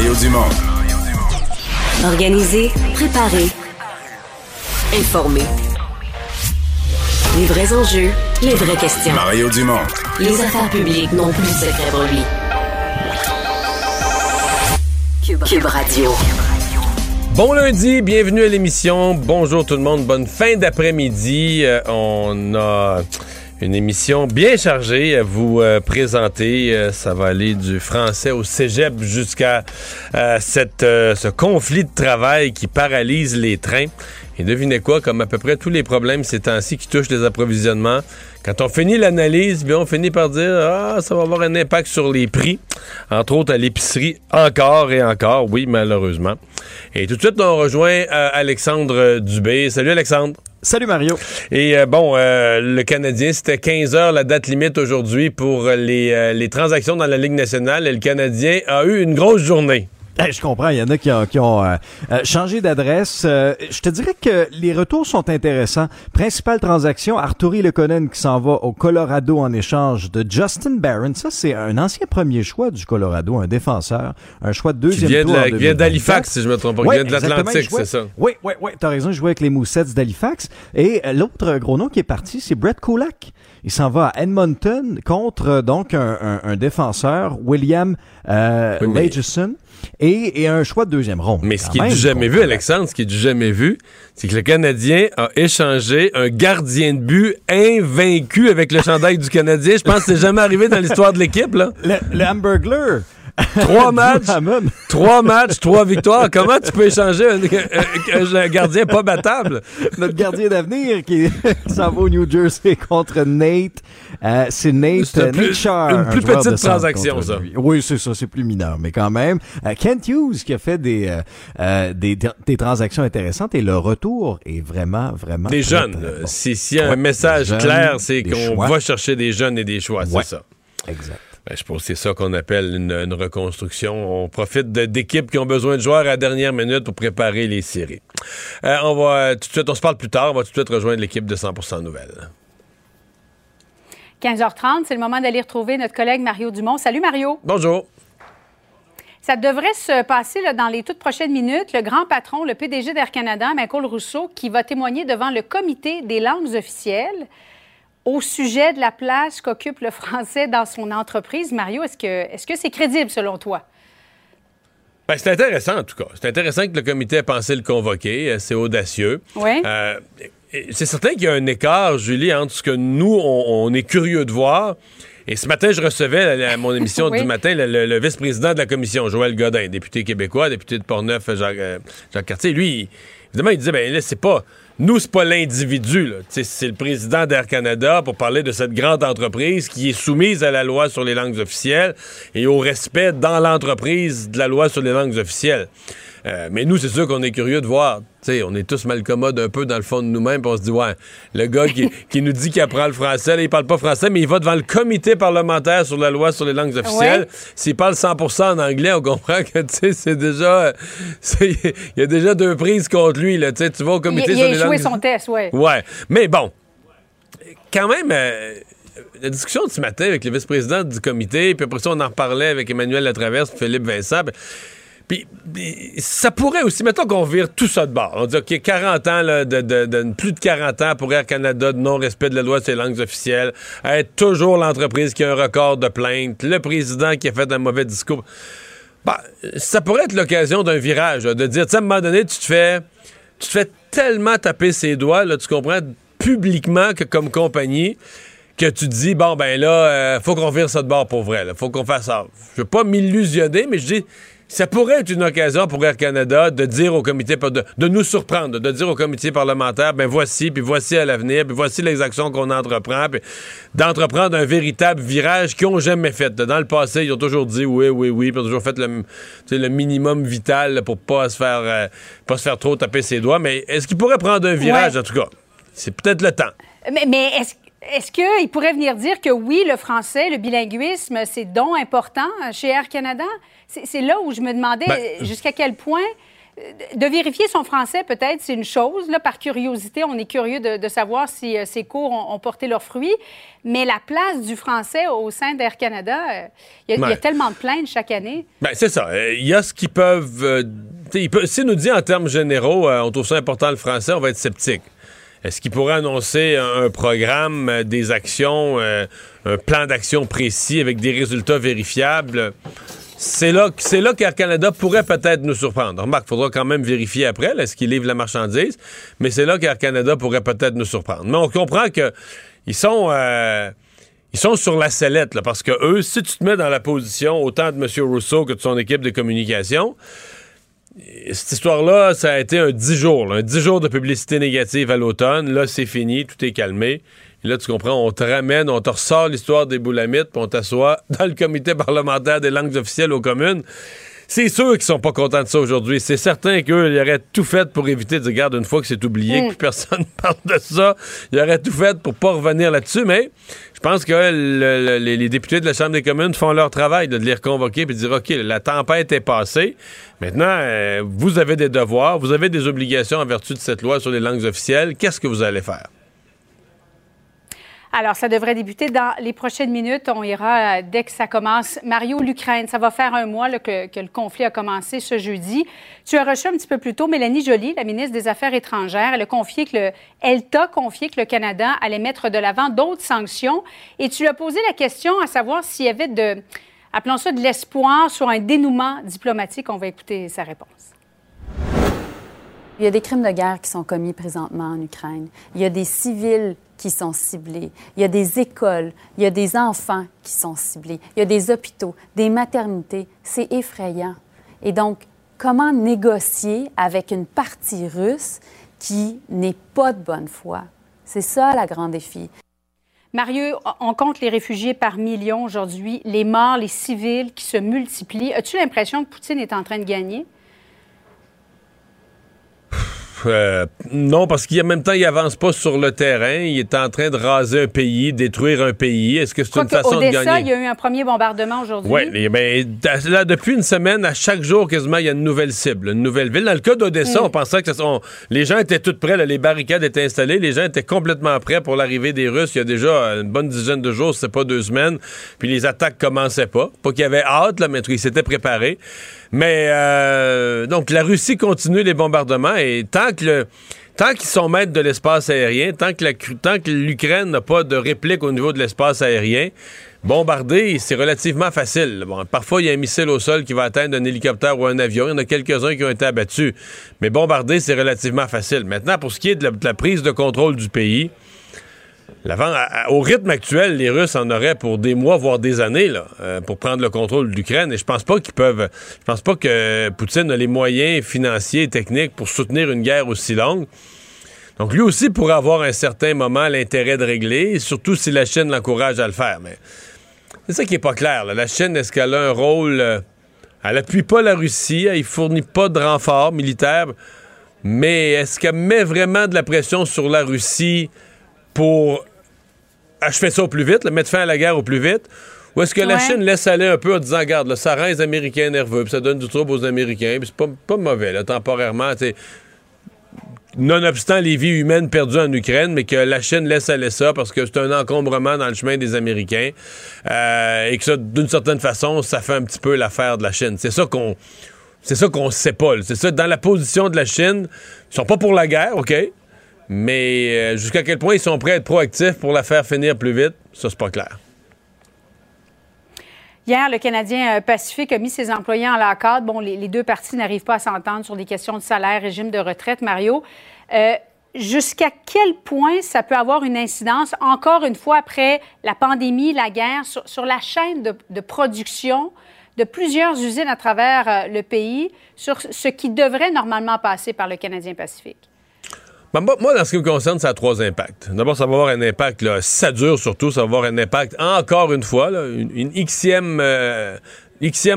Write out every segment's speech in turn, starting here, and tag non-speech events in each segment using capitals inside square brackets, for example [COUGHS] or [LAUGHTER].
Mario Dumont. Organiser, préparer, informer. Les vrais enjeux, les vraies questions. Mario Dumont. Les affaires publiques n'ont plus de secret pour lui. Cube, Cube Radio. Bon lundi, bienvenue à l'émission. Bonjour tout le monde, bonne fin d'après-midi. Euh, on a une émission bien chargée à vous euh, présenter. Euh, ça va aller du français au cégep jusqu'à euh, cette, euh, ce conflit de travail qui paralyse les trains. Et devinez quoi, comme à peu près tous les problèmes ces temps-ci qui touchent les approvisionnements, quand on finit l'analyse, bien, on finit par dire Ah, ça va avoir un impact sur les prix, entre autres à l'épicerie, encore et encore, oui, malheureusement. Et tout de suite, on rejoint euh, Alexandre Dubé. Salut Alexandre. Salut Mario. Et euh, bon, euh, le Canadien, c'était 15 heures la date limite aujourd'hui pour les, euh, les transactions dans la Ligue nationale. Et le Canadien a eu une grosse journée. Hey, je comprends, il y en a qui ont, qui ont, euh, euh, changé d'adresse. Euh, je te dirais que les retours sont intéressants. Principale transaction, Arturi Lekonen qui s'en va au Colorado en échange de Justin Barron. Ça, c'est un ancien premier choix du Colorado, un défenseur. Un choix de deuxième tour. qui vient 2024. d'Halifax, si je me trompe pas. Qui vient de l'Atlantique, c'est ça. Oui, oui, oui, t'as raison, il jouait avec les Moussets d'Halifax. Et euh, l'autre gros nom qui est parti, c'est Brett Kulak. Il s'en va à Edmonton contre euh, donc un, un- un défenseur, William euh, Oui, et, et un choix de deuxième ronde. Mais ce qui est du jamais vu, Alexandre, ce qui est du jamais vu, c'est que le Canadien a échangé un gardien de but invaincu avec le chandail du Canadien. Je pense que c'est jamais arrivé dans l'histoire de l'équipe, là. Le, le Hamburglar. Trois [LAUGHS] matchs, trois matchs, trois victoires. Comment tu peux échanger un, un- un gardien pas battable? Notre gardien d'avenir qui [LAUGHS] s'en va au New Jersey contre Nate. Euh, c'est Nate, euh, plus- Nate une un plus petite transaction, ça. lui. Oui, c'est ça, c'est plus mineur, mais quand même. Euh, Kent Hughes qui a fait des, euh, euh, des, des transactions intéressantes et le retour est vraiment, vraiment. Des très, jeunes. très bon. Si- y a un Ouais, message jeunes, clair, c'est qu'on va chercher des jeunes et des choix, Ouais. c'est ça. Exact. Ben, je pense que c'est ça qu'on appelle une, une reconstruction. On profite d'équipes qui ont besoin de joueurs à la dernière minute pour préparer les séries. Euh, on va euh, tout de suite, on se parle plus tard, on va tout de suite rejoindre l'équipe de 100% Nouvelles. 15h30, c'est le moment d'aller retrouver notre collègue Mario Dumont. Salut Mario. Bonjour. Ça devrait se passer là, dans les toutes prochaines minutes. Le grand patron, le PDG d'Air Canada, Michael Rousseau, qui va témoigner devant le comité des langues officielles au sujet de la place qu'occupe le français dans son entreprise. Mario, est-ce que c'est crédible selon toi? Ben, c'est intéressant, en tout cas. C'est intéressant que le comité ait pensé le convoquer. Euh, C'est audacieux. Oui. Euh, c'est certain qu'il y a un écart, Julie, entre ce que nous, on, on est curieux de voir. Et ce matin, je recevais à, mon émission [LAUGHS] Oui. du matin le, le- le vice-président de la commission, Joël Godin, député québécois, député de Portneuf, Jacques, euh, Jacques Cartier. Lui, il- évidemment, il disait, ben là, c'est pas... Nous, c'est pas l'individu, C'est le président d'Air Canada pour parler de cette grande entreprise qui est soumise à la loi sur les langues officielles et au respect dans l'entreprise de la loi sur les langues officielles. Euh, mais nous, c'est sûr qu'on est curieux de voir. Tu sais, on est tous malcommodes un peu dans le fond de nous-mêmes, puis on se dit, ouais, le gars qui, [LAUGHS] qui nous dit qu'il apprend le français, là, il parle pas français, mais il va devant le comité parlementaire sur la loi sur les langues officielles. Ouais. S'il parle 100% en anglais, on comprend que, tu sais, c'est déjà... [LAUGHS] c'est- Il y a déjà deux prises contre lui, là. Tu vas au Il, comité il sur a les échoué langues... son test, oui. Ouais, mais bon, quand même, euh, la discussion de ce matin avec le vice-président du comité, puis après ça, on en reparlait avec Emmanuel Latraverse, Philippe Vincent. ben, Puis, ça pourrait aussi, mettons qu'on vire tout ça de bord. On dit, OK, 40 ans, de, plus de 40 ans pour Air Canada de non-respect de la loi de ses langues officielles, être toujours l'entreprise qui a un record de plaintes, le président qui a fait un mauvais discours. Bah, ça pourrait être l'occasion d'un virage, de dire, tu sais, à un moment donné, tu te fais, tu te fais tellement taper ses doigts, là, tu comprends, publiquement que comme compagnie, que tu dis, bon, ben là, euh, faut qu'on vire ça de bord pour vrai, là, faut qu'on fasse ça. Je veux pas m'illusionner, mais je dis, ça pourrait être une occasion pour Air Canada de dire au comité, de, de nous surprendre, de dire au comité parlementaire, ben voici, puis voici à l'avenir, puis voici les actions qu'on entreprend, puis d'entreprendre un véritable virage qu'ils n'ont jamais fait. Dans le passé, ils ont toujours dit oui, oui, oui, puis ils ont toujours fait le, le minimum vital pour pas se faire euh, pas se faire trop taper ses doigts. Mais est-ce qu'ils pourraient prendre un virage, en tout cas? C'est peut-être le temps. Mais, mais est-ce est-ce qu'il pourrait venir dire que oui, le français, le bilinguisme, c'est donc important chez Air Canada? C'est là où je me demandais ben, euh, jusqu'à quel point euh, de vérifier son français, peut-être, c'est une chose. Là, par curiosité, on est curieux de, savoir si euh, ces cours ont, porté leurs fruits. Mais la place du français au sein d'Air Canada, il y, a tellement de plaintes chaque année. Ben, c'est ça. Il y a ce qu'ils peuvent. si nous dit en termes généraux, on trouve ça important le français, on va être sceptique. Est-ce qu'il pourrait annoncer un, programme, des actions, un plan d'action précis avec des résultats vérifiables? C'est là, c'est là qu'Air Canada pourrait peut-être nous surprendre. Remarque, il faudra quand même vérifier après, est-ce qu'il livre la marchandise, mais c'est là qu'Air Canada pourrait peut-être nous surprendre. Mais on comprend que ils sont, euh, ils sont sur la sellette, là, parce que eux, si tu te mets dans la position autant de M. Rousseau que de son équipe de communication, cette histoire-là, ça a été un dix jours, un dix jours de publicité négative à l'automne. Là, c'est fini, tout est calmé. Et là, tu comprends, on te ramène, on te ressort l'histoire des boulamites, puis on t'assoit [LAUGHS] dans le comité parlementaire des langues officielles aux communes. C'est sûr qu'ils sont pas contents de ça aujourd'hui. C'est certain qu'eux, ils auraient tout fait pour éviter de dire, regarde, une fois que c'est oublié, que mm. personne [LAUGHS] parle de ça, ils auraient tout fait pour pas revenir là-dessus, mais je pense que les, députés de la Chambre des communes font leur travail de les reconvoquer et de dire, OK, la tempête est passée. Maintenant, euh, vous avez des devoirs, vous avez des obligations en vertu de cette loi sur les langues officielles. Qu'est-ce que vous allez faire? Alors, ça devrait débuter dans les prochaines minutes. On ira euh, dès que ça commence. Mario, l'Ukraine, ça va faire un mois que, le conflit a commencé ce jeudi. Tu as reçu un petit peu plus tôt Mélanie Joly, la ministre des Affaires étrangères. Elle a confié que le, elle t'a confié que le Canada allait mettre de l'avant d'autres sanctions. Et tu lui as posé la question à savoir s'il y avait de, appelons ça de l'espoir sur un dénouement diplomatique. On va écouter sa réponse. Il y a des crimes de guerre qui sont commis présentement en Ukraine. Il y a des civils qui sont ciblés. Il y a des écoles, il y a des enfants qui sont ciblés. Il y a des hôpitaux, des maternités. C'est effrayant. Et donc, comment négocier avec une partie russe qui n'est pas de bonne foi? C'est ça, la grand défi. Mario, on compte les réfugiés par millions aujourd'hui, les morts, les civils qui se multiplient. As-tu l'impression que Poutine est en train de gagner? Euh, non, parce qu'en même temps, il avance pas sur le terrain. Il est en train de raser un pays, détruire un pays. Est-ce que c'est une façon de gagner? il y a eu un premier bombardement aujourd'hui. Oui, mais là, depuis une semaine, à chaque jour, quasiment, il y a une nouvelle cible, une nouvelle ville. Dans le cas d'Odessa, mm. on pensait que les gens étaient tous prêts, les barricades étaient installées, les gens étaient complètement prêts pour l'arrivée des Russes. Il y a déjà une bonne dizaine de jours, c'est pas deux semaines. Puis les attaques commençaient pas. Pas qu'il y avait hâte, là, mais ils s'étaient préparés. Mais euh, donc la Russie continue les bombardements et tant que tant qu'ils sont maîtres de l'espace aérien, tant que, la, tant que l'Ukraine n'a pas de réplique au niveau de l'espace aérien, bombarder, c'est relativement facile. Bon, parfois, il y a un missile au sol qui va atteindre un hélicoptère ou un avion. Il y en a quelques-uns qui ont été abattus. Mais bombarder, c'est relativement facile. Maintenant, pour ce qui est de la prise de contrôle du pays, au rythme actuel, les Russes en auraient pour des mois, voire des années, euh, pour prendre le contrôle de l'Ukraine. Et je pense pas qu'ils peuvent. Je pense pas que Poutine a les moyens financiers et techniques pour soutenir une guerre aussi longue. Donc lui aussi pourrait avoir un certain moment l'intérêt de régler, surtout si la Chine l'encourage à le faire. Mais c'est ça qui est pas clair. La Chine, est-ce qu'elle a un rôle. Euh, elle appuie pas la Russie, elle fournit pas de renfort militaire, mais est-ce qu'elle met vraiment de la pression sur la Russie pour achever ça au plus vite, mettre fin à la guerre au plus vite? Ou est-ce que la Chine laisse aller un peu en disant, regarde, ça rend les Américains nerveux, puis ça donne du trouble aux Américains, puis c'est pas, pas mauvais, là, temporairement, nonobstant les vies humaines perdues en Ukraine, mais que la Chine laisse aller ça parce que c'est un encombrement dans le chemin des Américains, euh, et que ça, d'une certaine façon, ça fait un petit peu l'affaire de la Chine. C'est ça qu'on C'est ça qu'on sait pas. C'est ça, dans la position de la Chine, ils sont pas pour la guerre, OK, mais euh, jusqu'à quel point ils sont prêts à être proactifs pour la faire finir plus vite, ça, c'est pas clair. Hier, le Canadien euh, Pacifique a mis ses employés en la Bon, les, deux parties n'arrivent pas à s'entendre sur des questions de salaire, régime de retraite. Mario, euh, jusqu'à quel point ça peut avoir une incidence, encore une fois, après la pandémie, la guerre, sur, la chaîne de, production de plusieurs usines à travers le pays, sur ce qui devrait normalement passer par le Canadien Pacifique? Ben, moi, dans ce qui me concerne, ça a trois impacts. D'abord, ça va avoir un impact, là, ça dure surtout, ça va avoir un impact, encore une fois, une, une xème, euh,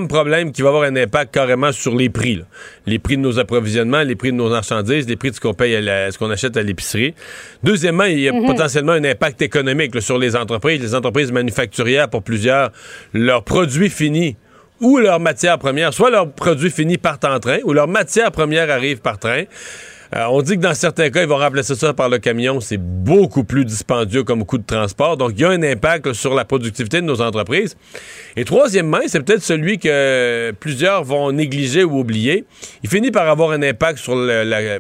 problème qui va avoir un impact carrément sur les prix. Les prix de nos approvisionnements, les prix de nos marchandises, les prix de ce qu'on paye, à ce qu'on achète à l'épicerie. Deuxièmement, il y a mm-hmm. potentiellement un impact économique sur les entreprises. Les entreprises manufacturières, pour plusieurs, leurs produits finis ou leurs matières premières, soit leurs produits finis partent en train ou leurs matières premières arrivent par train. Euh, on dit que dans certains cas, ils vont remplacer ça par le camion. C'est beaucoup plus dispendieux comme coût de transport. Donc, il y a un impact sur la productivité de nos entreprises. Et troisièmement, c'est peut-être celui que plusieurs vont négliger ou oublier. Il finit par avoir un impact sur la,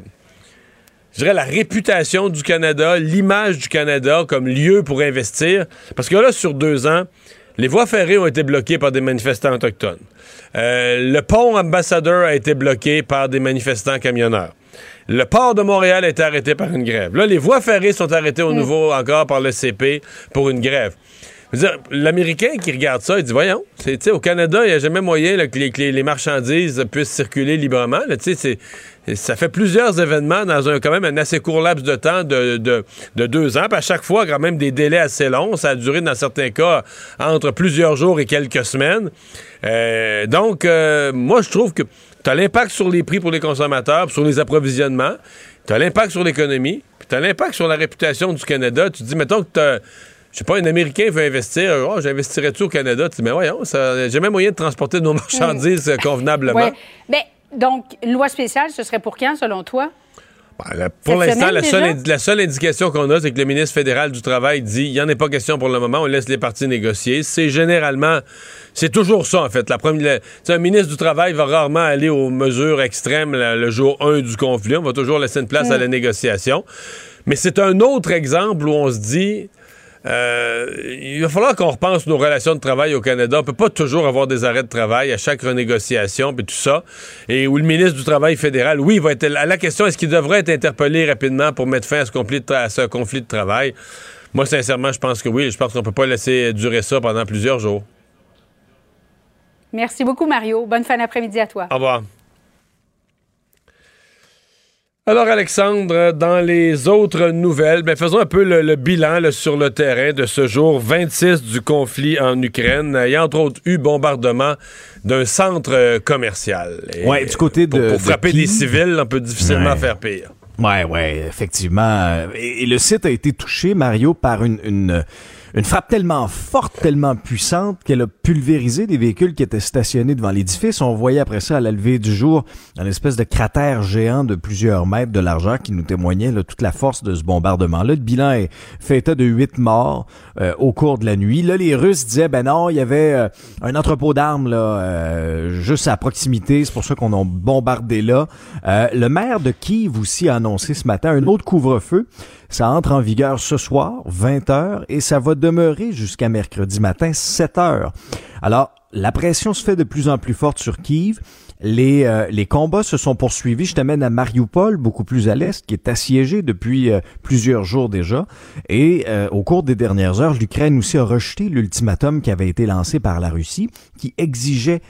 je dirais, la réputation du Canada, l'image du Canada comme lieu pour investir. Parce que là, sur deux ans, les voies ferrées ont été bloquées par des manifestants autochtones. Euh, le pont ambassadeur a été bloqué par des manifestants camionneurs. Le port de Montréal a été arrêté par une grève. Là, les voies ferrées sont arrêtées au mm. nouveau encore par le CP pour une grève. L'Américain qui regarde ça, il dit Voyons, au Canada, il n'y a jamais moyen que, les, marchandises puissent circuler librement. ça fait plusieurs événements dans un quand même un assez court laps de temps de, deux ans. Puis à chaque fois, quand même des délais assez longs. Ça a duré dans certains cas entre plusieurs jours et quelques semaines. Euh, donc, euh, moi, je trouve que tu as l'impact sur les prix pour les consommateurs, sur les approvisionnements, tu as l'impact sur l'économie, puis tu as l'impact sur la réputation du Canada. Tu te dis, mettons que tu je sais pas, un Américain veut investir, oh, j'investirais-tu au Canada? Tu dis, mais voyons, j'ai même moyen de transporter nos [LAUGHS] marchandises euh, convenablement. Ouais. Ben, donc, loi spéciale, ce serait pour quand, selon toi? Ben, pour l'instant, la seule, la seule, indication qu'on a, c'est que le ministre fédéral du Travail dit il n'y en a pas question pour le moment, on laisse les partis négocier. C'est généralement, c'est toujours ça, en fait. La première, un ministre du Travail va rarement aller aux mesures extrêmes le jour 1 du conflit. On va toujours laisser une place à la négociation. Mais c'est un autre exemple où on se dit euh, il va falloir qu'on repense nos relations de travail au Canada. On peut pas toujours avoir des arrêts de travail à chaque renégociation et tout ça. Et où le ministre du Travail fédéral, oui, va être à la question est-ce qu'il devrait être interpellé rapidement pour mettre fin à ce conflit de, à ce conflit de travail? Moi, sincèrement, je pense que oui. Je pense qu'on peut pas laisser durer ça pendant plusieurs jours. Merci beaucoup, Mario. Bonne fin d'après-midi à toi. Au revoir. Alors Alexandre, dans les autres nouvelles, ben faisons un peu le, bilan sur le terrain de ce jour 26 du conflit en Ukraine. Il y a entre autres eu bombardement d'un centre euh, commercial. Oui, du côté de... Pour, frapper des civils, on peut difficilement faire pire. Oui, oui, effectivement. Et, le site a été touché, Mario, par une une frappe tellement forte, tellement puissante qu'elle a pulvérisé des véhicules qui étaient stationnés devant l'édifice. On voyait après ça à la levée du jour un espèce de cratère géant de plusieurs mètres de largeur qui nous témoignait là, toute la force de ce bombardement-là. Le bilan est fait état de huit morts euh, au cours de la nuit. Là, les Russes disaient ben non, il y avait euh, un entrepôt d'armes euh, juste à proximité, c'est pour ça qu'on a bombardé là. le maire de Kiev aussi a annoncé ce matin un autre couvre-feu. Ça entre en vigueur ce soir, 20 heures, et ça va demeurer jusqu'à mercredi matin, 7 heures. Alors, la pression se fait de plus en plus forte sur Kiev. Les, euh, les combats se sont poursuivis. Je t'amène à Mariupol, beaucoup plus à l'est, qui est assiégé depuis euh, plusieurs jours déjà. Et euh, au cours des dernières heures, l'Ukraine aussi a rejeté l'ultimatum qui avait été lancé par la Russie, qui exigeait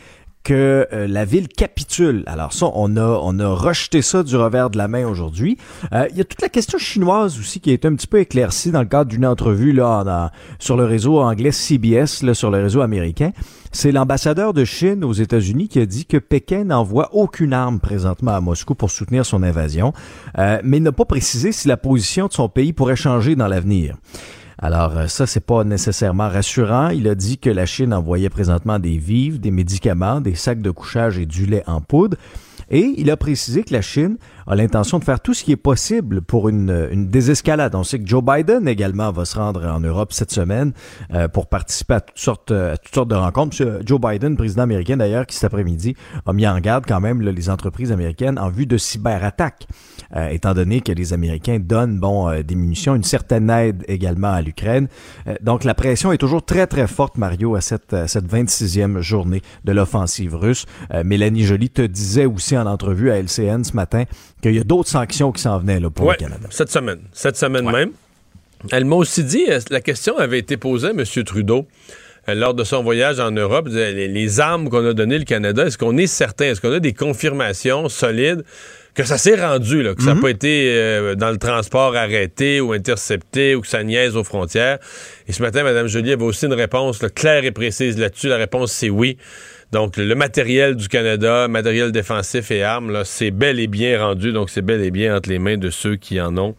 que euh, la ville capitule. Alors ça, on a, on a rejeté ça du revers de la main aujourd'hui. Euh, il y a toute la question chinoise aussi qui été un petit peu éclaircie dans le cadre d'une entrevue là sur le réseau anglais CBS, là, sur le réseau américain. C'est l'ambassadeur de Chine aux États-Unis qui a dit que Pékin n'envoie aucune arme présentement à Moscou pour soutenir son invasion, euh, mais n'a pas précisé si la position de son pays pourrait changer dans l'avenir. Alors euh, ça, c'est pas nécessairement rassurant. Il a dit que la Chine envoyait présentement des vivres, des médicaments, des sacs de couchage et du lait en poudre. Et il a précisé que la Chine a l'intention de faire tout ce qui est possible pour une, une désescalade. On sait que Joe Biden également va se rendre en Europe cette semaine euh, pour participer à toutes sortes, à toutes sortes de rencontres. Monsieur Joe Biden, président américain d'ailleurs, qui cet après-midi a mis en garde quand même les entreprises américaines en vue de cyberattaques, euh, étant donné que les Américains donnent bon euh, des munitions, une certaine aide également à l'Ukraine. donc la pression est toujours très très forte, Mario, à cette, cette 26e journée de l'offensive russe. Mélanie Joly te disait aussi en entrevue à LCN ce matin qu'il y a d'autres sanctions qui s'en venaient là, pour le Canada. Cette semaine. Cette semaine même. Elle m'a aussi dit, euh, la question avait été posée à M. Trudeau euh, lors de son voyage en Europe, les, armes qu'on a données le Canada, est-ce qu'on est certain, est-ce qu'on a des confirmations solides que ça s'est rendu, que ça n'a mhm. pas été euh, dans le transport arrêté ou intercepté ou que ça niaise aux frontières? Et ce matin, Mme Joly avait aussi une réponse claire et précise là-dessus. La réponse, c'est oui. Donc, le matériel du Canada, matériel défensif et armes, c'est bel et bien rendu. Donc, c'est bel et bien entre les mains de ceux qui en ont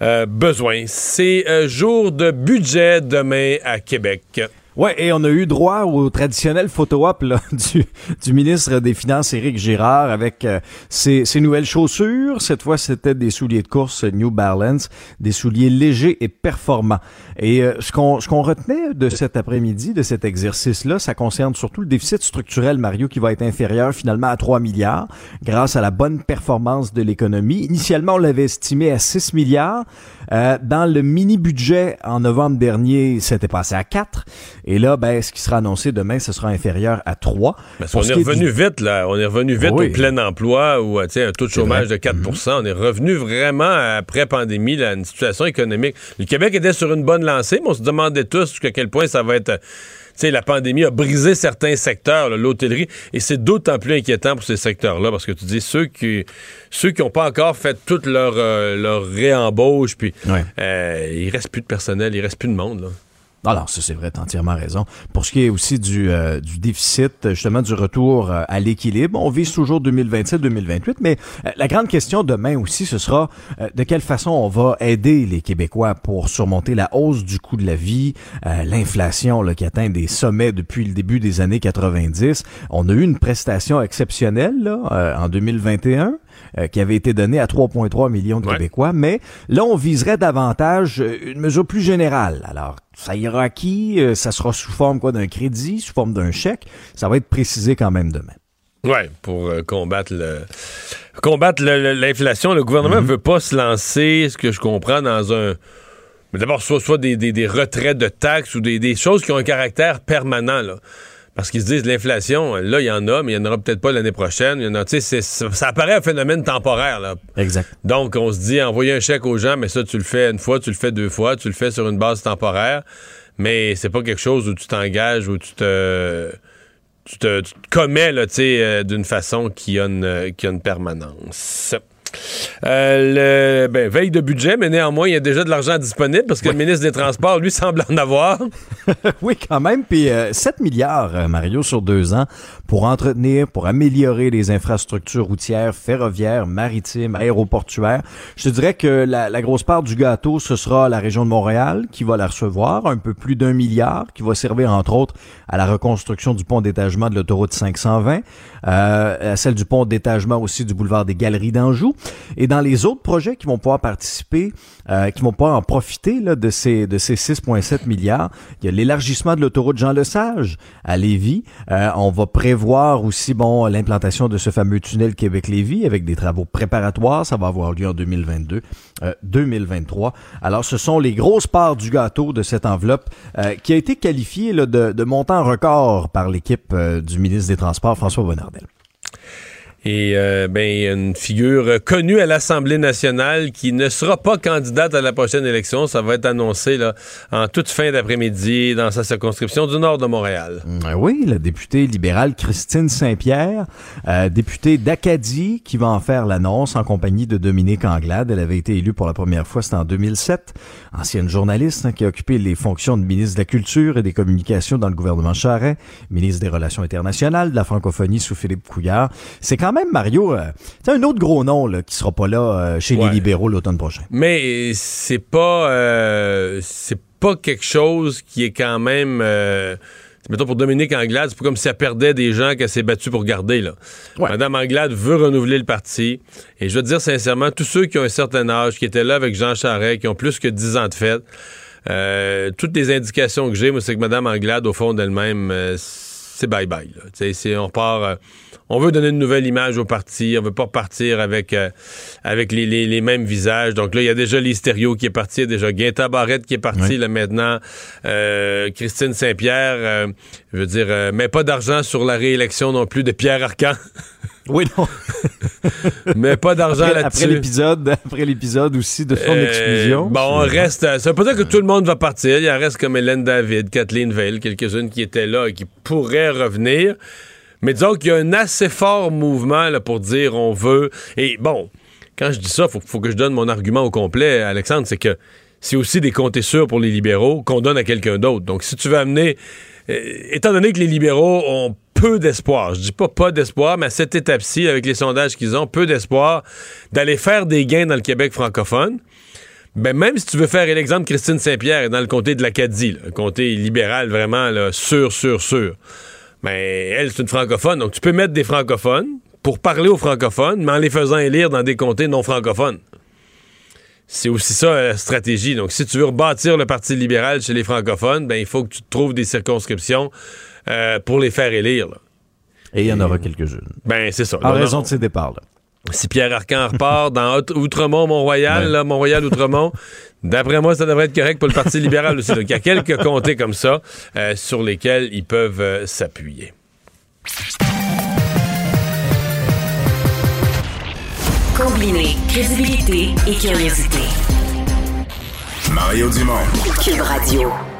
euh, besoin. C'est euh, jour de budget demain à Québec. Ouais, et on a eu droit au traditionnel photo-op [LAUGHS] du, du ministre des Finances, Éric Girard, avec euh, ses, nouvelles chaussures. Cette fois, c'était des souliers de course New Balance, des souliers légers et performants. Et euh, ce qu'on ce qu'on retenait de cet après-midi, de cet exercice-là, ça concerne surtout le déficit structurel, Mario, qui va être inférieur finalement à 3 milliards, grâce à la bonne performance de l'économie. Initialement, on l'avait estimé à 6 milliards. Euh, dans le mini-budget en novembre dernier, c'était passé à 4. Et là, ben, ce qui sera annoncé demain, ce sera inférieur à 3. on est revenu vite, là. On est revenu vite au plein emploi ou un taux de chômage de 4 mm-hmm. On est revenu vraiment après pandémie, là, une situation économique. Le Québec était sur une bonne lancée, mais on se demandait tous jusqu'à quel point ça va être sais, la pandémie a brisé certains secteurs, l'hôtellerie, et c'est d'autant plus inquiétant pour ces secteurs-là, parce que tu dis, ceux qui ceux qui n'ont pas encore fait toute leur, euh, leur réembauche, puis euh, il reste plus de personnel, il reste plus de monde. Là. Alors, ça, c'est vrai, entièrement raison. Pour ce qui est aussi du, euh, du déficit, justement, du retour euh, à l'équilibre, on vise toujours 2027-2028, mais euh, la grande question demain aussi, ce sera de quelle façon on va aider les Québécois pour surmonter la hausse du coût de la vie, l'inflation qui atteint des sommets depuis le début des années 90. On a eu une prestation exceptionnelle là, en 2021. Qui avait été donnée à 3,3 millions de Québécois, mais là, on viserait davantage une mesure plus générale. Alors, ça ira à qui? Euh, ça sera sous forme quoi d'un crédit, sous forme d'un chèque? Ça va être précisé quand même demain. Oui, pour euh, combattre le combattre l'inflation. Le, gouvernement ne mhm. veut pas se lancer, ce que je comprends, dans un. Mais d'abord, soit, soit des, des, retraits de taxes ou des, des choses qui ont un caractère permanent. Là. Parce qu'ils se disent l'inflation, là, il y en a, mais il n'y en aura peut-être pas l'année prochaine. Il y en a, ça, ça apparaît un phénomène temporaire. Là. Exact. Donc, on se dit, envoyer un chèque aux gens, mais ça, tu le fais une fois, tu le fais deux fois, tu le fais sur une base temporaire. Mais c'est pas quelque chose où tu t'engages, où tu te, tu te, commets là, euh, d'une façon qui a une, qui a une permanence. Euh, le, ben, veille de budget, mais néanmoins, il y a déjà de l'argent disponible parce que le ministre des Transports, lui, [LAUGHS] semble en avoir. [LAUGHS] oui, quand même. Puis 7 euh, milliards, euh, Mario, sur deux ans pour entretenir, pour améliorer les infrastructures routières, ferroviaires, maritimes, aéroportuaires. Je te dirais que la, la grosse part du gâteau, ce sera la région de Montréal qui va la recevoir, un peu plus d'un milliard, qui va servir entre autres à la reconstruction du pont d'étagement de l'autoroute 520, euh, à celle du pont d'étagement aussi du boulevard des Galeries d'Anjou. Et dans les autres projets qui vont pouvoir participer, euh, qui vont pouvoir en profiter là, de ces de ces 6,7 milliards, il y a l'élargissement de l'autoroute Jean Lesage à Lévis. Euh, on va prévoir aussi bon l'implantation de ce fameux tunnel Québec-Lévis avec des travaux préparatoires. Ça va avoir lieu en 2022, 2023. Alors, ce sont les grosses parts du gâteau de cette enveloppe qui a été qualifiée là, de, de montant record par l'équipe du ministre des Transports, François Bonnardel. Et euh, ben, une figure connue à l'Assemblée nationale qui ne sera pas candidate à la prochaine élection. Ça va être annoncé là, en toute fin d'après-midi dans sa circonscription du nord de Montréal. Mm, oui, la députée libérale Christine Saint-Pierre, euh, députée d'Acadie, qui va en faire l'annonce en compagnie de Dominique Anglade. Elle avait été élue pour la première fois, c'était en 2007. Ancienne journaliste hein, qui a occupé les fonctions de ministre de la Culture et des Communications dans le gouvernement Charest, ministre des Relations internationales, de la francophonie sous Philippe Couillard. C'est quand même, Mario, euh, un autre gros nom là, qui sera pas là euh, chez les libéraux l'automne prochain. Mais c'est pas, euh, c'est pas quelque chose qui est quand même mettons pour Dominique Anglade, c'est pas comme si elle perdait des gens qu'elle s'est battue pour garder. Là. Madame Anglade veut renouveler le parti. Et je veux dire sincèrement, tous ceux qui ont un certain âge, qui étaient là avec Jean Charest, qui ont plus que 10 ans de fête, euh, toutes les indications que j'ai, moi, c'est que Madame Anglade, au fond d'elle-même, euh, c'est bye-bye. On repart. Euh, on veut donner une nouvelle image au parti. On veut pas repartir avec, euh, avec les, mêmes visages. Donc là, il y a déjà l'Hystério qui est parti. Il y a déjà Guinta Barrette qui est parti là maintenant. Euh, Christine Saint-Pierre, je veux dire, mais pas d'argent sur la réélection non plus de Pierre Arcan. [LAUGHS] Oui, non. [LAUGHS] mais pas d'argent là-dessus. Après l'épisode, [LAUGHS] après l'épisode aussi de son exclusion. Bon, on reste. Ça veut pas dire que tout le monde va partir. Il en reste comme Hélène David, Kathleen Veil, quelques-unes qui étaient là et qui pourraient revenir. Mais disons qu'il y a un assez fort mouvement là, pour dire on veut. Et bon, quand je dis ça, il faut, que je donne mon argument au complet, Alexandre, c'est que c'est aussi des comptes sûrs pour les libéraux qu'on donne à quelqu'un d'autre. Donc, si tu veux amener. Euh, étant donné que les libéraux ont peu d'espoir, je dis pas pas d'espoir, mais à cette étape-ci, avec les sondages qu'ils ont, peu d'espoir d'aller faire des gains dans le Québec francophone. Ben, même si tu veux faire l'exemple Christine Saint-Pierre dans le comté de l'Acadie, un comté libéral vraiment là, sûr, sûr, sûr. Mais elle, c'est une francophone, donc tu peux mettre des francophones pour parler aux francophones, mais en les faisant élire dans des comtés non francophones. C'est aussi ça la stratégie. Donc, si tu veux rebâtir le Parti libéral chez les francophones, ben il faut que tu trouves des circonscriptions euh, pour les faire élire. Et il y en aura quelques-unes. Ben, c'est ça. En raison de ces départs-là. Si Pierre Arcan repart dans Outremont, Mont-Royal, Mont-Royal, Outremont, d'après moi, ça devrait être correct pour le Parti libéral aussi. Donc, il y a quelques comtés comme ça euh, sur lesquels ils peuvent euh, s'appuyer. Combiner crédibilité et curiosité. Mario Dumont. Cube Radio.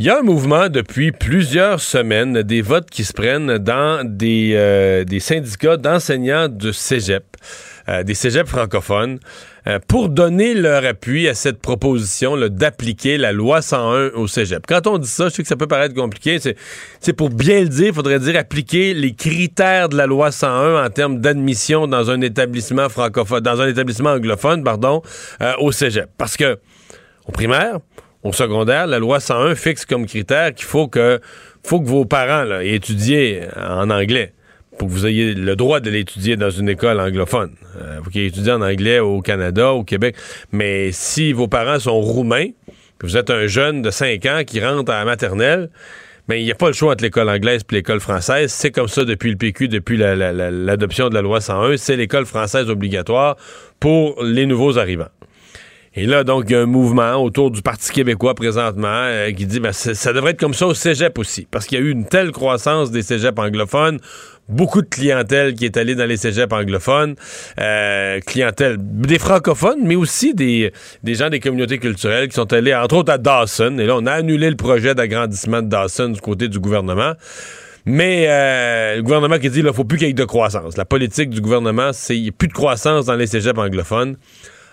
Il y a un mouvement depuis plusieurs semaines, des votes qui se prennent dans des, euh, syndicats d'enseignants de cégep, euh, des cégeps francophones, euh, pour donner leur appui à cette proposition d'appliquer la loi 101 au cégep. Quand on dit ça, je sais que ça peut paraître compliqué, c'est pour bien le dire, il faudrait dire appliquer les critères de la loi 101 en termes d'admission dans un établissement francophone, dans un établissement anglophone, pardon, au cégep. Parce que, au primaire, au secondaire, la loi 101 fixe comme critère qu'il faut que, faut que vos parents là, aient en anglais pour que vous ayez le droit de l'étudier dans une école anglophone. Euh, vous qui étudiez en anglais au Canada, au Québec. Mais si vos parents sont roumains, que vous êtes un jeune de 5 ans qui rentre à la maternelle, mais ben, il n'y a pas le choix entre l'école anglaise et l'école française. C'est comme ça depuis le PQ, depuis l'adoption de la loi 101. C'est l'école française obligatoire pour les nouveaux arrivants. Et là, donc, il y a un mouvement autour du Parti québécois présentement euh, qui dit ben, ça devrait être comme ça au cégep aussi, parce qu'il y a eu une telle croissance des cégeps anglophones, beaucoup de clientèle qui est allée dans les cégeps anglophones, euh, clientèle des francophones, mais aussi des, des gens des communautés culturelles qui sont allés, entre autres, à Dawson. Et là, on a annulé le projet d'agrandissement de Dawson du côté du gouvernement. Mais euh, le gouvernement qui dit qu'il ne faut plus qu'il y ait de croissance. La politique du gouvernement, c'est qu'il n'y a plus de croissance dans les cégeps anglophones.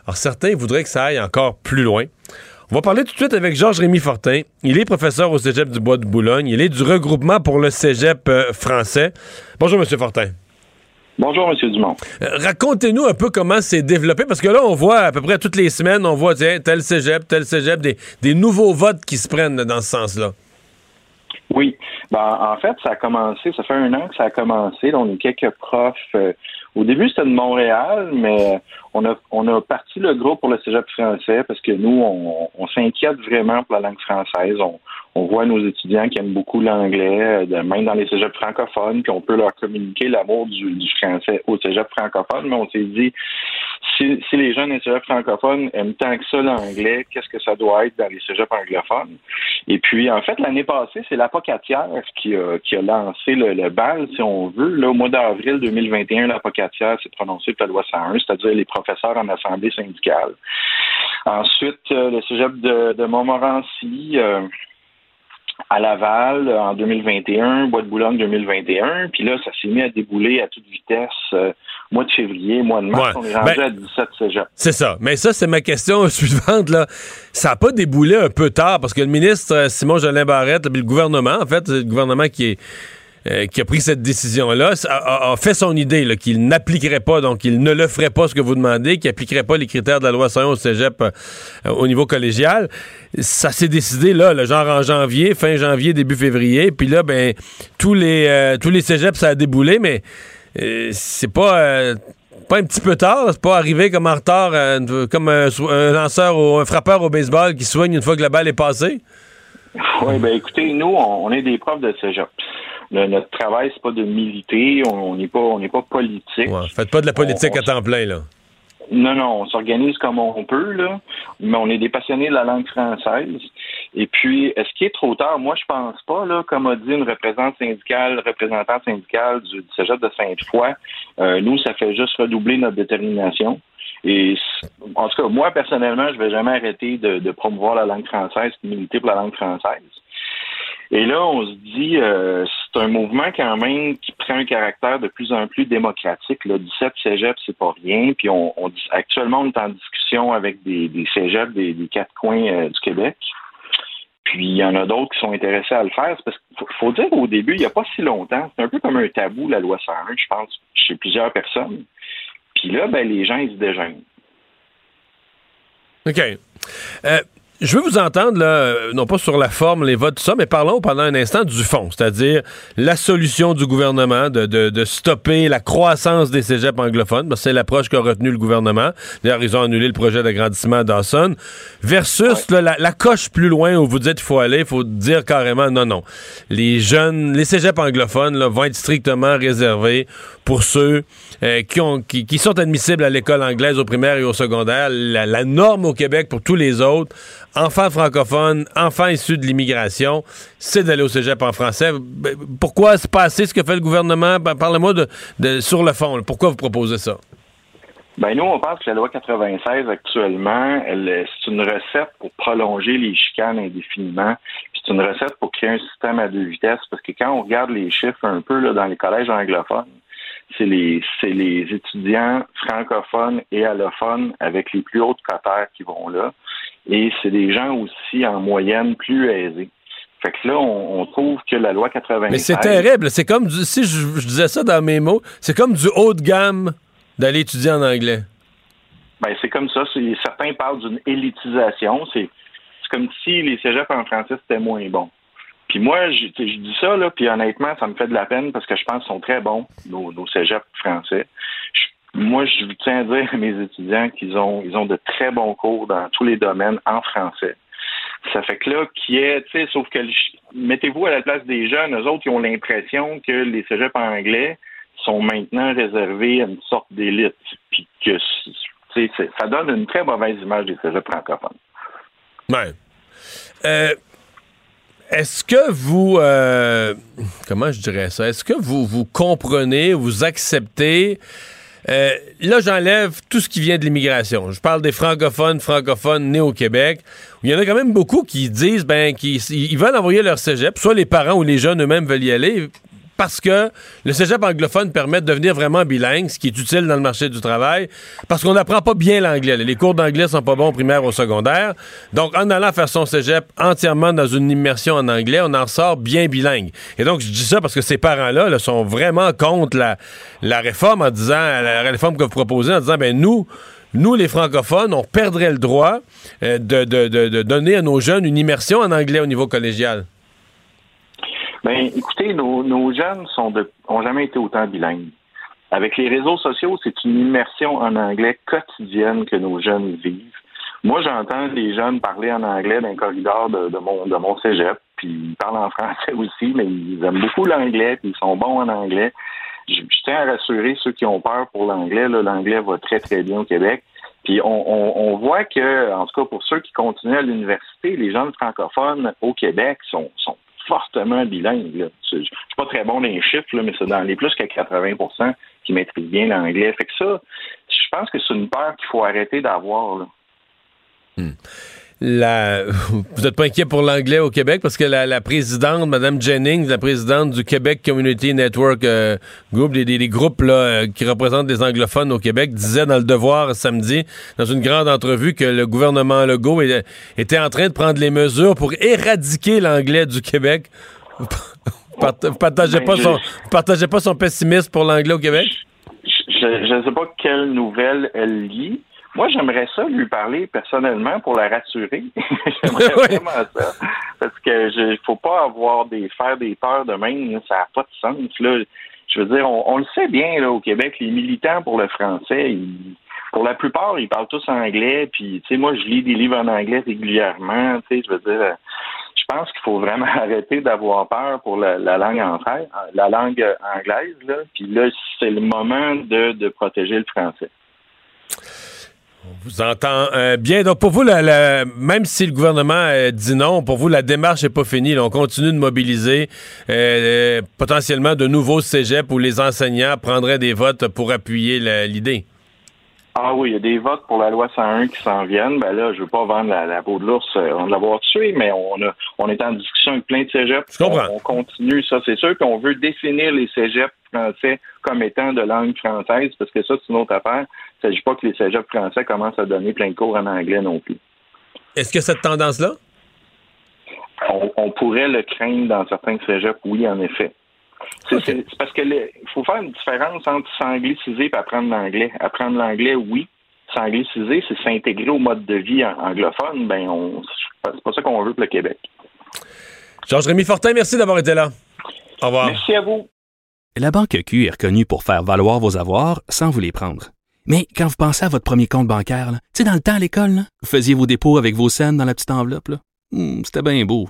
Alors, certains voudraient que ça aille encore plus loin. On va parler tout de suite avec Georges-Rémy Fortin. Il est professeur au Cégep du Bois de Boulogne. Il est du regroupement pour le Cégep euh, français. Bonjour, M. Fortin. Bonjour, M. Dumont. Euh, racontez-nous un peu comment c'est développé, parce que là, on voit à peu près toutes les semaines, on voit tel cégep, tel cégep, des, nouveaux votes qui se prennent dans ce sens-là. Oui. Ben, en fait, ça a commencé, ça fait un an que ça a commencé. on a quelques profs. Euh, au début, c'était de Montréal, mais on a, on parti le groupe pour le cégep français parce que nous, on, on s'inquiète vraiment pour la langue française. On, on voit nos étudiants qui aiment beaucoup l'anglais, euh, même dans les cégeps francophones, qu'on peut leur communiquer l'amour du, du, français au cégep francophone, mais on s'est dit, si, les jeunes des cégeps francophones aiment tant que ça l'anglais, qu'est-ce que ça doit être dans les cégeps anglophones? Et puis, en fait, l'année passée, c'est l'apocatière qui a, qui a lancé le, bal, si on veut. Là, au mois d'avril 2021, l'apocatière s'est prononcée pour la loi 101, c'est-à-dire les en assemblée syndicale. Ensuite, euh, le cégep de, de Montmorency, euh, à Laval en 2021, Bois de Boulogne 2021, puis là, ça s'est mis à débouler à toute vitesse. Euh, mois de février, mois de mars, on est rendu ben, à 17 cégeps. C'est ça. Mais ça, c'est ma question [LAUGHS] suivante. Là. Ça n'a pas déboulé un peu tard, parce que le ministre euh, Simon Jolin Barrette, le gouvernement, en fait, c'est le gouvernement qui est euh, qui a pris cette décision-là a, fait son idée qu'il n'appliquerait pas, donc il ne le ferait pas ce que vous demandez, qu'il n'appliquerait pas les critères de la loi 101 au cégep euh, au niveau collégial. Ça s'est décidé là, le genre en janvier, fin janvier, début février. Puis là, ben tous les euh, tous les cégeps, ça a déboulé, mais c'est pas pas un petit peu tard, c'est pas arrivé comme en retard, comme un, lanceur ou un frappeur au baseball qui soigne une fois que la balle est passée? Oui, ben écoutez, nous, on, est des profs de cégep notre travail, c'est pas de militer, on n'est pas on n'est pas politique. Ouais, faites pas de la politique à temps plein, là. Non, non, on s'organise comme on peut, là, mais on est des passionnés de la langue française. Et puis, est-ce qu'il est trop tard? Moi, je pense pas, là, comme a dit une représentante syndicale, représentante syndicale du, Cégep de Sainte-Foy, euh, nous, ça fait juste redoubler notre détermination. Et en tout cas, moi, personnellement, je vais jamais arrêter de, de promouvoir la langue française, de militer pour la langue française. Et là, on se dit, euh, c'est un mouvement quand même qui prend un caractère de plus en plus démocratique. Là, 17 cégeps, c'est pas rien. Puis on, actuellement, on est en discussion avec des, des cégeps des, quatre coins euh, du Québec. Puis il y en a d'autres qui sont intéressés à le faire. Parce qu'il faut, dire au début, il n'y a pas si longtemps, c'est un peu comme un tabou, la loi 101, je pense, chez plusieurs personnes. Puis là, ben, les gens, ils se déjeunent. OK. Euh, je veux vous entendre, là, non pas sur la forme, les votes, tout ça, mais parlons pendant un instant du fond, c'est-à-dire la solution du gouvernement de, de, stopper la croissance des cégeps anglophones, c'est l'approche qu'a retenu le gouvernement. D'ailleurs, ils ont annulé le projet d'agrandissement Dawson, versus la, la, coche plus loin où vous dites qu'il faut aller, il faut dire carrément non, non. Les jeunes, les cégeps anglophones là, vont être strictement réservés pour ceux euh, qui, ont, qui, sont admissibles à l'école anglaise au primaire et au secondaire. La, norme au Québec pour tous les autres, enfants francophones, enfants issus de l'immigration, c'est d'aller au cégep en français. Ben, pourquoi se passer ce que fait le gouvernement? Ben, parlez-moi de, sur le fond. Pourquoi vous proposez ça? Ben nous, on pense que la loi 96 actuellement, c'est une recette pour prolonger les chicanes indéfiniment. C'est une recette pour créer un système à deux vitesses parce que quand on regarde les chiffres un peu dans les collèges anglophones, c'est les, les étudiants francophones et allophones avec les plus hautes cotères qui vont là. Et c'est des gens aussi en moyenne plus aisés. Fait que là, on, trouve que la loi 96... Mais c'est terrible. C'est comme, du, si je, disais ça dans mes mots, c'est comme du haut de gamme d'aller étudier en anglais. Ben, c'est comme ça. Certains parlent d'une élitisation. C'est comme si les cégeps en français, c'était moins bon. Puis moi, je, dis ça, là, puis honnêtement, ça me fait de la peine parce que je pense qu'ils sont très bons, nos, nos cégeps français. moi, je tiens à dire à mes étudiants qu'ils ont, ils ont de très bons cours dans tous les domaines en français. Ça fait que là, qui est, tu sais, sauf que mettez-vous à la place des jeunes, eux autres, qui ont l'impression que les cégeps en anglais sont maintenant réservés à une sorte d'élite, puis que ça donne une très mauvaise image des cégeps francophones. Ouais. Euh, est-ce que vous, euh, comment je dirais ça, est-ce que vous, vous comprenez, vous acceptez, euh, là j'enlève tout ce qui vient de l'immigration. Je parle des francophones, francophones nés au Québec, il y en a quand même beaucoup qui disent, ben, qu'ils veulent envoyer leur cégep, soit les parents ou les jeunes eux-mêmes veulent y aller, parce que le cégep anglophone permet de devenir vraiment bilingue, ce qui est utile dans le marché du travail, parce qu'on n'apprend pas bien l'anglais. Les cours d'anglais sont pas bons au primaire ou au secondaire. Donc, en allant faire son cégep entièrement dans une immersion en anglais, on en sort bien bilingue. Et donc, je dis ça parce que ces parents-là sont vraiment contre la, la réforme en disant, la réforme que vous proposez, en disant, ben nous, nous, les francophones, on perdrait le droit euh, de, de, de donner à nos jeunes une immersion en anglais au niveau collégial. Ben, écoutez, nos, jeunes sont de, ont jamais été autant bilingues. Avec les réseaux sociaux, c'est une immersion en anglais quotidienne que nos jeunes vivent. Moi, j'entends les jeunes parler en anglais d'un corridor de, de, mon, de mon cégep, puis ils parlent en français [LAUGHS] aussi, mais ils aiment beaucoup l'anglais, puis ils sont bons en anglais. Je, tiens à rassurer ceux qui ont peur pour l'anglais. L'anglais va très, très bien au Québec. Puis on, voit que, en tout cas pour ceux qui continuent à l'université, les jeunes francophones au Québec sont fortement bilingue. Je suis pas très bon dans les chiffres, mais c'est dans les plus que 80% qui maîtrisent bien l'anglais. Fait que ça, je pense que c'est une peur qu'il faut arrêter d'avoir. Hmm. La... [LAUGHS] Vous n'êtes pas inquiet pour l'anglais au Québec? Parce que la, présidente, Mme Jennings, la présidente du Québec Community Network euh, Group, des, groupes là, euh, qui représentent les anglophones au Québec, disait dans le Devoir samedi, dans une grande entrevue, que le gouvernement Legault était en train de prendre les mesures pour éradiquer l'anglais du Québec. [LAUGHS] Vous Vous partagez, pas son, partagez pas son pessimisme pour l'anglais au Québec? Je ne sais pas quelle nouvelle elle lit. Moi, j'aimerais ça lui parler personnellement pour la rassurer. [LAUGHS] j'aimerais vraiment ça. Parce que je faut pas avoir des faire des peurs de même. Ça n'a pas de sens. Là. Je veux dire, on, le sait bien là, au Québec, les militants pour le français, pour la plupart, ils parlent tous anglais. Puis, tu sais, moi, je lis des livres en anglais régulièrement. Tu sais, je veux dire, je pense qu'il faut vraiment [LAUGHS] arrêter d'avoir peur pour la, langue anglaise, la langue anglaise. Là. Puis là, c'est le moment de, de protéger le français. Vous entend euh, bien. Donc, pour vous, même si le gouvernement euh, dit non, pour vous, la démarche n'est pas finie. on continue de mobiliser euh, potentiellement de nouveaux cégeps où les enseignants prendraient des votes pour appuyer l'idée. Ah oui, il y a des votes pour la loi 101 qui s'en viennent. Ben là, je veux pas vendre la, peau de l'ours, on l'avoir tué, mais on a, on est en discussion avec plein de cégeps. Je comprends. On, continue, ça c'est sûr, qu'on veut définir les cégeps français comme étant de langue française, parce que ça, c'est une autre affaire. Il ne s'agit pas que les cégeps français commencent à donner plein de cours en anglais non plus. Est-ce que cette tendance-là? On, pourrait le craindre dans certains cégeps, oui, en effet. C'est parce que il faut faire une différence entre s'angliciser et apprendre l'anglais. Apprendre l'anglais, oui. S'angliciser, c'est s'intégrer au mode de vie anglophone. Ben, c'est pas ça qu'on veut pour le Québec. Georges-Rémy Fortin, merci d'avoir été là. Au revoir. Merci à vous. La Banque Q est reconnue pour faire valoir vos avoirs sans vous les prendre. Mais quand vous pensez à votre premier compte bancaire, tu sais, dans le temps à l'école, vous faisiez vos dépôts avec vos scènes dans la petite enveloppe. Hmm, c'était bien beau.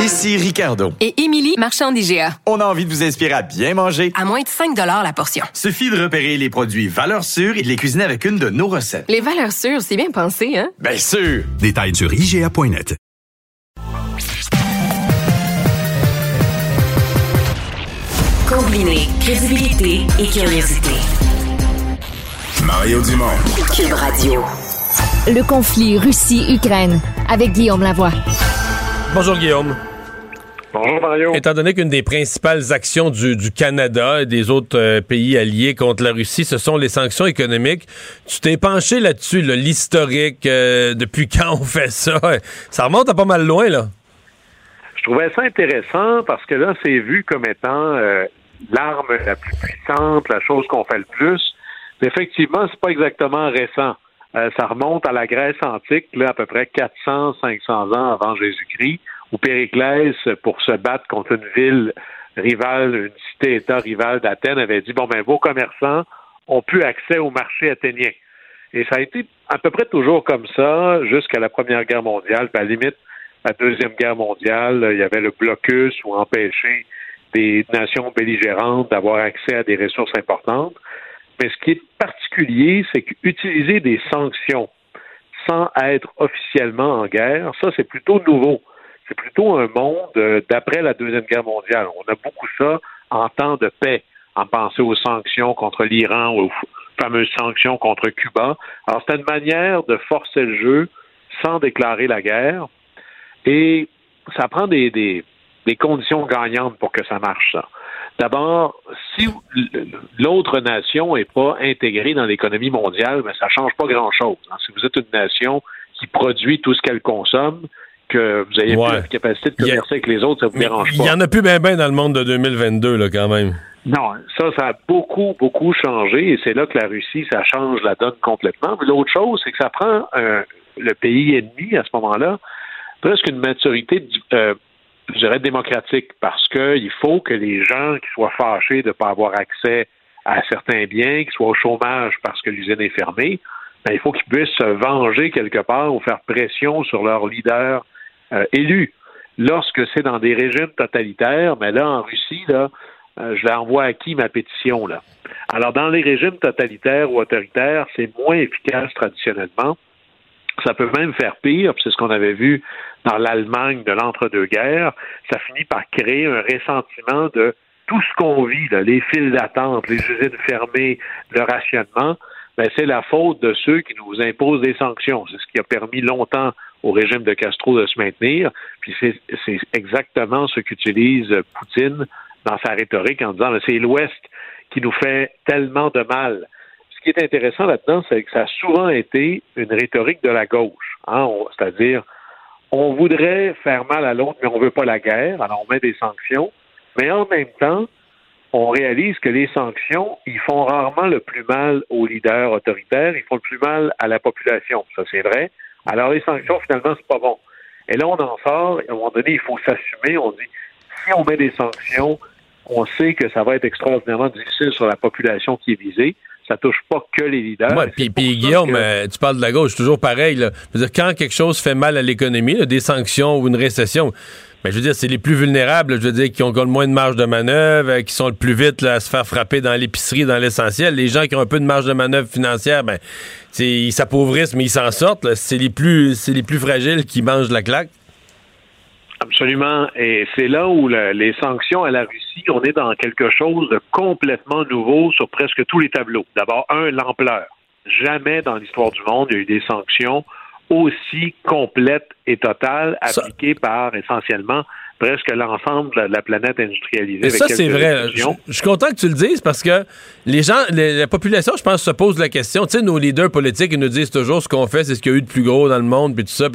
Ici Ricardo. Et Émilie, marchand d'IGA. On a envie de vous inspirer à bien manger. À moins de 5 la portion. Suffit de repérer les produits valeurs sûres et de les cuisiner avec une de nos recettes. Les valeurs sûres, c'est bien pensé, hein? Bien sûr! Détails sur IGA.net. Combiner crédibilité et curiosité. Mario Dumont. Cube Radio. Le conflit Russie-Ukraine avec Guillaume Lavoie. Bonjour Guillaume. Bonjour Mario. Étant donné qu'une des principales actions du, Canada et des autres euh, pays alliés contre la Russie, ce sont les sanctions économiques, tu t'es penché là-dessus, l'historique, euh, depuis [LAUGHS] quand on fait ça? Ça remonte à pas mal loin, là. Je trouvais ça intéressant parce que là, c'est vu comme étant euh, l'arme la plus puissante, la chose qu'on fait le plus. Mais effectivement, c'est pas exactement récent. ça remonte à la Grèce antique, là, à peu près 400-500 ans avant Jésus-Christ où Périclès, pour se battre contre une ville rivale, une cité-État rivale d'Athènes, avait dit, bon, ben, vos commerçants ont plus accès au marché athénien. Et ça a été à peu près toujours comme ça jusqu'à la Première Guerre mondiale. Puis à la limite, la Deuxième Guerre mondiale, il y avait le blocus ou empêcher des nations belligérantes d'avoir accès à des ressources importantes. Mais ce qui est particulier, c'est qu'utiliser des sanctions sans être officiellement en guerre, ça, c'est plutôt nouveau c'est plutôt un monde euh, d'après la Deuxième Guerre mondiale. On a beaucoup ça en temps de paix, en pensant aux sanctions contre l'Iran, aux fameuses sanctions contre Cuba. Alors, c'est une manière de forcer le jeu sans déclarer la guerre. Et ça prend des, des, conditions gagnantes pour que ça marche, ça. D'abord, si l'autre nation n'est pas intégrée dans l'économie mondiale, ben, ça ne change pas grand-chose. Hein. Si vous êtes une nation qui produit tout ce qu'elle consomme, que vous ayez plus la capacité de commercer avec les autres, ça vous dérange pas. Il y en a plus bien ben dans le monde de 2022, là, quand même. Non, ça, ça a beaucoup, beaucoup changé et c'est là que la Russie, ça change la donne complètement. Mais l'autre chose, c'est que ça prend le pays ennemi à ce moment-là presque une maturité, euh, je dirais, démocratique parce qu'il faut que les gens qui soient fâchés de ne pas avoir accès à certains biens, qui soient au chômage parce que l'usine est fermée, ben, il faut qu'ils puissent se venger quelque part ou faire pression sur leurs leaders euh, élus. Lorsque c'est dans des régimes totalitaires, mais là, en Russie, là, euh, je l'envoie à qui ma pétition là? Alors dans les régimes totalitaires ou autoritaires, c'est moins efficace traditionnellement. Ça peut même faire pire, c'est ce qu'on avait vu dans l'Allemagne de l'entre-deux-guerres. Ça finit par créer un ressentiment de tout ce qu'on vit, là, les files d'attente, les usines fermées, le rationnement. Ben, c'est la faute de ceux qui nous imposent des sanctions. C'est ce qui a permis longtemps au régime de Castro de se maintenir. Puis c'est exactement ce qu'utilise Poutine dans sa rhétorique en disant c'est l'Ouest qui nous fait tellement de mal. Ce qui est intéressant là-dedans, c'est que ça a souvent été une rhétorique de la gauche. Hein? C'est-à-dire, on voudrait faire mal à l'autre, mais on ne veut pas la guerre, alors on met des sanctions. Mais en même temps, on réalise que les sanctions, ils font rarement le plus mal aux leaders autoritaires, ils font le plus mal à la population. Ça, c'est vrai. Alors, les sanctions, finalement, c'est pas bon. Et là, on en sort, à un moment donné, il faut s'assumer. On dit, si on met des sanctions, on sait que ça va être extraordinairement difficile sur la population qui est visée. Ça touche pas que les leaders. Ouais, puis, Guillaume, euh, tu parles de la gauche, toujours pareil. Là. Je veux dire, quand quelque chose fait mal à l'économie, des sanctions ou une récession, ben, je veux dire, c'est les plus vulnérables, je veux dire, qui ont le moins de marge de manœuvre, euh, qui sont le plus vite à se faire frapper dans l'épicerie, dans l'essentiel. Les gens qui ont un peu de marge de manœuvre financière, ben, ils s'appauvrissent, mais ils s'en sortent. C'est les plus, c'est les plus fragiles qui mangent la claque. Absolument. Et c'est là où les sanctions à la Russie, on est dans quelque chose de complètement nouveau sur presque tous les tableaux. D'abord, un, l'ampleur. Jamais dans l'histoire du monde, il y a eu des sanctions aussi complètes et totales appliquées par essentiellement presque l'ensemble de la planète industrialisée. Et ça, c'est vrai. Je, suis content que tu le dises parce que les gens, la population, je pense, se pose la question. Tu sais, nos leaders politiques, ils nous disent toujours ce qu'on fait, c'est ce qu'il y a eu de plus gros dans le monde, puis tout ça.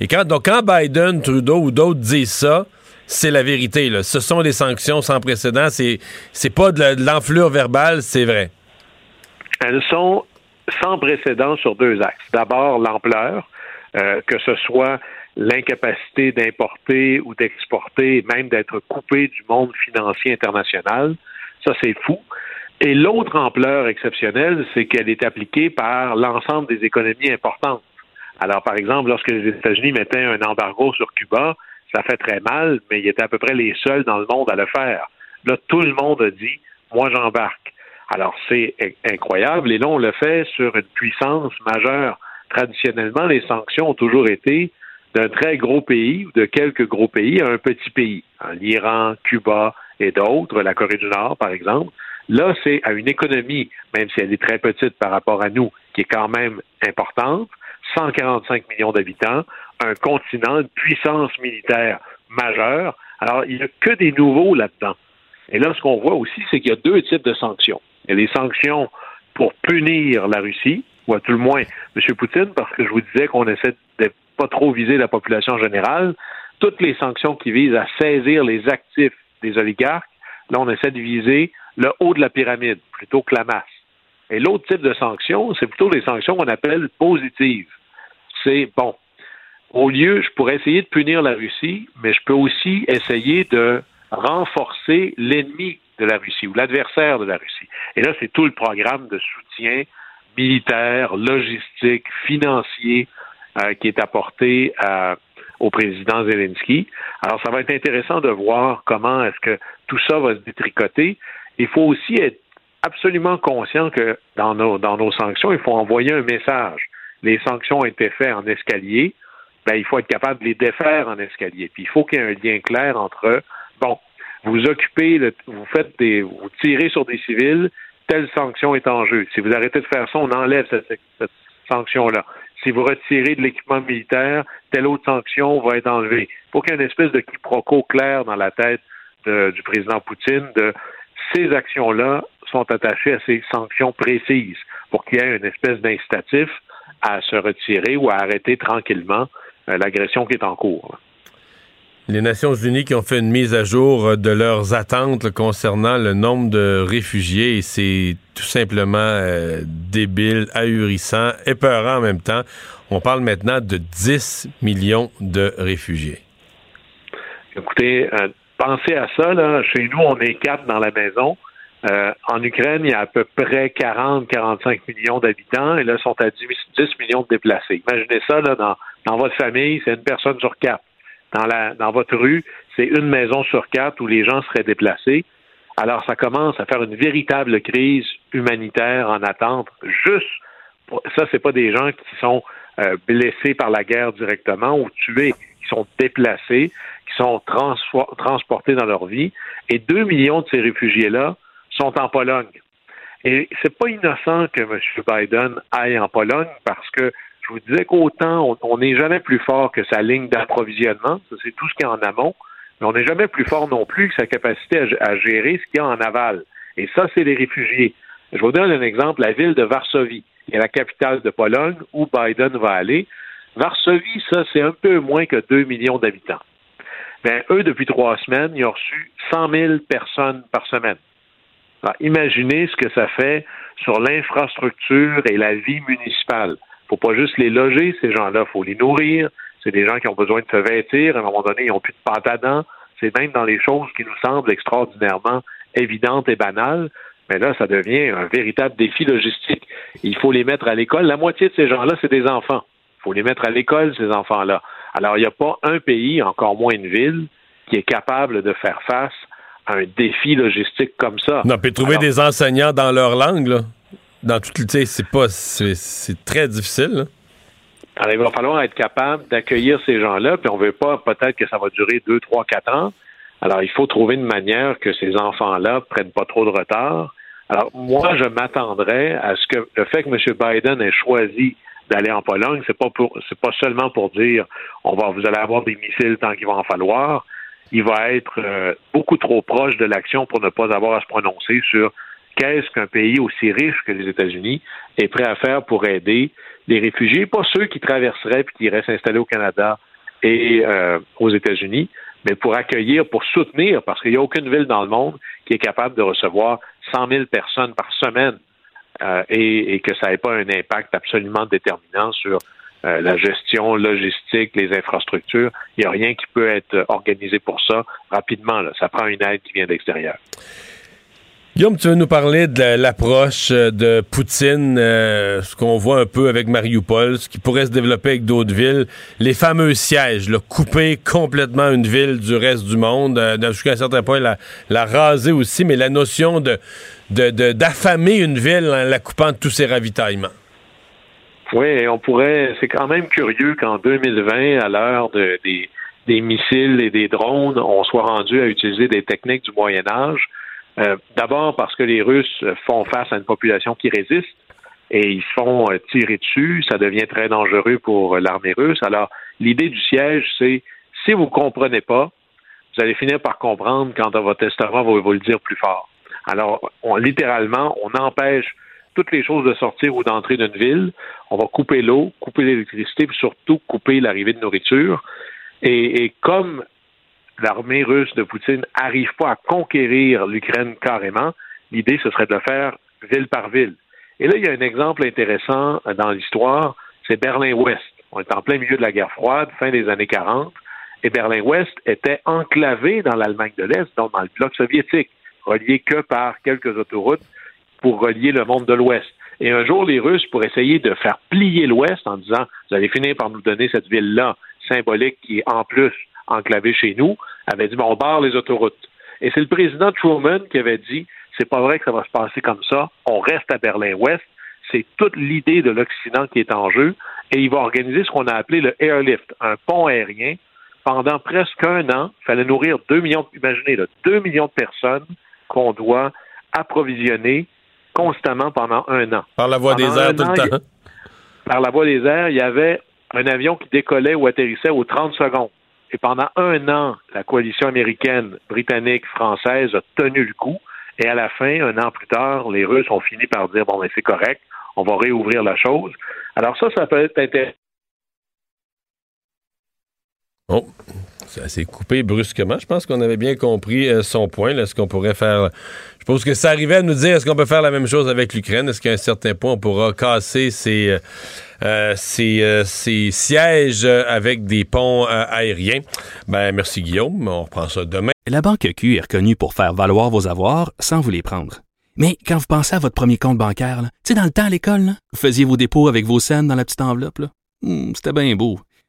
et quand, donc, quand Biden, Trudeau ou d'autres disent ça, c'est la vérité. Là. Ce sont des sanctions sans précédent. C'est, c'est pas de l'enflure verbale, c'est vrai. Elles sont sans précédent sur deux axes. D'abord, l'ampleur, euh, que ce soit l'incapacité d'importer ou d'exporter, même d'être coupé du monde financier international. Ça, c'est fou. Et l'autre ampleur exceptionnelle, c'est qu'elle est appliquée par l'ensemble des économies importantes. Alors, par exemple, lorsque les États-Unis mettaient un embargo sur Cuba, ça fait très mal, mais ils étaient à peu près les seuls dans le monde à le faire. Là, tout le monde a dit, moi, j'embarque. Alors, c'est incroyable. Et là, on le fait sur une puissance majeure. Traditionnellement, les sanctions ont toujours été d'un très gros pays ou de quelques gros pays à un petit pays, l'Iran, Cuba et d'autres, la Corée du Nord par exemple. Là, c'est à une économie, même si elle est très petite par rapport à nous, qui est quand même importante, 145 millions d'habitants, un continent, une puissance militaire majeure. Alors, il n'y a que des nouveaux là-dedans. Et là, ce qu'on voit aussi, c'est qu'il y a deux types de sanctions. Il y a des sanctions pour punir la Russie, ou à tout le moins M. Poutine, parce que je vous disais qu'on essaie de pas trop viser la population générale. Toutes les sanctions qui visent à saisir les actifs des oligarques, là, on essaie de viser le haut de la pyramide plutôt que la masse. Et l'autre type de sanctions, c'est plutôt des sanctions qu'on appelle positives. C'est bon. Au lieu, je pourrais essayer de punir la Russie, mais je peux aussi essayer de renforcer l'ennemi de la Russie ou l'adversaire de la Russie. Et là, c'est tout le programme de soutien militaire, logistique, financier qui est apporté euh, au président Zelensky. Alors, ça va être intéressant de voir comment est-ce que tout ça va se détricoter. Il faut aussi être absolument conscient que dans nos, dans nos sanctions, il faut envoyer un message. Les sanctions ont été faites en escalier, ben, il faut être capable de les défaire en escalier. Puis il faut qu'il y ait un lien clair entre, bon, vous occupez, vous faites des, vous tirez sur des civils, telle sanction est en jeu. Si vous arrêtez de faire ça, on enlève cette, cette sanction-là si vous retirez de l'équipement militaire, telle autre sanction va être enlevée. Faut qu'il y ait une espèce de quiproquo clair dans la tête du président Poutine de ces actions-là sont attachées à ces sanctions précises pour qu'il y ait une espèce d'incitatif à se retirer ou à arrêter tranquillement euh, l'agression qui est en cours les Nations Unies qui ont fait une mise à jour euh, de leurs attentes concernant le nombre de réfugiés et c'est tout simplement euh, débile, ahurissant, épeurant en même temps. On parle maintenant de 10 millions de réfugiés. Écoutez, euh, pensez à ça. Là. Chez nous, on est quatre dans la maison. en Ukraine, il y a à peu près 40-45 millions d'habitants et là, sont à 10, millions de déplacés. Imaginez ça là, dans, dans votre famille, c'est une personne sur quatre dans, la, dans votre rue, c'est une maison sur quatre où les gens seraient déplacés. Alors, ça commence à faire une véritable crise humanitaire en attente. Juste, pour, ça, c'est pas des gens qui sont euh, blessés par la guerre directement ou tués, qui sont déplacés, qui sont transportés dans leur vie. Et deux millions de ces réfugiés-là sont en Pologne. Et c'est pas innocent que M. Biden aille en Pologne parce que je vous disais qu'autant on n'est jamais plus fort que sa ligne d'approvisionnement, ça c'est tout ce qui est en amont, mais on n'est jamais plus fort non plus que sa capacité à, gérer ce qu'il y a en aval. Et ça, c'est les réfugiés. Je vous donne un exemple, la ville de Varsovie, qui est la capitale de Pologne, où Biden va aller. Varsovie, ça, c'est un peu moins que 2 millions d'habitants. Mais eux, depuis trois semaines, ils ont reçu 100 000 personnes par semaine. Alors, imaginez ce que ça fait sur l'infrastructure et la vie municipale. Faut pas juste les loger, ces gens-là, faut les nourrir. C'est des gens qui ont besoin de se vêtir. À un moment donné, ils n'ont plus de pâte à dents. C'est même dans les choses qui nous semblent extraordinairement évidentes et banales. Mais là, ça devient un véritable défi logistique. Il faut les mettre à l'école. La moitié de ces gens-là, c'est des enfants. Il faut les mettre à l'école, ces enfants-là. Alors, il n'y a pas un pays, encore moins une ville, qui est capable de faire face à un défi logistique comme ça. Non, puis trouver des enseignants dans leur langue, là, dans toute c'est pas, c'est très difficile. Alors, il va falloir être capable d'accueillir ces gens-là, puis on veut pas peut-être que ça va durer deux, trois, quatre ans. Alors, il faut trouver une manière que ces enfants-là prennent pas trop de retard. Alors, moi, je m'attendrais à ce que le fait que M. Biden ait choisi d'aller en Pologne, c'est pas pour c'est pas seulement pour dire on va vous allez avoir des missiles tant qu'il va en falloir. Il va être euh, beaucoup trop proche de l'action pour ne pas avoir à se prononcer sur qu'est-ce qu'un pays aussi riche que les États-Unis est prêt à faire pour aider les réfugiés, pas ceux qui traverseraient et qui iraient s'installer au Canada et euh, aux États-Unis, mais pour accueillir, pour soutenir, parce qu'il n'y a aucune ville dans le monde qui est capable de recevoir 100 000 personnes par semaine euh, et, que ça n'ait pas un impact absolument déterminant sur euh, la gestion logistique, les infrastructures. Il n'y a rien qui peut être organisé pour ça rapidement. Ça prend une aide qui vient d'extérieur. Guillaume, tu veux nous parler de l'approche euh, de Poutine, euh, ce qu'on voit un peu avec Mariupol, ce qui pourrait se développer avec d'autres villes, les fameux sièges, là, couper complètement une ville du reste du monde, euh, jusqu'à un certain point la, la raser aussi, mais la notion de d'affamer une ville en la coupant de tous ses ravitaillements. Oui, on pourrait. C'est quand même curieux qu'en 2020, à l'heure de, des, des missiles et des drones, on soit rendu à utiliser des techniques du Moyen Âge euh, d'abord parce que les Russes font face à une population qui résiste et ils se font euh, tirer dessus. Ça devient très dangereux pour l'armée russe. Alors, l'idée du siège, c'est si vous ne comprenez pas, vous allez finir par comprendre quand votre testament va vous le dire plus fort. Alors, littéralement, on empêche toutes les choses de sortir ou d'entrer d'une ville. On va couper l'eau, couper l'électricité, puis surtout couper l'arrivée de nourriture. Et comme l'armée russe de Poutine n'arrive pas à conquérir l'Ukraine carrément, l'idée, ce serait de le faire ville par ville. Et là, il y a un exemple intéressant dans l'histoire, c'est Berlin-Ouest. On est en plein milieu de la guerre froide, fin des années 40, et Berlin-Ouest était enclavé dans l'Allemagne de l'Est, donc dans le bloc soviétique, relié que par quelques autoroutes pour relier le monde de l'Ouest. Et un jour, les Russes, pour essayer de faire plier l'Ouest en disant, vous allez finir par nous donner cette ville-là symbolique qui est en plus enclavé chez nous, avait dit, bon, on barre les autoroutes. Et c'est le président Truman qui avait dit, c'est pas vrai que ça va se passer comme ça, on reste à Berlin-Ouest, c'est toute l'idée de l'Occident qui est en jeu, et il va organiser ce qu'on a appelé le airlift, un pont aérien. Pendant presque un an, il fallait nourrir deux millions, imaginez, là, deux millions de personnes qu'on doit approvisionner constamment pendant un an. Par la voie des airs tout le temps. par la voie des airs, il y avait un avion qui décollait ou atterrissait aux 30 secondes. Et pendant un an, la coalition américaine, britannique, française a tenu le coup. Et à la fin, un an plus tard, les Russes ont fini par dire bon, mais c'est correct, on va réouvrir la chose. Alors ça, ça peut être intéressant. Oh, ça s'est coupé brusquement. Je pense qu'on avait bien compris euh, son point. Est-ce qu'on pourrait faire. Je pense que ça arrivait à nous dire est-ce qu'on peut faire la même chose avec l'Ukraine? Est-ce qu'à un certain point, on pourra casser ces. Euh, euh, euh, ces, sièges avec des ponts aériens? Ben, merci Guillaume. On reprend ça demain. La Banque Q est reconnue pour faire valoir vos avoirs sans vous les prendre. Mais quand vous pensez à votre premier compte bancaire, tu sais, dans le temps à l'école, vous faisiez vos dépôts avec vos scènes dans la petite enveloppe. Hmm, c'était bien beau.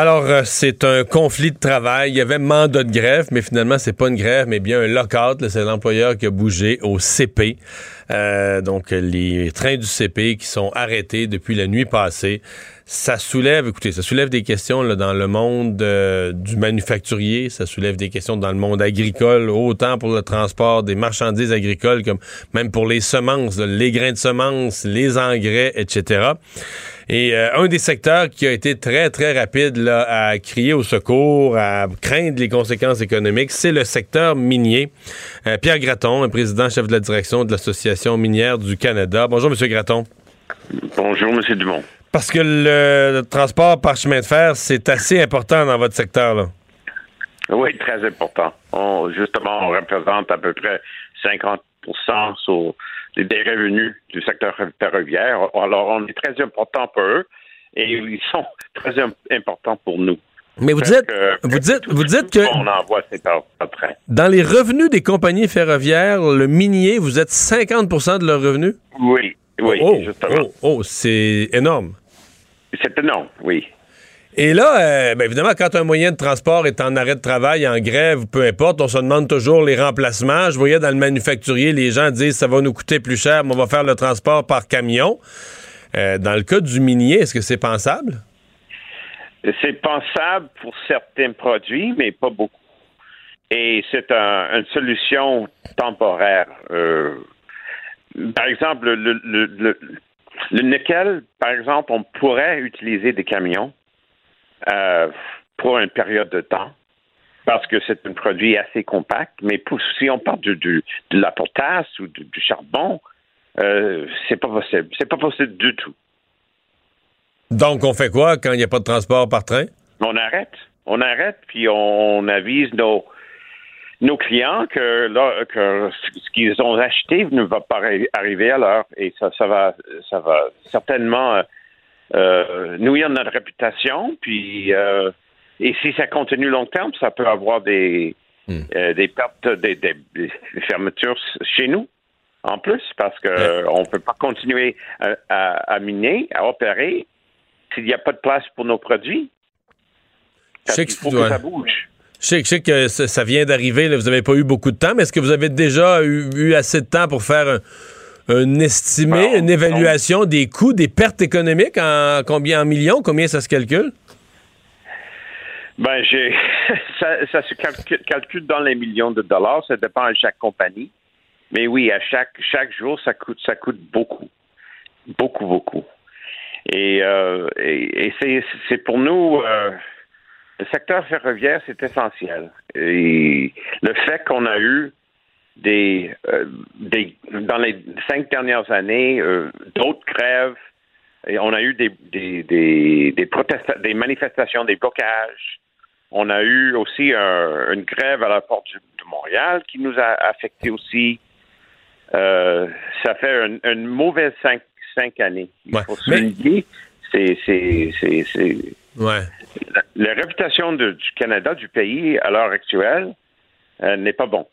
Alors, euh, c'est un conflit de travail. Il y avait mandat de grève, mais finalement, c'est pas une grève, mais bien un lockout. C'est l'employeur qui a bougé au CP. Euh, donc, les trains du CP qui sont arrêtés depuis la nuit passée. Ça soulève, écoutez, ça soulève des questions dans le monde euh, du manufacturier, ça soulève des questions dans le monde agricole, autant pour le transport des marchandises agricoles comme même pour les semences, les grains de semences, les engrais, etc. Et euh, un des secteurs qui a été très, très rapide là, à crier au secours, à craindre les conséquences économiques, c'est le secteur minier. Euh, Pierre Graton, un président chef de la direction de l'Association minière du Canada. Bonjour, Monsieur Graton. Bonjour, M. Dumont. Parce que le, le transport par chemin de fer, c'est assez important dans votre secteur, là. Oui, très important. On, justement, on représente à peu près 50% sur des revenus du secteur ferroviaire. Alors, on est très important pour eux et ils sont très im- importants pour nous. Mais vous dites, que- vous dites, vous dites que On envoie ces par par train. dans les revenus des compagnies ferroviaires, le minier, vous êtes 50% de leurs revenus? Oui, oui, oh, justement. Oh, oh, c'est énorme. C'est énorme, oui. Et là, euh, ben évidemment, quand un moyen de transport est en arrêt de travail, en grève, peu importe, on se demande toujours les remplacements. Je voyais dans le manufacturier, les gens disent ça va nous coûter plus cher, mais on va faire le transport par camion. Euh, dans le cas du minier, est-ce que c'est pensable? C'est pensable pour certains produits, mais pas beaucoup. Et c'est un- une solution temporaire. Euh, par exemple, le, le, le, le nickel, par exemple, on pourrait utiliser des camions euh, pour une période de temps parce que c'est un produit assez compact. Mais pour, si on parle de, de, de la potasse ou du charbon, euh, c'est pas possible. C'est pas possible du tout. Donc, on fait quoi quand il n'y a pas de transport par train? On arrête. On arrête, puis on avise nos, nos clients que, là, que ce qu'ils ont acheté ne va pas arri- arriver à l'heure. Et ça, ça, va, ça va certainement euh, nuire notre réputation. Puis, euh, et si ça continue long terme, ça peut avoir des, euh, des pertes, des, des- des fermetures chez nous. En plus, parce que on peut pas continuer à, à- à miner, à opérer, s'il n'y a pas de place pour nos produits. Je sais Il que- faut que ouais. ça bouge. Je sais, je sais que ça, ça vient d'arriver, vous n'avez pas eu beaucoup de temps, mais est-ce que vous avez déjà eu, eu assez de temps pour faire un, un estimé, une évaluation des coûts, des pertes économiques en combien en millions, combien ça se calcule? Ben, j'ai, [LAUGHS] ça, ça se calcule, calcule dans les millions de dollars. Ça dépend de chaque compagnie. Mais oui, à chaque, chaque jour, ça coûte, ça coûte beaucoup. Beaucoup, beaucoup. Et, euh, et, c'est pour nous, euh, le secteur ferroviaire, c'est essentiel. Et le fait qu'on a eu des, euh, des dans les cinq dernières années, euh, d'autres grèves, et on a eu des, des, des, des, protesta- des manifestations, des blocages. On a eu aussi un- une grève à la porte du- de Montréal qui nous a affecté aussi. Euh, ça fait une, une mauvaise cinq, cinq années. Il Ouais. faut souligner. C'est, c'est, c'est, c'est, Ouais. la, la réputation de- du Canada, du pays, à l'heure actuelle, euh, n'est pas bon.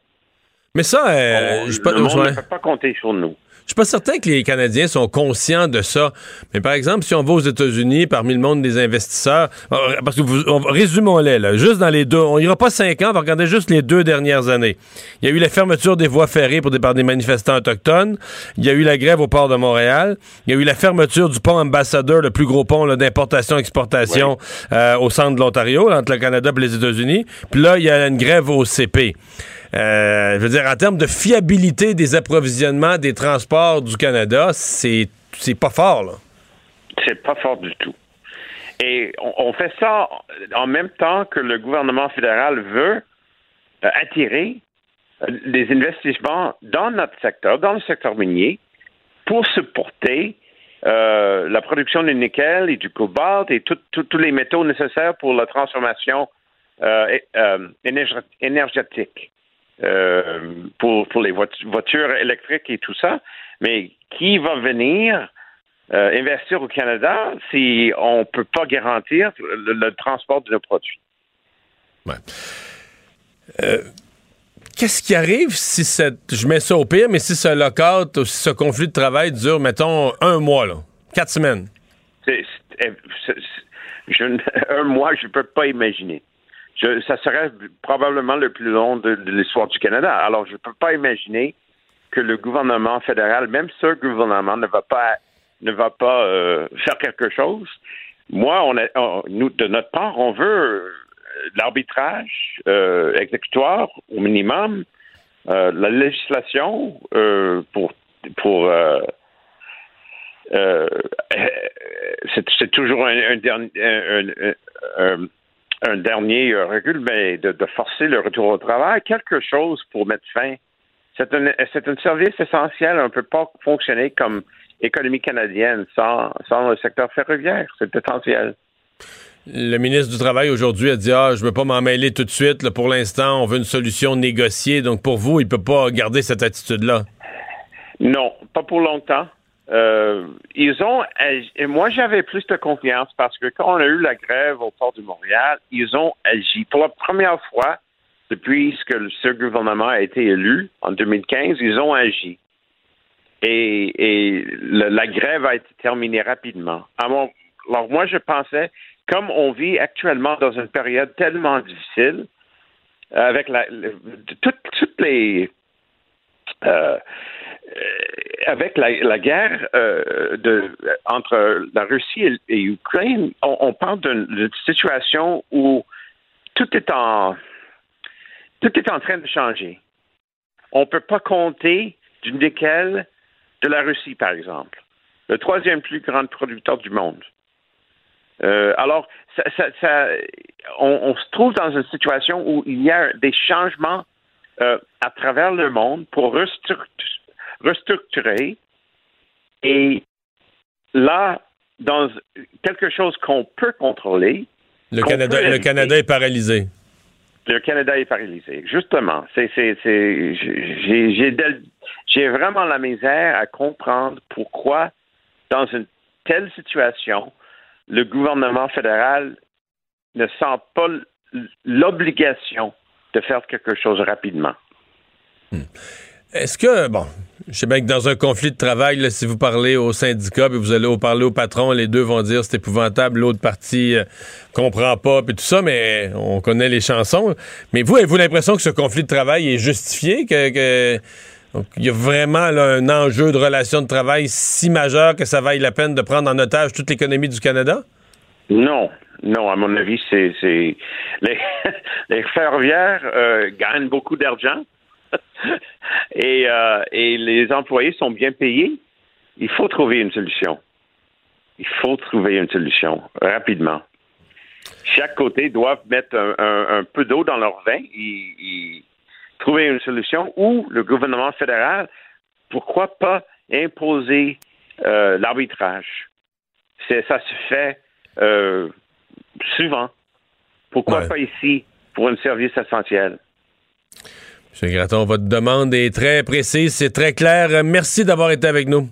Mais ça, euh, On- je suis pas- le monde ouais. ne peut pas compter sur nous. Je suis pas certain que les Canadiens sont conscients de ça. Mais par exemple, si on va aux États-Unis, parmi le monde des investisseurs, euh, parce que vous, on- résumons-les, là, juste dans les deux, on ira pas cinq ans, on va regarder juste les deux dernières années. Il y a eu la fermeture des voies ferrées pour des, par des manifestants autochtones. Il y a eu la grève au port de Montréal. Il y a eu la fermeture du pont ambassadeur, le plus gros pont d'importation-exportation euh, au centre de l'Ontario, entre le Canada et les États-Unis. Puis là, il y a une grève au CP. Euh, je veux dire, en termes de fiabilité des approvisionnements des transports du Canada, c'est pas fort, là. C'est pas fort du tout. Et on, fait ça en même temps que le gouvernement fédéral veut euh, attirer euh, les investissements dans notre secteur, dans le secteur minier, pour supporter la production du nickel et du cobalt et tous les métaux nécessaires pour la transformation énergétique. Euh, pour, pour les voitu- voitures électriques et tout ça. Mais qui va venir euh, investir au Canada si on ne peut pas garantir le, le transport de nos produits? Euh, Qu'est-ce qui arrive si cette. Je mets ça au pire, mais si ce lockout ou si ce conflit de travail dure, mettons, un mois, là, quatre semaines? Je [LAUGHS] un mois, je ne peux pas imaginer. Ça serait probablement le plus long de, l'histoire du Canada. Alors, je ne peux pas imaginer que le gouvernement fédéral, même ce gouvernement, ne va pas, ne va pas euh, faire quelque chose. Moi, on a, nous, de notre part, on veut euh, l'arbitrage euh, exécutoire au minimum, la législation pour pour c'est toujours un, un derni- un- un- un- un dernier euh, recul, mais de, de forcer le retour au travail, quelque chose pour mettre fin. C'est un, c'est un service essentiel. On ne peut pas fonctionner comme économie canadienne sans, sans le secteur ferroviaire. C'est essentiel. Le ministre du Travail aujourd'hui a dit Ah, je ne veux pas m'en mêler tout de suite. là, pour l'instant, on veut une solution négociée. Donc, pour vous, il ne peut pas garder cette attitude-là? Non, pas pour longtemps. Euh, ils ont. moi, j'avais plus de confiance parce que quand on a eu la grève au port de Montréal, ils ont agi. Pour la première fois depuis que ce gouvernement a été élu en 2015, ils ont agi. Et, la grève a été terminée rapidement. Alors, moi, je pensais, comme on vit actuellement dans une période tellement difficile, avec la, toutes, les euh, avec la, guerre euh, de, entre la Russie et, l'Ukraine, on, parle d'une situation où tout est en tout est en train de changer. On ne peut pas compter du nickel de la Russie, par exemple, le troisième plus grand producteur du monde. Euh, alors, ça, on, se trouve dans une situation où il y a des changements euh, à travers le monde pour restructu- restructurer. Et là, dans quelque chose qu'on peut contrôler, Le Canada, le est paralysé. le Canada est paralysé. Justement, c'est, c'est, c'est, j'ai, j'ai, del- j'ai vraiment la misère à comprendre pourquoi, dans une telle situation, le gouvernement fédéral ne sent pas l'obligation de faire quelque chose rapidement. Est-ce que, bon, je sais bien que dans un conflit de travail, si vous parlez au syndicat puis vous allez parler au patron, les deux vont dire c'est épouvantable, l'autre partie euh, comprend pas, puis tout ça, mais on connaît les chansons. Mais vous, avez-vous l'impression que ce conflit de travail est justifié, que, il y a vraiment un enjeu de relation de travail si majeur que ça vaille la peine de prendre en otage toute l'économie du Canada? Non, non, à mon avis, c'est, c'est les, [LAUGHS] les ferroviaires euh, gagnent beaucoup d'argent [LAUGHS] et, euh, et les employés sont bien payés. Il faut trouver une solution. Il faut trouver une solution rapidement. Chaque côté doit mettre un, un- un peu d'eau dans leur vin et, et trouver une solution ou le gouvernement fédéral, pourquoi pas imposer euh, l'arbitrage? C'est, ça se fait euh, souvent. Pourquoi Ouais. pas ici pour un service essentiel? M. Gratton, votre demande est très précise, c'est très clair. Merci d'avoir été avec nous.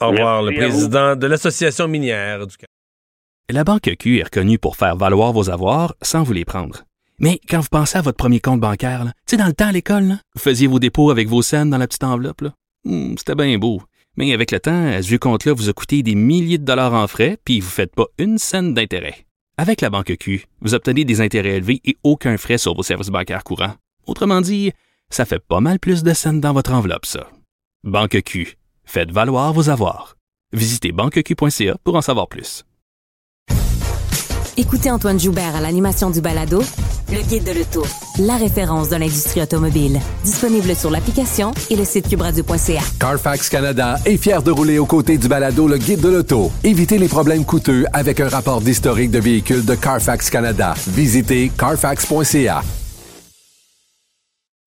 Au revoir, Merci le à président de l'Association minière du Canada. La Banque Q est reconnue pour faire valoir vos avoirs sans vous les prendre. Mais quand vous pensez à votre premier compte bancaire, tu sais, dans le temps à l'école, vous faisiez vos dépôts avec vos scènes dans la petite enveloppe, là. Hmm, c'était bien beau. Mais avec le temps, ce vieux compte-là vous a coûté des milliers de dollars en frais, puis vous ne faites pas une scène d'intérêt. Avec la banque Q, vous obtenez des intérêts élevés et aucun frais sur vos services bancaires courants. Autrement dit, ça fait pas mal plus de scènes dans votre enveloppe, ça. Banque Q, faites valoir vos avoirs. Visitez banqueq.ca pour en savoir plus. Écoutez Antoine Joubert à l'animation du balado Le Guide de l'Auto, la référence de l'industrie automobile. Disponible sur l'application et le site cubradio.ca. Carfax Canada est fier de rouler aux côtés du balado Le Guide de l'Auto. Évitez les problèmes coûteux avec un rapport d'historique de véhicules de Carfax Canada. Visitez carfax.ca.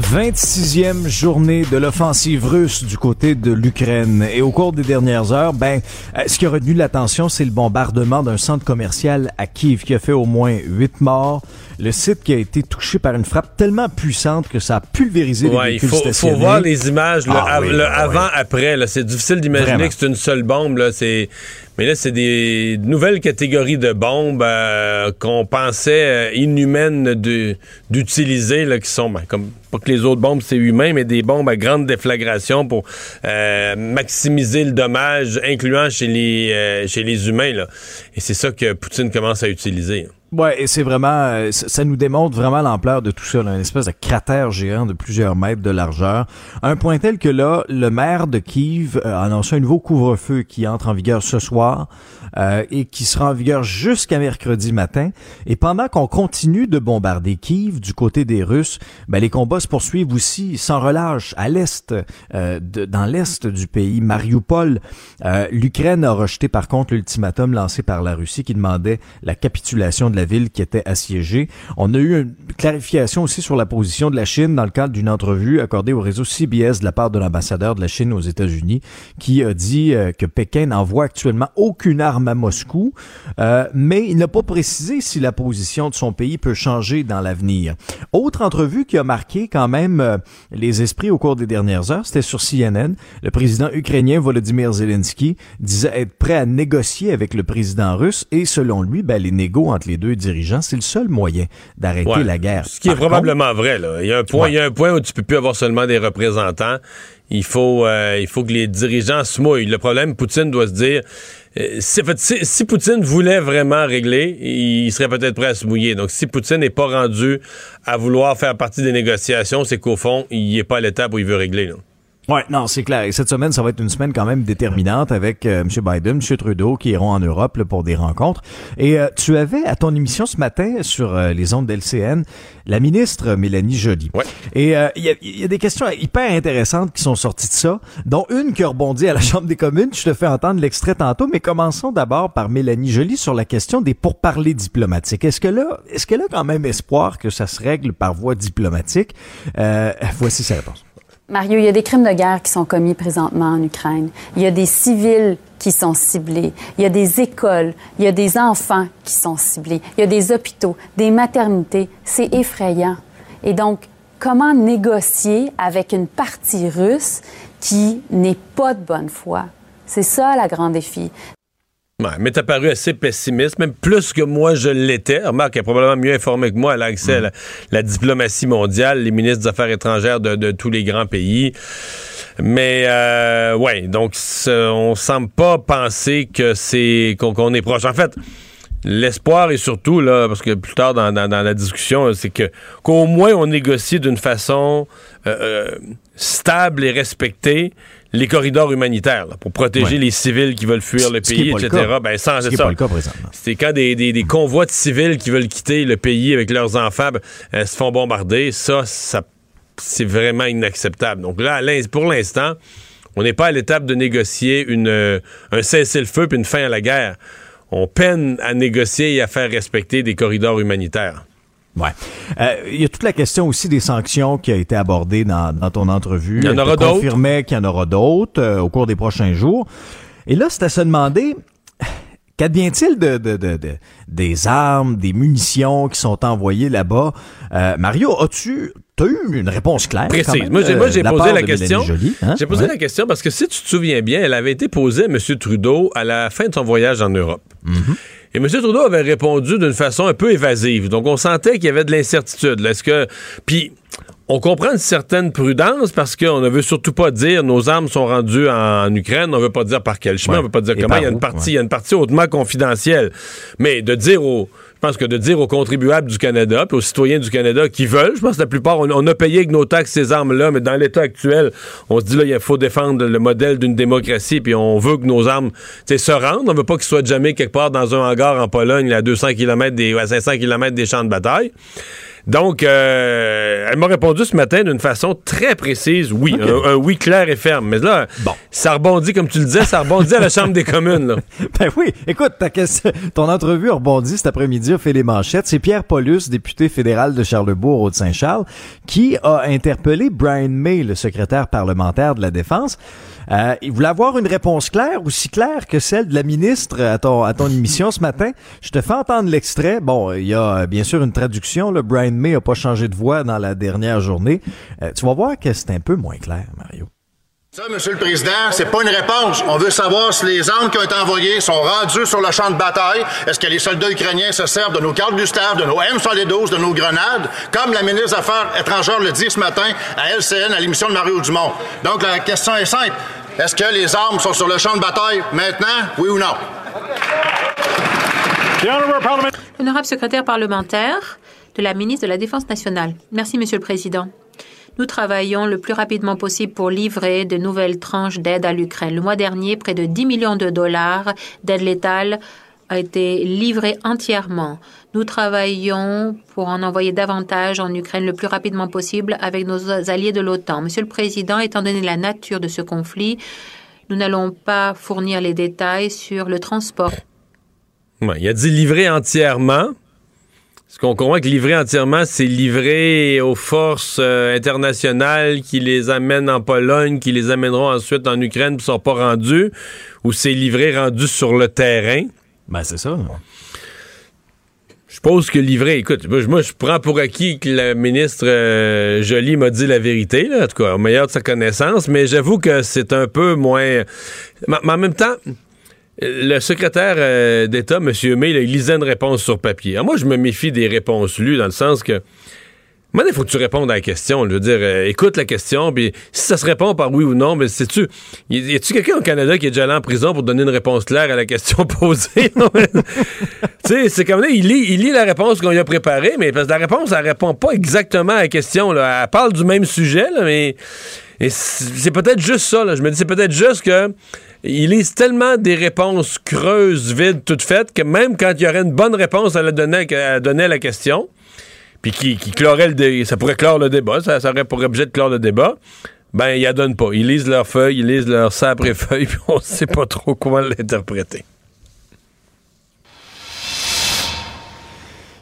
26e journée de l'offensive russe du côté de l'Ukraine. Et au cours des dernières heures, ben, euh, ce qui a retenu l'attention, c'est le bombardement d'un centre commercial à Kiev qui a fait au moins huit morts. Le site qui a été touché par une frappe tellement puissante que ça a pulvérisé les Ouais, il véhicules faut, stationnés. faut voir les images, le, Ah av- oui, le ah oui. avant-après. C'est difficile d'imaginer que c'est une seule bombe. Là. Mais là, c'est des nouvelles catégories de bombes euh, qu'on pensait euh, inhumaines d'utiliser, qui sont ben, comme pas que les autres bombes, c'est humain, mais des bombes à grande déflagration pour euh, maximiser le dommage, incluant chez les, euh, chez les humains. Là. Et c'est ça que Poutine commence à utiliser. Ouais, et c'est vraiment, euh, ça nous démontre vraiment l'ampleur de tout ça, là, une espèce de cratère géant de plusieurs mètres de largeur. Un point tel que là, le maire de Kiev euh, a annoncé un nouveau couvre-feu qui entre en vigueur ce soir euh, et qui sera en vigueur jusqu'à mercredi matin. Et pendant qu'on continue de bombarder Kiev du côté des Russes, ben, les combats se poursuivent aussi sans relâche à l'est, euh, dans l'est du pays, Mariupol. Euh, L'Ukraine a rejeté par contre l'ultimatum lancé par la Russie qui demandait la capitulation de la ville qui était assiégée. On a eu une clarification aussi sur la position de la Chine dans le cadre d'une entrevue accordée au réseau CBS de la part de l'ambassadeur de la Chine aux États-Unis qui a dit euh, que Pékin n'envoie actuellement aucune arme à Moscou, euh, mais il n'a pas précisé si la position de son pays peut changer dans l'avenir. Autre entrevue qui a marqué quand même euh, les esprits au cours des dernières heures, c'était sur CNN. Le président ukrainien Volodymyr Zelensky disait être prêt à négocier avec le président russe et selon lui, ben, les négos entre les deux dirigeants, c'est le seul moyen d'arrêter Ouais. la guerre. Ce qui est contre, probablement vrai. Là. Il, y a un point, Ouais. il y a un point où tu peux plus avoir seulement des représentants. Il faut, euh, il faut que les dirigeants se mouillent. Le problème, Poutine doit se dire, euh, si, Poutine voulait vraiment régler, il serait peut-être prêt à se mouiller. Donc, si Poutine n'est pas rendu à vouloir faire partie des négociations, c'est qu'au fond, il n'est pas à l'étape où il veut régler. là. Ouais, non, c'est clair. Et cette semaine, ça va être une semaine quand même déterminante avec euh, M. Biden, M. Trudeau qui iront en Europe là, pour des rencontres. Et euh, tu avais à ton émission ce matin sur euh, les ondes d'LCN la ministre Mélanie Joly. Et euh, il y, y a des questions hyper intéressantes qui sont sorties de ça, dont une qui a rebondi à la [LAUGHS] Chambre des communes. Je te fais entendre l'extrait tantôt, mais commençons d'abord par Mélanie Joly sur la question des pourparlers diplomatiques. Est-ce que là, est-ce qu'elle a quand même espoir que ça se règle par voie diplomatique? Euh, voici sa réponse. Mario, il y a des crimes de guerre qui sont commis présentement en Ukraine. Il y a des civils qui sont ciblés. Il y a des écoles. Il y a des enfants qui sont ciblés. Il y a des hôpitaux, des maternités. C'est effrayant. Et donc, comment négocier avec une partie russe qui n'est pas de bonne foi? C'est ça, la grand défi. Ouais, mais t'as paru assez pessimiste, même plus que moi je l'étais. Remarque, elle est probablement mieux informée que moi. Elle a accès à la, la diplomatie mondiale, les ministres des Affaires étrangères de, de tous les grands pays. Mais euh, ouais, donc on semble pas penser que c'est qu'on est proche. En fait, l'espoir est surtout là, parce que plus tard dans, dans- dans la discussion, c'est que qu'au moins on négocie d'une façon euh, euh, stable et respectée les corridors humanitaires là, pour protéger Ouais. les civils qui veulent fuir le pays, le etc. cas. Ben, sans Ce le. C'est quand des, des- des convois de civils qui veulent quitter le pays avec leurs enfants ben, euh, se font bombarder. Ça, ça c'est vraiment inacceptable. Donc là, pour l'instant, on n'est pas à l'étape de négocier une, euh, un cessez-le-feu puis une fin à la guerre. On peine à négocier et à faire respecter des corridors humanitaires. Ouais. Euh, Il y a toute la question aussi des sanctions qui a été abordée dans, dans ton entrevue. Il y en aura d'autres. confirmait qu'il y en aura d'autres euh, au cours des prochains jours. Et là, c'est à se demander, qu'advient-il de, de, de, de- des armes, des munitions qui sont envoyées là-bas? Euh, Mario, as-tu as eu une réponse claire? Précise. Moi, j'ai, euh, moi, j'ai de la posé la question. Hein? J'ai posé Ouais. la question parce que si tu te souviens bien, elle avait été posée à M. Trudeau à la fin de son voyage en Europe. Mm-hmm. Et M. Trudeau avait répondu d'une façon un peu évasive. Donc, on sentait qu'il y avait de l'incertitude. Est-ce que. Puis. On comprend une certaine prudence parce qu'on ne veut surtout pas dire nos armes sont rendues en, Ukraine, on ne veut pas dire par quel chemin, Ouais. on ne veut pas dire Et comment. Il y a une partie, ouais. il y a une partie hautement confidentielle. Mais de dire aux, je pense que de dire aux contribuables du Canada, puis aux citoyens du Canada qui veulent, je pense que la plupart, on, a payé avec nos taxes ces armes-là, mais dans l'état actuel, on se dit là, il faut défendre le modèle d'une démocratie, puis on veut que nos armes se rendent. On veut pas qu'ils soient jamais quelque part dans un hangar en Pologne, à 200 km des, à 500 km des champs de bataille. Donc, euh, elle m'a répondu ce matin d'une façon très précise, oui, un, un oui clair et ferme. Mais là, ça rebondit, comme tu le disais, ça rebondit à la Chambre des communes. Là. [LAUGHS] Ben oui, écoute, ta question- ton entrevue a rebondi cet après-midi, a fait les manchettes. C'est Pierre Paulus, député fédéral de Charlebourg, au Saint-Charles, qui a interpellé Brian May, le secrétaire parlementaire de la Défense. Euh, il voulait avoir une réponse claire, aussi claire que celle de la ministre à ton, à ton émission ce matin. Je te fais entendre l'extrait. Bon, il y a euh, bien sûr une traduction. Le Brian May a pas changé de voix dans la dernière journée. Euh, tu vas voir que c'est un peu moins clair, Mario. Ça, Monsieur le Président, c'est pas une réponse. On veut savoir si les armes qui ont été envoyées sont rendues sur le champ de bataille. Est-ce que les soldats ukrainiens se servent de nos cartes Gustave, de nos M112, de nos grenades, comme la ministre des Affaires étrangères le dit ce matin à LCN, à l'émission de Mario Dumont. Donc, la question est simple. Est-ce que les armes sont sur le champ de bataille maintenant, oui ou non? Honorable secrétaire parlementaire de la ministre de la Défense nationale. Merci, Monsieur le Président. Nous travaillons le plus rapidement possible pour livrer de nouvelles tranches d'aide à l'Ukraine. Le mois dernier, près de 10 millions de dollars d'aide létale a été livré entièrement. Nous travaillons pour en envoyer davantage en Ukraine le plus rapidement possible avec nos alliés de l'OTAN. Monsieur le Président, étant donné la nature de ce conflit, nous n'allons pas fournir les détails sur le transport Ouais, il a dit livrer entièrement. Ce qu'on comprend que livrer entièrement, c'est livrer aux forces euh, internationales qui les amènent en Pologne, qui les amèneront ensuite en Ukraine, puis sont pas rendus, ou c'est livré rendu sur le terrain. Ben, c'est ça. Je suppose que livrer, écoute, moi, je- prends pour acquis que le ministre euh, Joly m'a dit la vérité, là, en tout cas, au meilleur de sa connaissance, mais j'avoue que c'est un peu moins. Mais en même temps, le secrétaire euh, d'État, M. May, il lisait une réponse sur papier. Alors moi, je me méfie des réponses lues, dans le sens que. Maintenant, il faut que tu répondes à la question. Je veux dire, euh, écoute la question, puis si ça se répond par oui ou non, mais sais-tu, y a-tu quelqu'un au Canada qui est déjà allé en prison pour donner une réponse claire à la question [LAUGHS] posée? [LAUGHS] Tu sais, c'est comme là, il lit, il lit la réponse qu'on lui a préparée, mais parce que la réponse, elle répond pas exactement à la question. Là. Elle parle du même sujet, là, mais c'est peut-être juste ça. Là. Je me dis, c'est peut-être juste que ils lisent tellement des réponses creuses, vides, toutes faites, que même quand il y aurait une bonne réponse à, donner, à la question, puis qui, clorait le dé- ça pourrait clore le débat, ça, ça aurait pour objet de clore le débat, ben, ils la donnent pas. Ils lisent leurs feuilles, ils lisent leurs sabre et feuilles, [LAUGHS] puis on sait pas trop comment l'interpréter.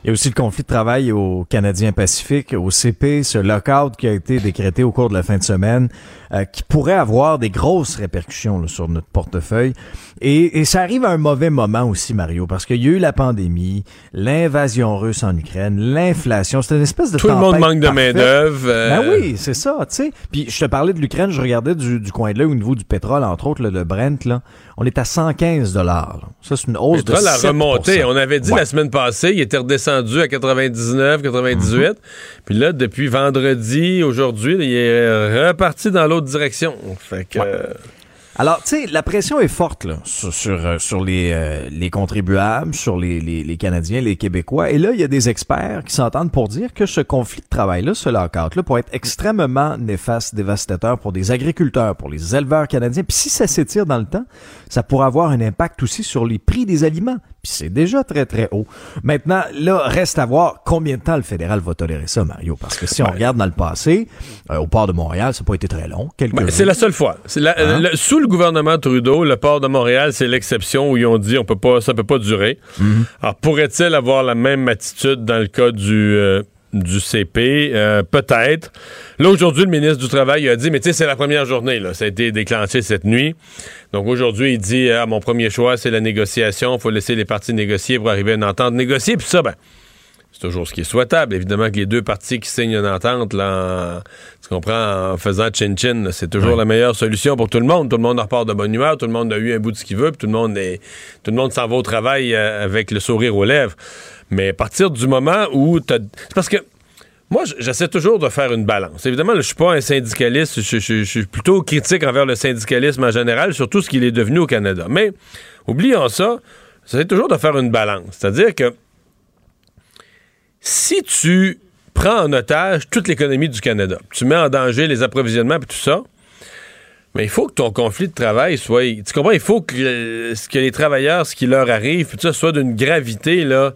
Il y a aussi le conflit de travail au Canadien Pacifique, au CP, ce lockout qui a été décrété au cours de la fin de semaine, euh, qui pourrait avoir des grosses répercussions là, sur notre portefeuille. Et, et ça arrive à un mauvais moment aussi, Mario, parce qu'il y a eu la pandémie, l'invasion russe en Ukraine, l'inflation. C'est une espèce de Tout le monde manque de parfaite. main-d'œuvre. euh, Ben oui, c'est ça, tu sais. Puis je te parlais de l'Ukraine, je regardais du, du coin de l'œil au niveau du pétrole, entre autres, là, le Brent, là. On est à 115 dollars. Ça, c'est une hausse Le de pétrole a 7 remonté. On avait dit Ouais. la semaine passée, il était redescendu à 99, 98. Puis là, depuis vendredi, aujourd'hui, il est reparti dans l'autre direction. Fait que. euh, Alors, tu sais, la pression est forte là, sur, sur, euh, sur les, euh, les contribuables, sur les, les, les, Canadiens, les Québécois. Et là, il y a des experts qui s'entendent pour dire que ce conflit de travail-là, ce lockout-là, pourrait être extrêmement néfaste, dévastateur pour des agriculteurs, pour les éleveurs canadiens. Puis si ça s'étire dans le temps, ça pourrait avoir un impact aussi sur les prix des aliments. Puis c'est déjà très, très haut. Maintenant, là, reste à voir combien de temps le fédéral va tolérer ça, Mario. Parce que si on regarde dans le passé, euh, au port de Montréal, ça n'a pas été très long. Ben, c'est la seule fois. La, hein? sous le gouvernement Trudeau, le port de Montréal, c'est l'exception où ils ont dit on peut pas, ça peut pas durer. Mm-hmm. Alors, pourrait-il avoir la même attitude dans le cas du... Euh, du CP, euh, peut-être. Là, aujourd'hui, le ministre du Travail a dit, mais tu sais, c'est la première journée, là. Ça a été déclenché cette nuit. Donc aujourd'hui, il dit, ah, mon premier choix, c'est la négociation. Il faut laisser les parties négocier pour arriver à une entente négociée. Puis ça, ben, c'est toujours ce qui est souhaitable. Évidemment que les deux parties qui signent une entente, là, en, tu comprends, en faisant chin-chin, c'est toujours la meilleure solution pour tout le monde. Tout le monde repart de bonne humeur, tout le monde a eu un bout de ce qu'il veut, puis tout le monde est, tout le monde s'en va au travail euh, avec le sourire aux lèvres. Mais à partir du moment où t'as... C'est parce que moi, j'essaie toujours de faire une balance. Évidemment, je suis pas un syndicaliste, je, suis plutôt critique envers le syndicalisme en général, surtout ce qu'il est devenu au Canada. Mais, oublions ça, j'essaie toujours de faire une balance. C'est-à-dire que si tu prends en otage toute l'économie du Canada, tu mets en danger les approvisionnements et tout ça, mais il faut que ton conflit de travail soit. Tu comprends? Il faut que, que les travailleurs, ce qui leur arrive, tout ça, soit d'une gravité là,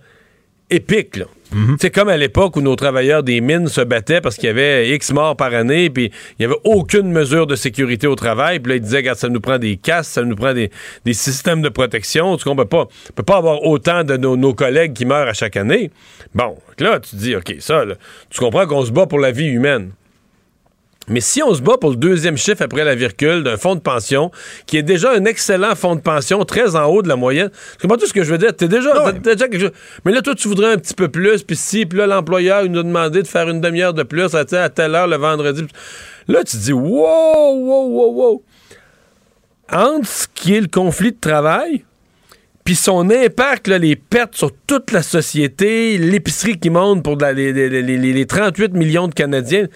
épique. Là. Mhm. C'est comme à l'époque où nos travailleurs des mines se battaient parce qu'il y avait X morts par année, puis il n'y avait aucune mesure de sécurité au travail. Puis là, ils disaient, regarde, ça nous prend des casques, ça nous prend des, systèmes de protection. Tu comprends pas? On peut pas avoir autant de nos, collègues qui meurent à chaque année. Bon, là, tu te dis, OK, ça, tu comprends qu'on se bat pour la vie humaine. Mais si on se bat pour le deuxième chiffre après la virgule d'un fonds de pension, qui est déjà un excellent fonds de pension, très en haut de la moyenne, tu comprends tout ce que je veux dire? T'es déjà, déjà quelque chose. Mais là, toi, tu voudrais un petit peu plus, puis si, puis là, l'employeur, nous a demandé de faire une demi-heure de plus à, à telle heure le vendredi. Là, tu te dis, wow, wow, wow, wow. Entre ce qui est le conflit de travail, puis son impact, là, les pertes sur toute la société, l'épicerie qui monte pour les, les 38 millions de Canadiens,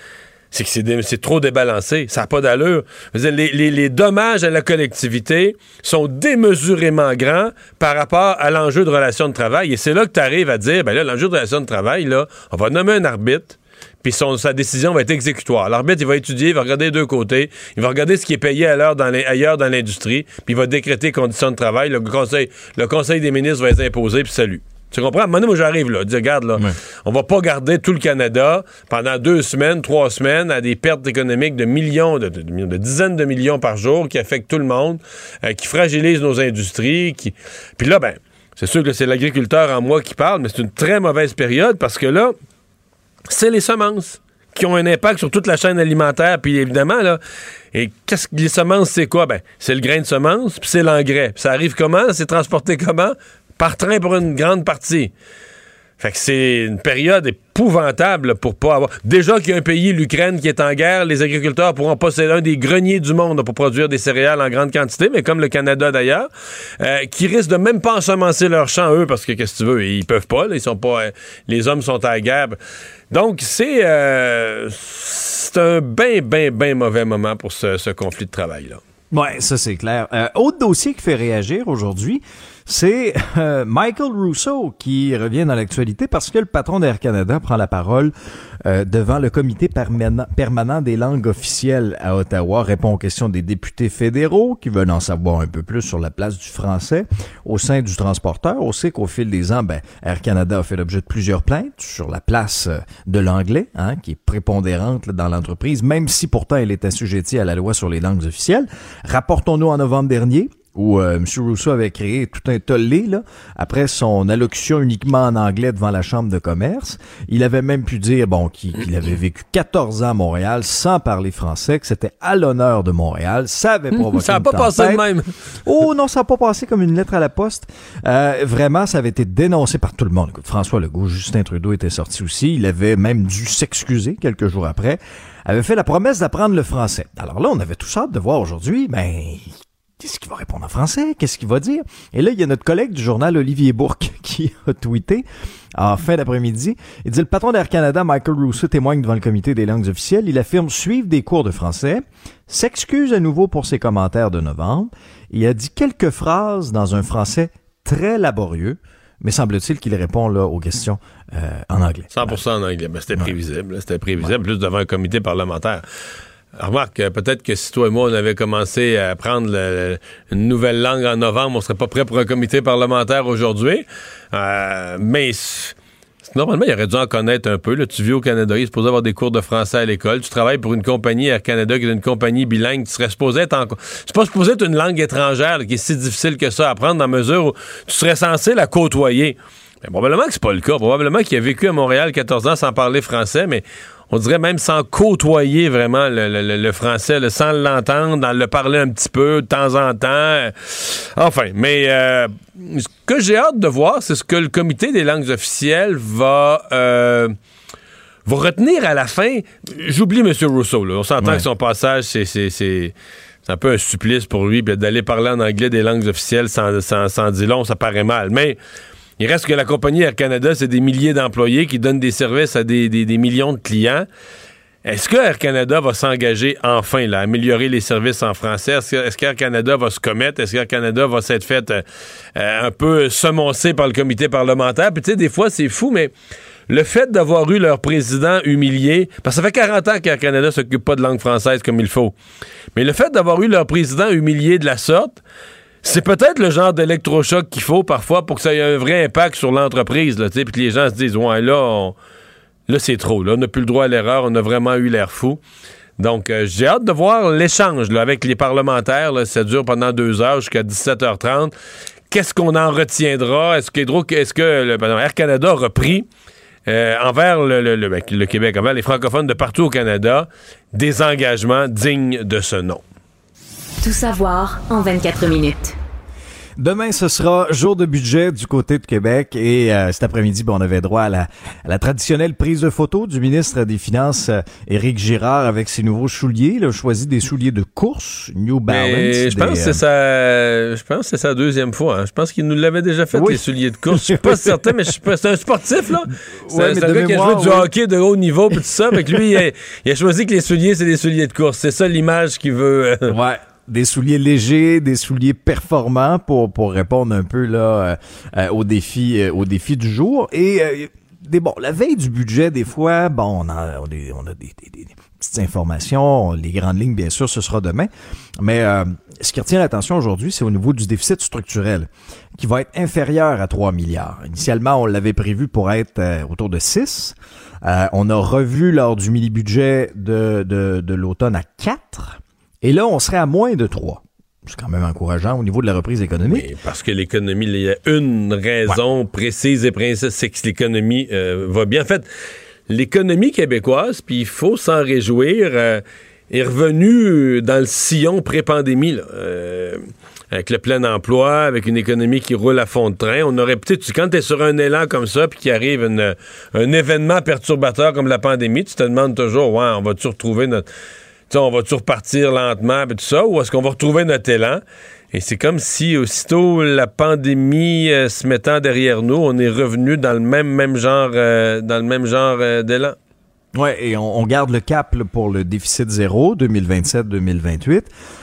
c'est que c'est trop débalancé. Ça n'a pas d'allure. Les, dommages à la collectivité sont démesurément grands par rapport à l'enjeu de relation de travail. Et c'est là que tu arrives à dire, ben là, l'enjeu de relation de travail, là, on va nommer un arbitre, puis sa décision va être exécutoire. L'arbitre, il va étudier, il va regarder les deux côtés, il va regarder ce qui est payé ailleurs dans l'industrie, puis il va décréter conditions de travail. Le conseil, le conseil des ministres va être imposé, puis salut. Tu comprends? Maintenant, moi, j'arrive là. Dis, regarde, là, on va pas garder tout le Canada pendant deux semaines, trois semaines à des pertes économiques de millions, de, dizaines de millions par jour qui affectent tout le monde, euh, qui fragilisent nos industries. Qui... Puis là, ben, c'est sûr que c'est l'agriculteur en moi qui parle, mais c'est une très mauvaise période parce que là, c'est les semences qui ont un impact sur toute la chaîne alimentaire. Puis évidemment, là, et qu'est-ce que les semences, c'est quoi? Ben, c'est le grain de semence, puis c'est l'engrais. ça arrive comment? C'est transporté comment? Par train pour une grande partie. Fait que c'est une période épouvantable pour pas avoir. Déjà qu'il y a un pays, l'Ukraine, qui est en guerre, les agriculteurs pourront posséder un des greniers du monde pour produire des céréales en grande quantité, mais comme le Canada d'ailleurs, euh, qui risquent de même pas ensemencer leurs champs, eux, parce que qu'est-ce que tu veux, ils peuvent pas, ils sont pas. Euh, les hommes sont à la guerre. Donc, c'est euh, c'est un bien, bien, bien mauvais moment pour ce, ce conflit de travail-là. Ouais, ça c'est clair. autre dossier qui fait réagir aujourd'hui, c'est euh, Michael Rousseau qui revient dans l'actualité parce que le patron d'Air Canada prend la parole euh, devant le comité permanent, des langues officielles à Ottawa, répond aux questions des députés fédéraux qui veulent en savoir un peu plus sur la place du français au sein du transporteur. On sait qu'au fil des ans, ben, Air Canada a fait l'objet de plusieurs plaintes sur la place euh, de l'anglais, hein, qui est prépondérante dans l'entreprise, même si pourtant elle est assujettie à la loi sur les langues officielles. Rapportons-nous en novembre dernier, où euh, M. Rousseau avait créé tout un tollé là, après son allocution uniquement en anglais devant la Chambre de commerce. Il avait même pu dire bon qu'il avait vécu 14 ans à Montréal sans parler français, que c'était à l'honneur de Montréal. Ça avait [LAUGHS] provoqué Ça n'a pas passé de même. [LAUGHS] oh non, ça n'a pas passé comme une lettre à la poste. Euh, vraiment, ça avait été dénoncé par tout le monde. François Legault, Justin Trudeau était sorti aussi. Il avait même dû s'excuser quelques jours après avait fait la promesse d'apprendre le français. Alors là, on avait tout hâte de voir aujourd'hui, mais qu'est-ce qu'il va répondre en français? Qu'est-ce qu'il va dire? Et là, il y a notre collègue du journal, Olivier Bourque, [LAUGHS] qui a tweeté en fin d'après-midi. Il dit, le patron d'Air Canada, Michael Rousseau, témoigne devant le comité des langues officielles. Il affirme suivre des cours de français, s'excuse à nouveau pour ses commentaires de novembre. Il a dit quelques phrases dans un français très laborieux mais semble-t-il qu'il répond là aux questions euh, en anglais. 100% en anglais. Ben, c'était prévisible. C'était prévisible, plus devant un comité parlementaire. Remarque, euh, peut-être que si toi et moi, on avait commencé à apprendre une nouvelle langue en novembre, on serait pas prêt pour un comité parlementaire aujourd'hui. Euh, mais normalement, il aurait dû en connaître un peu. Là. Tu vis au Canada, il est supposé avoir des cours de français à l'école. Tu travailles pour une compagnie Air Canada qui est une compagnie bilingue. Tu serais supposé être en... C'est pas supposé être une langue étrangère qui est si difficile que ça à apprendre dans la mesure où tu serais censé la côtoyer. Probablement que c'est pas le cas. Probablement qu'il a vécu à Montréal 14 ans sans parler français, mais on dirait même sans côtoyer vraiment le, français, sans l'entendre, le parler un petit peu de temps en temps. Enfin, mais euh, ce que j'ai hâte de voir, c'est ce que le comité des langues officielles va... Euh, retenir à la fin. J'oublie M. Rousseau. On s'entend que son passage, c'est un peu un supplice pour lui. D'aller parler en anglais des langues officielles sans, sans, sans dire long, ça paraît mal. Mais il reste que la compagnie Air Canada, c'est des milliers d'employés qui donnent des services à des, millions de clients. Est-ce que Air Canada va s'engager enfin là, à améliorer les services en français? Est-ce qu'Air Canada va se commettre? Est-ce qu'Air Canada va s'être fait euh, euh, un peu semoncer par le comité parlementaire? Puis tu sais, des fois, c'est fou, mais le fait d'avoir eu leur président humilié, parce que ça fait 40 ans qu'Air Canada s'occupe pas de langue française comme il faut, mais le fait d'avoir eu leur président humilié de la sorte, c'est peut-être le genre d'électrochoc qu'il faut parfois pour que ça ait un vrai impact sur l'entreprise, là, puis que les gens se disent, ouais, là, là c'est trop, là, on n'a plus le droit à l'erreur, on a vraiment eu l'air fou. Donc, euh, j'ai hâte de voir l'échange avec les parlementaires. ça dure pendant deux heures jusqu'à 17h30. Qu'est-ce qu'on en retiendra? Est-ce que, est que Air Canada a repris euh, envers le, ben, le Québec, envers les francophones de partout au Canada, des engagements dignes de ce nom? Tout savoir en 24 minutes. Demain, ce sera jour de budget du côté de Québec et euh, cet après-midi, ben, on avait droit à la, à la, traditionnelle prise de photo du ministre des Finances, euh, Éric Girard, avec ses nouveaux souliers. Il a choisi des souliers de course, New Balance. je pense que c'est sa, je pense c'est sa deuxième fois. Hein. Je pense qu'il nous l'avait déjà fait les souliers de course. [LAUGHS] Je suis pas certain, mais c'est un sportif là. C'est un gars qui a joué du hockey de haut niveau et tout ça. Avec lui, il a, choisi que les souliers c'est des souliers de course. C'est ça l'image qu'il veut. Euh, ouais des souliers légers, des souliers performants pour, pour répondre un peu là euh, euh, aux défis euh, aux défis du jour. Et des bon la veille du budget des fois bon on a on a, des, petites informations les grandes lignes bien sûr ce sera demain. Mais ce qui retient l'attention aujourd'hui c'est au niveau du déficit structurel qui va être inférieur à 3 milliards. Initialement on l'avait prévu pour être autour de 6 on a revu lors du mini budget de, de, de l'automne à 4 et là, on serait à moins de 3. C'est quand même encourageant au niveau de la reprise économique. Oui, parce que l'économie, il y a une raison précise et précise, c'est que l'économie euh, va bien. En fait, l'économie québécoise, puis il faut s'en réjouir, euh, est revenue dans le sillon pré-pandémie. Euh, avec le plein emploi, avec une économie qui roule à fond de train. On aurait peut-être, quand tu es sur un élan comme ça, puis qu'il arrive un événement perturbateur comme la pandémie, tu te demandes toujours, ouais, on va-tu retrouver notre on va toujours repartir lentement, et tout ça, ou est-ce qu'on va retrouver notre élan? Et c'est comme si aussitôt la pandémie euh, se mettant derrière nous, on est revenu dans le même genre euh, dans le même genre euh, d'élan. Ouais, et on, garde le cap pour le déficit zéro 2027-2028.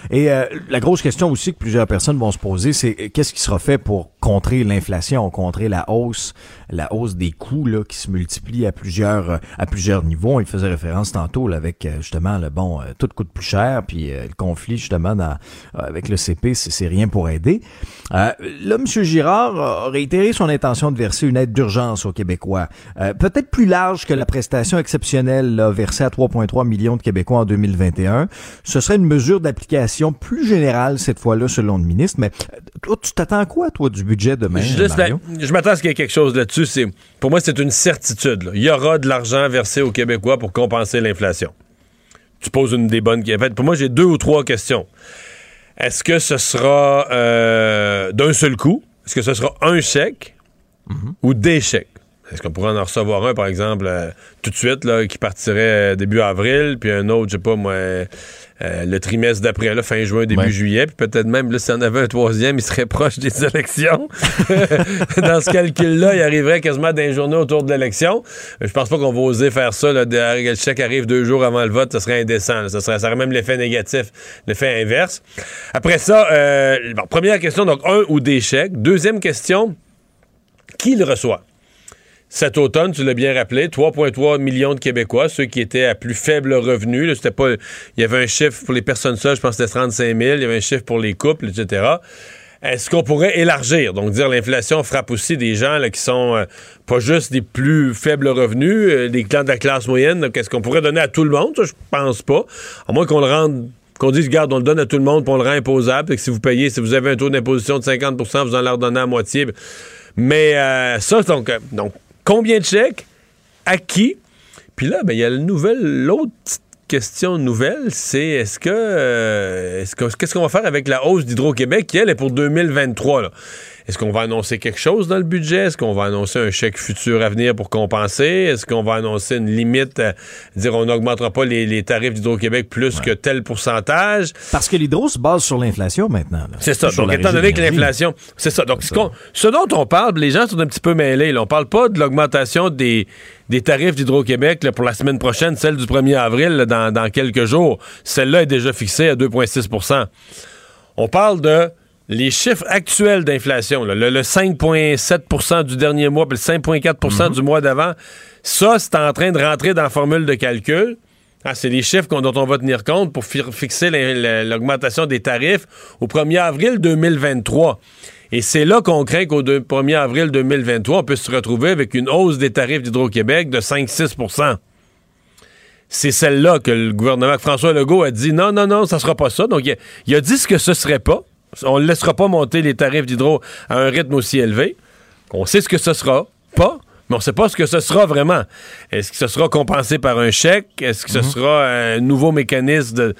Et la grosse question aussi que plusieurs personnes vont se poser, c'est qu'est-ce qui sera fait pour contrer l'inflation, contrer la hausse la hausse des coûts là, qui se multiplie à plusieurs à plusieurs niveaux. Il faisait référence tantôt là, avec euh, justement le bon, euh, tout coûte plus cher, puis euh, le conflit justement dans, avec le CP, c'est rien pour aider. là, M. Girard a réitéré son intention de verser une aide d'urgence aux Québécois, peut-être plus large que la prestation exceptionnelle là, versée à 3,3 millions de Québécois en 2021. Ce serait une mesure d'application plus générale cette fois-là, selon le ministre. Mais toi, tu t'attends quoi, toi, du budget demain? Je, je m'attends à ce qu'il y ait quelque chose là-dessus pour moi, c'est une certitude. Il y aura de l'argent versé aux Québécois pour compenser l'inflation. Tu poses une des bonnes questions. pour moi, j'ai deux ou trois questions. Est-ce que ce sera euh, d'un seul coup? Est-ce que ce sera un chèque mm-hmm. ou des chèques? Est-ce qu'on pourrait en recevoir un, par exemple, euh, tout de suite, là, qui partirait euh, début avril, puis un autre, je sais pas moi, euh, le trimestre d'après, là, fin juin, début juillet, puis peut-être même, là, s'il y en avait un troisième, il serait [LAUGHS] proche des élections. [LAUGHS] Dans ce calcul-là, il arriverait quasiment d'un journée autour de l'élection. Je pense pas qu'on va oser faire ça, là, le chèque arrive deux jours avant le vote, ça serait indécent. là. Ça, serait, ça aurait même l'effet négatif, l'effet inverse. Après ça, euh, bon, première question, donc un ou des chèques. Deuxième question, qui le reçoit? Cet automne, tu l'as bien rappelé, 3,3 millions de Québécois, ceux qui étaient à plus faible revenu. C'était pas, il y avait un chiffre pour les personnes seules, je pense que c'était 35 000. Il y avait un chiffre pour les couples, etc. Est-ce qu'on pourrait élargir? Donc, dire l'inflation frappe aussi des gens qui sont euh, pas juste des plus faibles revenus, euh, des clans de la classe moyenne. Donc, Est-ce qu'on pourrait donner à tout le monde? Ça, je pense pas. À moins qu'on le rende qu'on dise, regarde, on le donne à tout le monde, on le rend imposable, et que si vous payez, si vous avez un taux d'imposition de 50% vous en leur donnez à moitié. Mais euh, ça, donc, donc, combien de chèques? À qui? Puis là, ben, il y a le nouvelle, l'autre question nouvelle, c'est est-ce que, euh, est-ce que- qu'est-ce qu'on va faire avec la hausse d'Hydro-Québec qui, elle, est pour 2023, là? Est-ce qu'on va annoncer quelque chose dans le budget? Est-ce qu'on va annoncer un chèque futur à venir pour compenser? Est-ce qu'on va annoncer une limite, euh, dire on n'augmentera pas les, les tarifs d'Hydro-Québec plus que tel pourcentage? Parce que l'hydro se base sur l'inflation maintenant. C'est ça. Donc, étant donné que l'inflation. C'est ça. Donc, ce, dont on parle, les gens sont un petit peu mêlés. Là. On parle pas de l'augmentation des, des tarifs d'Hydro-Québec pour la semaine prochaine, celle du 1er avril, là, dans, dans quelques jours. Celle-là est déjà fixée à 2,6% On parle de les chiffres actuels d'inflation, le, le 5,7% du dernier mois, puis le 5,4% du mois d'avant. Ça, c'est en train de rentrer dans la formule de calcul. Ah, c'est les chiffres dont on va tenir compte pour fi- fixer la- la- l'augmentation des tarifs au 1er avril 2023. Et c'est là qu'on craint qu'au deux- 1er avril 2023, on puisse se retrouver avec une hausse des tarifs d'Hydro-Québec de 5-6 c'est celle-là que le gouvernement François Legault a dit non, non, non, ça sera pas ça. Donc, il a, il a dit ce que ce serait pas. On ne laissera pas monter les tarifs d'hydro à un rythme aussi élevé. On sait ce que ce sera pas, mais on ne sait pas ce que ce sera vraiment. Est-ce que ce sera compensé par un chèque? Est-ce que ce sera un nouveau mécanisme de-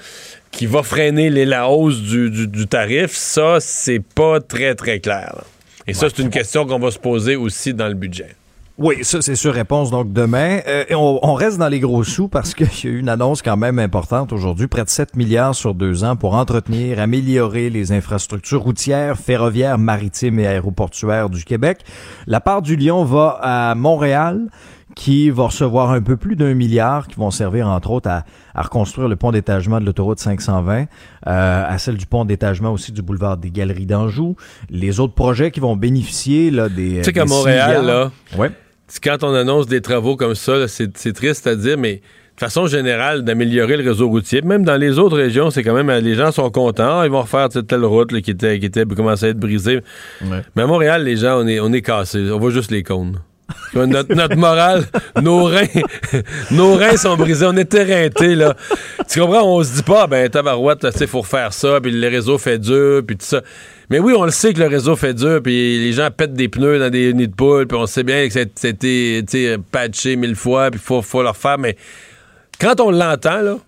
qui va freiner les- la hausse du, du- du tarif? Ça, c'est pas très, très clair. là. Et ça, c'est une question qu'on va se poser aussi dans le budget. Oui, ça, c'est sur réponse donc demain. Euh, et on, on reste dans les gros sous parce qu'il y a eu une annonce quand même importante aujourd'hui, près de 7 milliards sur deux ans pour entretenir, améliorer les infrastructures routières, ferroviaires, maritimes et aéroportuaires du Québec. La part du Lion va à Montréal qui va recevoir un peu plus d'un milliard qui vont servir entre autres à, à reconstruire le pont d'étagement de l'autoroute 520, euh, à celle du pont d'étagement aussi du boulevard des Galeries d'Anjou, les autres projets qui vont bénéficier là des Tu sais qu'à des six Montréal, milliards. là, Ouais. Quand on annonce des travaux comme ça, c'est triste à dire, mais de façon générale, d'améliorer le réseau routier. Même dans les autres régions, c'est quand même, les gens sont contents. Ah, Ils vont refaire telle, telle route là, qui était, qui était commençait à être brisée. Mais à Montréal, les gens, on est, on est cassés. On voit juste les cônes. Notre, notre morale, [LAUGHS] nos reins, [LAUGHS] nos reins sont brisés. On est éreintés, là. Tu comprends? On se dit pas, ben, tabarouette, tu sais, faut refaire ça, puis le réseau fait dur, puis tout ça. Mais oui, on le sait que le réseau fait dur, puis les gens pètent des pneus dans des nids de poules, puis on sait bien que c'était, patché mille fois, puis faut, faut le refaire. Mais quand on l'entend, là,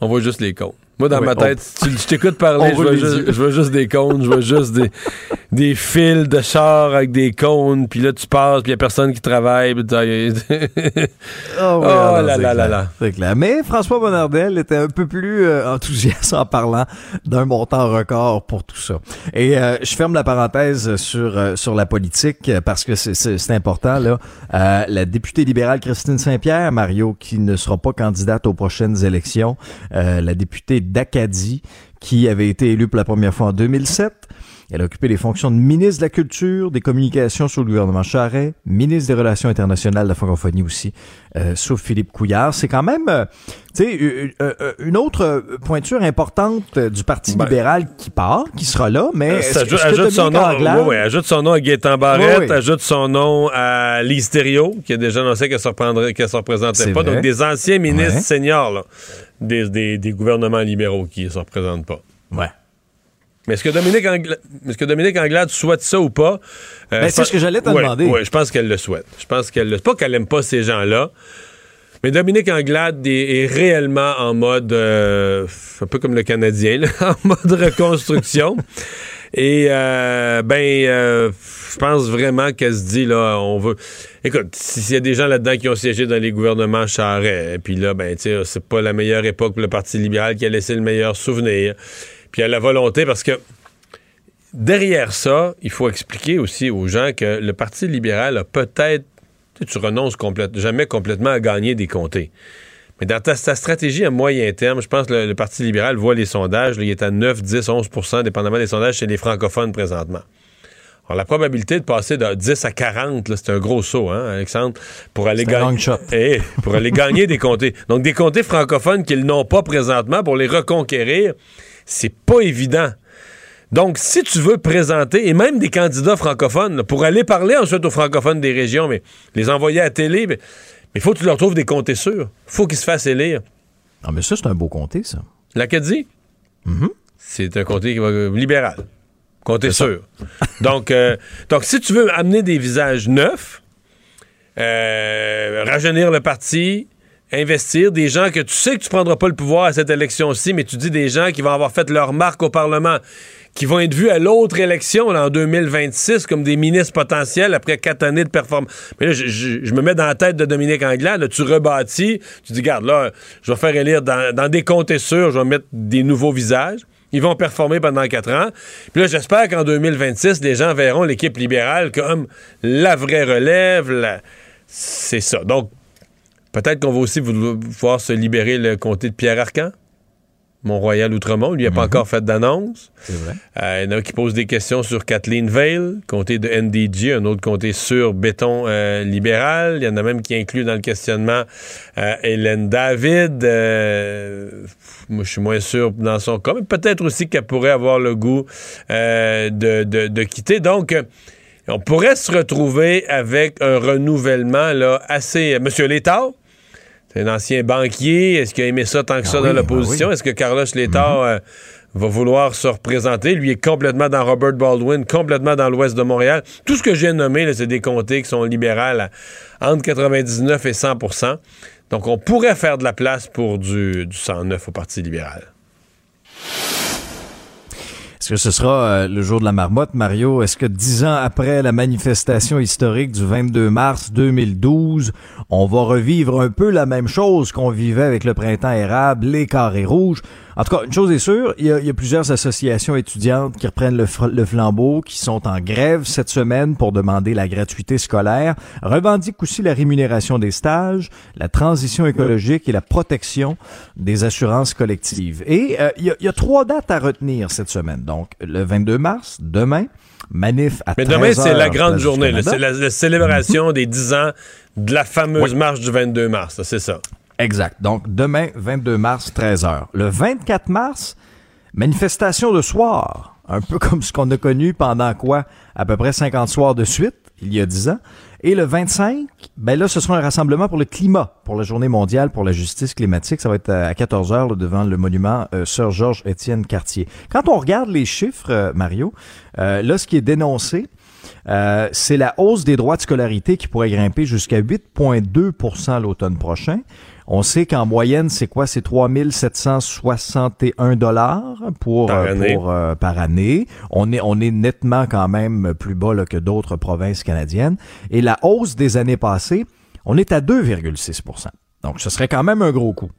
on voit juste les cônes. Moi, dans Oui, ma tête, tu- je t'écoute parler, je vois, juste, yeux. je vois juste des cônes, je vois juste des, [LAUGHS] des fils de char avec des cônes, puis là, tu passes, puis il n'y a personne qui travaille. puis t'as- [LAUGHS] Ah oui, Oh alors, là là là clair. là. C'est clair. Mais François Bonnardel était un peu plus euh, enthousiaste en parlant d'un montant record pour tout ça. Et euh, je ferme la parenthèse sur euh, sur la politique parce que c'est- important là. La députée libérale Christine Saint-Pierre, Mario, qui ne sera pas candidate aux prochaines élections, la députée d'Acadie, qui avait été élue pour la première fois en 2007. Elle a occupé les fonctions de ministre de la Culture, des Communications sous le gouvernement Charret, ministre des Relations internationales de la francophonie aussi, euh, sous Philippe Couillard. C'est quand même, euh, tu sais, une, autre euh, pointure importante euh, du Parti Ben, libéral qui part, qui sera là, mais Euh, ça ajoute, ajoute son nom, ouais, ouais, ajoute son nom à Gaétan Barrette, ajoute son nom à Lise Thériault, qui a déjà annoncé qu'elle se qu'elle se représentait C'est pas. vrai. Donc, des anciens ministres Ouais. seniors, là, des, des- des gouvernements libéraux qui ne se représentent pas. Ouais. Mais est-ce que Dominique Anglade, est-ce que Dominique Anglade souhaite ça ou pas? Euh, Ben, c'est ce que j'allais te Ouais, demander. ouais, je pense qu'elle le souhaite. Je pense qu'elle le... Pas qu'elle aime pas ces gens-là, mais Dominique Anglade est, est réellement en mode, euh, un peu comme le Canadien, là, [LAUGHS] en mode reconstruction. Et euh, ben, euh, je pense vraiment qu'elle se dit là, on veut. Écoute, s'il y a des gens là-dedans qui ont siégé dans les gouvernements Charest, puis là, ben, tu sais, c'est pas la meilleure époque pour le Parti libéral qui a laissé le meilleur souvenir. Puis y a la volonté parce que derrière ça, il faut expliquer aussi aux gens que le Parti libéral a peut-être. Tu renonces jamais complètement à gagner des comtés. Mais dans ta, stratégie à moyen terme, je pense que le, Parti libéral voit les sondages. il est à 9, 10, 11% dépendamment des sondages chez les francophones présentement. Alors, la probabilité de passer de 10 à 40, c'est un gros saut, hein, Alexandre, pour aller, gagner, eh, pour aller gagner des comtés. Donc, des comtés francophones qu'ils n'ont pas présentement, pour les reconquérir, c'est pas évident. Donc, si tu veux présenter, et même des candidats francophones, pour aller parler ensuite aux francophones des régions, mais les envoyer à la télé, mais il faut que tu leur trouves des comtés sûrs. faut qu'ils se fassent élire. Ah, mais ça, c'est un beau comté, ça. L'Acadie? Mm C'est un comté libéral. Comté sûr. [LAUGHS] donc, euh, donc, si tu veux amener des visages neufs, euh, rajeunir le parti, investir des gens que tu sais que tu prendras pas le pouvoir à cette élection-ci, mais tu dis des gens qui vont avoir fait leur marque au Parlement, qui vont être vus à l'autre élection en 2026 comme des ministres potentiels après quatre années de performance. Mais là, je, me mets dans la tête de Dominique Anglade, tu rebâtis, tu dis, garde, là, je vais faire élire dans, des comtés sûrs, je vais mettre des nouveaux visages. Ils vont performer pendant quatre ans. Puis là, j'espère qu'en 2026, les gens verront l'équipe libérale comme la vraie relève. C'est ça. Donc, peut-être qu'on va aussi vouloir se libérer le comté de Pierre Arcan. Mont-Royal Outremont. Lui, n'a pas mhm. encore fait d'annonce. C'est vrai. Euh, il y en a qui posent des questions sur Kathleen Vale, comté de NDG, un autre comté sur béton euh, libéral. Il y en a même qui incluent dans le questionnement euh, Hélène David. moi, je suis moins sûr dans son cas, mais peut-être aussi qu'elle pourrait avoir le goût de, de, quitter. Donc, on pourrait se retrouver avec un renouvellement là, assez... Monsieur Létard, c'est un ancien banquier. Est-ce qu'il a aimé ça tant que ça ah dans l'opposition? Ben Est-ce que Carlos Létard mhm. euh, va vouloir se représenter? Lui est complètement dans Robert Baldwin, complètement dans l'ouest de Montréal. Tout ce que j'ai nommé, c'est des comtés qui sont libérales entre 99 et 100% Donc, on pourrait faire de la place pour du, du 109 au Parti libéral. Que ce sera euh, le jour de la marmotte, Mario? Est-ce que dix ans après la manifestation historique du 22 mars 2012, on va revivre un peu la même chose qu'on vivait avec le printemps érable, les carrés rouges? En tout cas, une chose est sûre, il y a, plusieurs associations étudiantes qui reprennent le, flambeau, qui sont en grève cette semaine pour demander la gratuité scolaire, revendiquent aussi la rémunération des stages, la transition écologique et la protection des assurances collectives. Et euh, il, y a, trois dates à retenir cette semaine. Donc, le 22 mars, demain, manif à Mais demain, c'est la grande journée. C'est la, célébration des 10 ans de la fameuse marche du 22 mars. C'est ça. Exact. Donc, demain, 22 mars, 13h. Le 24 mars, manifestation de soir. Un peu [LAUGHS] comme ce qu'on a connu pendant quoi? À peu près 50 soirs de suite, il y a 10 ans. Et le 25, ben là, ce sera un rassemblement pour le climat, pour la journée mondiale pour la justice climatique. Ça va être à 14 h devant le monument euh, Sir Georges Étienne Cartier. Quand on regarde les chiffres, euh, Mario, euh, là, ce qui est dénoncé, c'est la hausse des droits de scolarité qui pourrait grimper jusqu'à 8,2% l'automne prochain. On sait qu'en moyenne, c'est quoi? C'est 3761 dollars pour par euh, année. Euh, par année. On est on est nettement quand même plus bas là, que d'autres provinces canadiennes. Et la hausse des années passées, on est à 2,6% Donc, ce serait quand même un gros coup.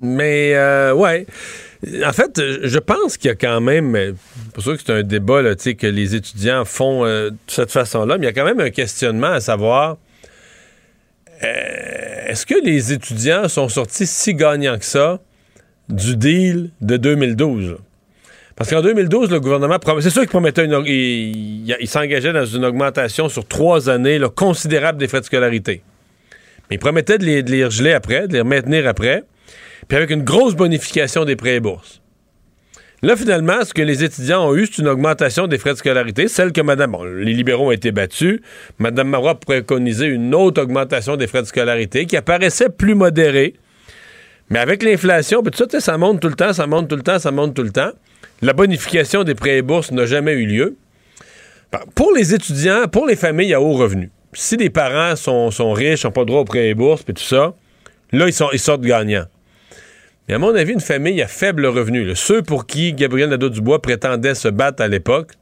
Mais euh, ouais. En fait, je pense qu'il y a quand même, pour sûr que c'est un débat là, que les étudiants font de cette façon-là, mais il y a quand même un questionnement à savoir euh, est-ce que les étudiants sont sortis si gagnants que ça du deal de 2012? Parce qu'en 2012, le gouvernement, c'est sûr qu'il promettait une, il, s'engageait dans une augmentation sur trois années considérable des frais de scolarité. Mais il promettait de les, de après, de les maintenir après, puis avec une grosse bonification des prêts et bourses. Là, finalement, ce que les étudiants ont eu, c'est une augmentation des frais de scolarité, celle que Madame, bon, les libéraux ont été battus. Madame Marois préconisait une autre augmentation des frais de scolarité qui apparaissait plus modérée. Mais avec l'inflation, puis tout ça, ça monte tout le temps, ça monte tout le temps, ça monte tout le temps. La bonification des prêts et bourses n'a jamais eu lieu. Pour les étudiants, pour les familles à haut revenu, si les parents sont, riches, n'ont pas droit aux prêts et bourses, puis tout ça, là, ils, sont, ils sortent gagnants. Mais à mon avis, une famille à faible revenu, ceux pour qui Gabriel Nadeau-Dubois prétendait se battre à l'époque,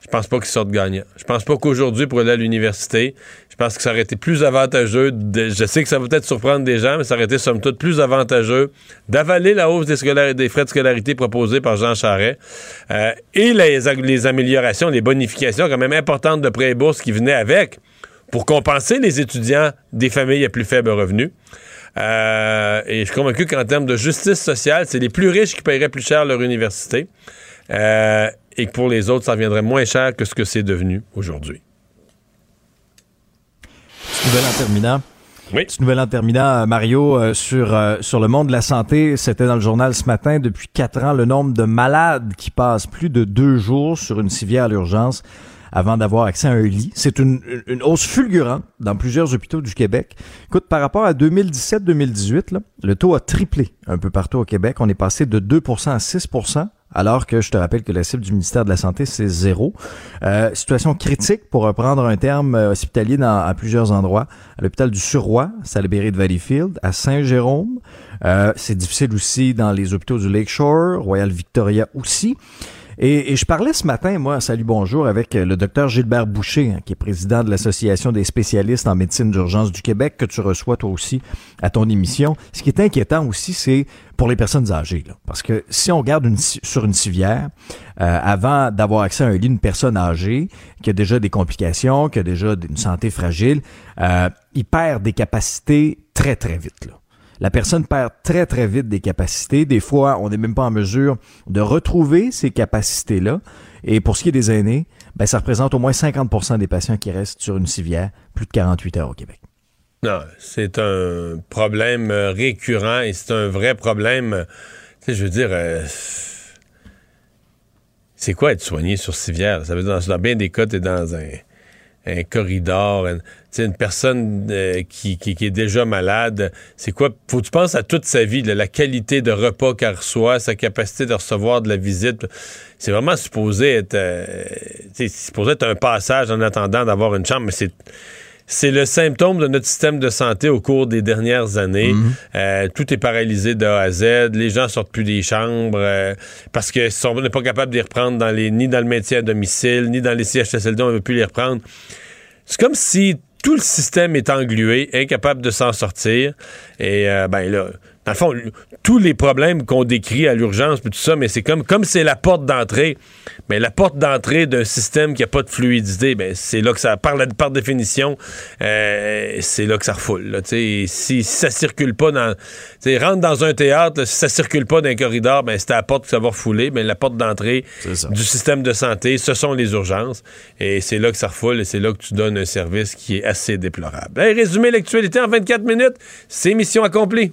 je pense pas qu'ils sortent gagnants. Je pense pas qu'aujourd'hui, pour aller à l'université, je pense que ça aurait été plus avantageux. je sais que ça va peut-être surprendre des gens, mais ça aurait été somme toute plus avantageux d'avaler la hausse des, frais de scolarité proposés par Jean Charest euh, et les, les améliorations, les bonifications quand même importantes de prêts et bourses qui venaient avec pour compenser les étudiants des familles à plus faible revenu. Euh, et je suis convaincu qu'en termes de justice sociale, c'est les plus riches qui paieraient plus cher leur université. Euh, et que pour les autres, ça reviendrait moins cher que ce que c'est devenu aujourd'hui. Nouvelle en terminant. Oui. Petite nouvelle en terminant, euh, Mario, euh, sur, euh, sur le monde de la santé. C'était dans le journal ce matin. Depuis quatre ans, le nombre de malades qui passent plus de deux jours sur une civière à l'urgence avant d'avoir accès à un lit. C'est une, une- hausse fulgurante dans plusieurs hôpitaux du Québec. Écoute, par rapport à 2017-2018, là, le taux a triplé un peu partout au Québec. On est passé de 2% à 6% alors que je te rappelle que la cible du ministère de la Santé, c'est zéro. Euh, situation critique, pour reprendre un terme euh, hospitalier dans, à plusieurs endroits. À l'hôpital du Surroi, Salaberry de Valleyfield, à Saint-Jérôme. Euh, c'est difficile aussi dans les hôpitaux du Lakeshore, Royal Victoria aussi. Et, et je parlais ce matin, moi, salut bonjour, avec euh, le docteur Gilbert Boucher, hein, qui est président de l'Association des spécialistes en médecine d'urgence du Québec, que tu reçois toi aussi à ton émission. Ce qui est inquiétant aussi, c'est pour les personnes âgées. là. Parce que si on regarde une, sur une civière, euh, avant d'avoir accès à un lit, une personne âgée qui a déjà des complications, qui a déjà une santé fragile, euh, il perd des capacités très, très vite. Là. La personne perd très, très vite des capacités. Des fois, on n'est même pas en mesure de retrouver ces capacités-là. Et pour ce qui est des aînés, ben, ça représente au moins 50% des patients qui restent sur une civière plus de 48 heures au Québec. Non, c'est un problème euh, récurrent et c'est un vrai problème. Tu sais, je veux dire, euh, c'est quoi être soigné sur civière? Ça veut dire, dans, bien des cas, t'es dans un, corridor, sais, une personne euh, qui, qui- qui est déjà malade. C'est quoi? Faut que tu penses à toute sa vie, là, la qualité de repas qu'elle reçoit, sa capacité de recevoir de la visite. C'est vraiment supposé être, euh, c'est supposé être un passage en attendant d'avoir une chambre, mais c'est c'est le symptôme de notre système de santé au cours des dernières années. Euh, tout est paralysé de A à Z. Les gens sortent plus des chambres euh, parce que si on n'est pas capable de les reprendre dans les, ni dans le maintien à domicile, ni dans les CHSLD, on ne veut plus les reprendre. C'est comme si tout le système est englué, incapable de s'en sortir. Et euh, ben là, dans le fond, tous les problèmes qu'on décrit à l'urgence, puis tout ça, mais c'est comme comme c'est la porte d'entrée. Mais la porte d'entrée d'un système qui a pas de fluidité, ben c'est là que ça, par, la- par définition, euh, c'est là que ça refoule. Là, si, si ça circule pas dans, tu sais, rentre dans un théâtre, là, si ça circule pas dans un corridor, ben c'est à la porte que ça va refouler. Mais la porte d'entrée du système de santé, ce sont les urgences, et c'est là que ça refoule, et c'est là que tu donnes un service qui est assez déplorable. Hey, résumé l'actualité en 24 minutes, c'est mission accomplie.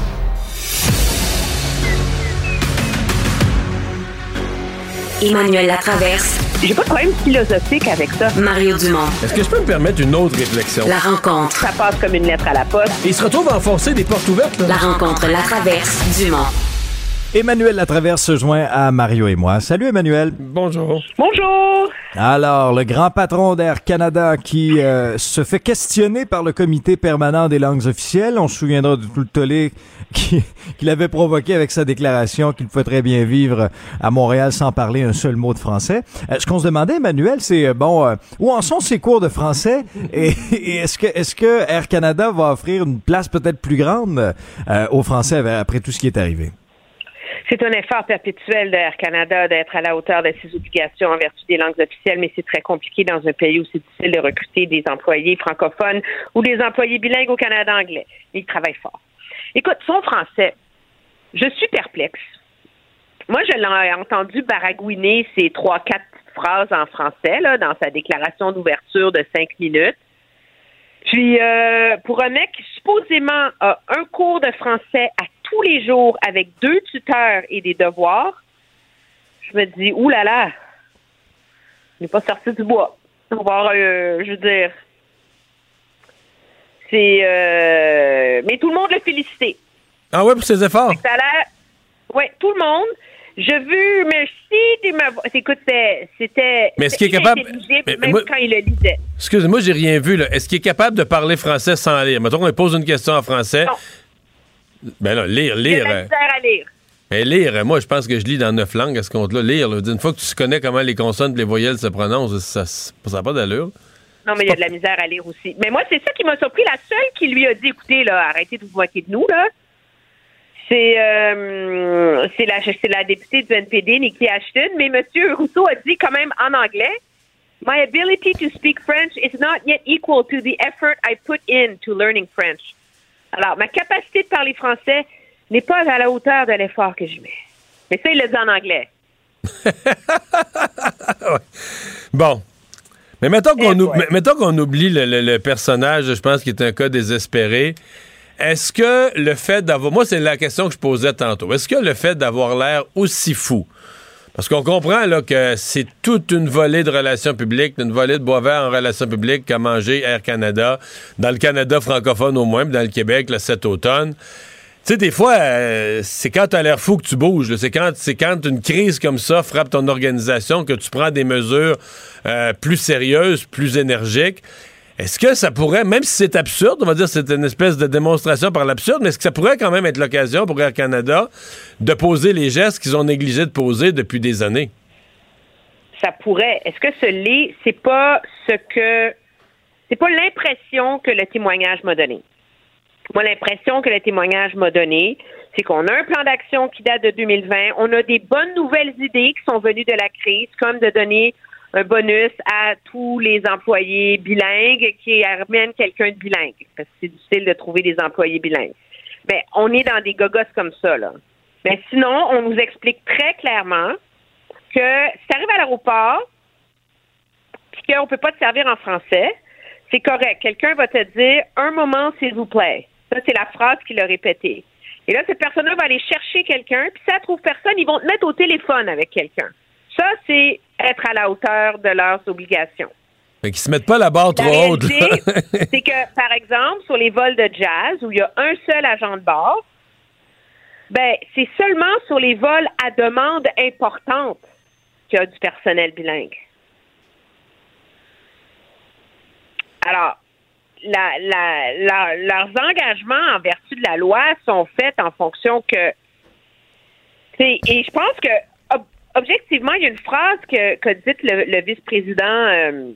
Emmanuel Latraverse. J'ai pas de problème philosophique avec ça. Mario Dumont. Est-ce que je peux me permettre une autre réflexion? La rencontre. Ça passe comme une lettre à la poste. Il se retrouve à enfoncer des portes ouvertes, là. La rencontre La Traverse Dumont. Emmanuel Latraverse se joint à Mario et moi. Salut Emmanuel. Bonjour. Bonjour. Alors, le grand patron d'Air Canada qui euh, se fait questionner par le comité permanent des langues officielles. On se souviendra de tout le tollé qui- qu'il avait provoqué avec sa déclaration qu'il pouvait très bien vivre à Montréal sans parler un seul mot de français. Euh, ce qu'on se demandait, Emmanuel, c'est euh, bon, euh, où en sont ces cours de français? Et, est-ce que est-ce que Air Canada va offrir une place peut-être plus grande aux Français après tout ce qui est arrivé? C'est un effort perpétuel d'Air Canada d'être à la hauteur de ses obligations en vertu des langues officielles, mais c'est très compliqué dans un pays où c'est difficile de recruter des employés francophones ou des employés bilingues au Canada anglais. Ils travaillent fort. Écoute, son français, je suis perplexe. Moi, je l'ai entendu baragouiner ces trois, quatre phrases en français là, dans sa déclaration d'ouverture de cinq minutes. Puis, euh, pour un mec qui supposément a un cours de français à tous les jours avec deux tuteurs et des devoirs, je me dis, oulala, là là, il n'est pas sorti du bois. On va euh, je veux dire, c'est... euh, mais tout le monde l'a félicité. Ah ouais, pour ses efforts? Ça. Oui, tout le monde. J'ai vu, merci de me... Écoute, c'était... c'était Mais est-ce qu'il est capable- mais- mais même moi- quand il le lisait. Excusez-moi, j'ai rien vu. là. Est-ce qu'il est capable de parler français sans lire? Mettons qu'on lui pose une question en français. Ben là, lire, Il lire. euh, misère à lire. Mais lire, euh, moi, je pense que je lis dans neuf langues à ce compte-là. Lire, là, une fois que tu connais comment les consonnes et les voyelles se prononcent, ça n'a pas d'allure. Non, mais il y a de la misère à lire aussi. Mais moi, c'est ça qui m'a surpris. La seule qui lui a dit, écoutez, là, arrêtez de vous moquer de nous, là, c'est euh, la, la députée du NPD, Nikki Ashton. Mais M. Rousseau a dit quand même en anglais, My ability to speak French is not yet equal to the effort I put in to learning French. Alors, ma capacité de parler français n'est pas à la hauteur de l'effort que je mets. Mais ça, il l'a dit en anglais. [LAUGHS] Bon. Mais mettons Eh qu'on ou- mais- mettons qu'on oublie le, le- le personnage, je pense, qui est un cas désespéré. Est-ce que le fait d'avoir. Moi, c'est la question que je posais tantôt. Est-ce que le fait d'avoir l'air aussi fou? Parce qu'on comprend là, que c'est toute une volée de relations publiques, une volée de bois vert en relations publiques qu'a mangé Air Canada, dans le Canada francophone au moins, puis dans le Québec là, cet automne. Tu sais, des fois, euh, c'est quand t'as l'air fou que tu bouges. C'est quand, quand une crise comme ça frappe ton organisation que tu prends des mesures euh, plus sérieuses, plus énergiques. Est-ce que ça pourrait, même si c'est absurde, on va dire c'est une espèce de démonstration par l'absurde, mais est-ce que ça pourrait quand même être l'occasion pour Air Canada de poser les gestes qu'ils ont négligé de poser depuis des années? ça pourrait. Est-ce que ce l'est? C'est pas ce que. C'est pas l'impression que le témoignage m'a donné. Moi, l'impression que le témoignage m'a donné, c'est qu'on a un plan d'action qui date de 2020. On a des bonnes nouvelles idées qui sont venues de la crise, comme de donner un bonus à tous les employés bilingues qui amènent quelqu'un de bilingue. Parce que c'est difficile de trouver des employés bilingues. Mais on est dans des gogos comme ça, là. Mais sinon, on nous explique très clairement que si tu arrives à l'aéroport puis qu'on ne peut pas te servir en français, c'est correct. Quelqu'un va te dire un moment, s'il vous plaît. Ça, c'est la phrase qu'il a répétée. Et là, cette personne-là va aller chercher quelqu'un, puis si elle trouve personne, ils vont te mettre au téléphone avec quelqu'un. Ça, c'est être à la hauteur de leurs obligations. Fait qu'ils se mettent pas la barre La trop haute. [LAUGHS] c'est que, par exemple, sur les vols de jazz, où il y a un seul agent de bord, ben, c'est seulement sur les vols à demande importante qu'il y a du personnel bilingue. Alors, la, leurs engagements en vertu de la loi sont faits en fonction que. Et je pense que, ob- objectivement, il y a une phrase que, que dit le, vice-président, euh,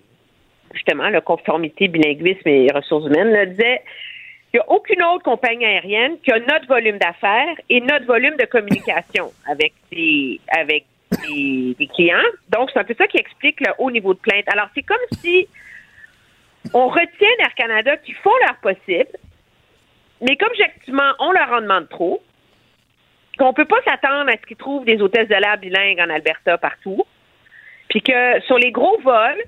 justement, la conformité, bilinguisme et ressources humaines, là, disait il n'y a aucune autre compagnie aérienne qui a notre volume d'affaires et notre volume de communication avec des, avec des clients. Donc, c'est un peu ça qui explique le haut niveau de plainte. Alors, c'est comme si on retient Air Canada qui font leur possible, mais comme on leur en demande trop, qu'on ne peut pas s'attendre à ce qu'ils trouvent des hôtesses de l'air bilingues en Alberta partout, puis que sur les gros vols,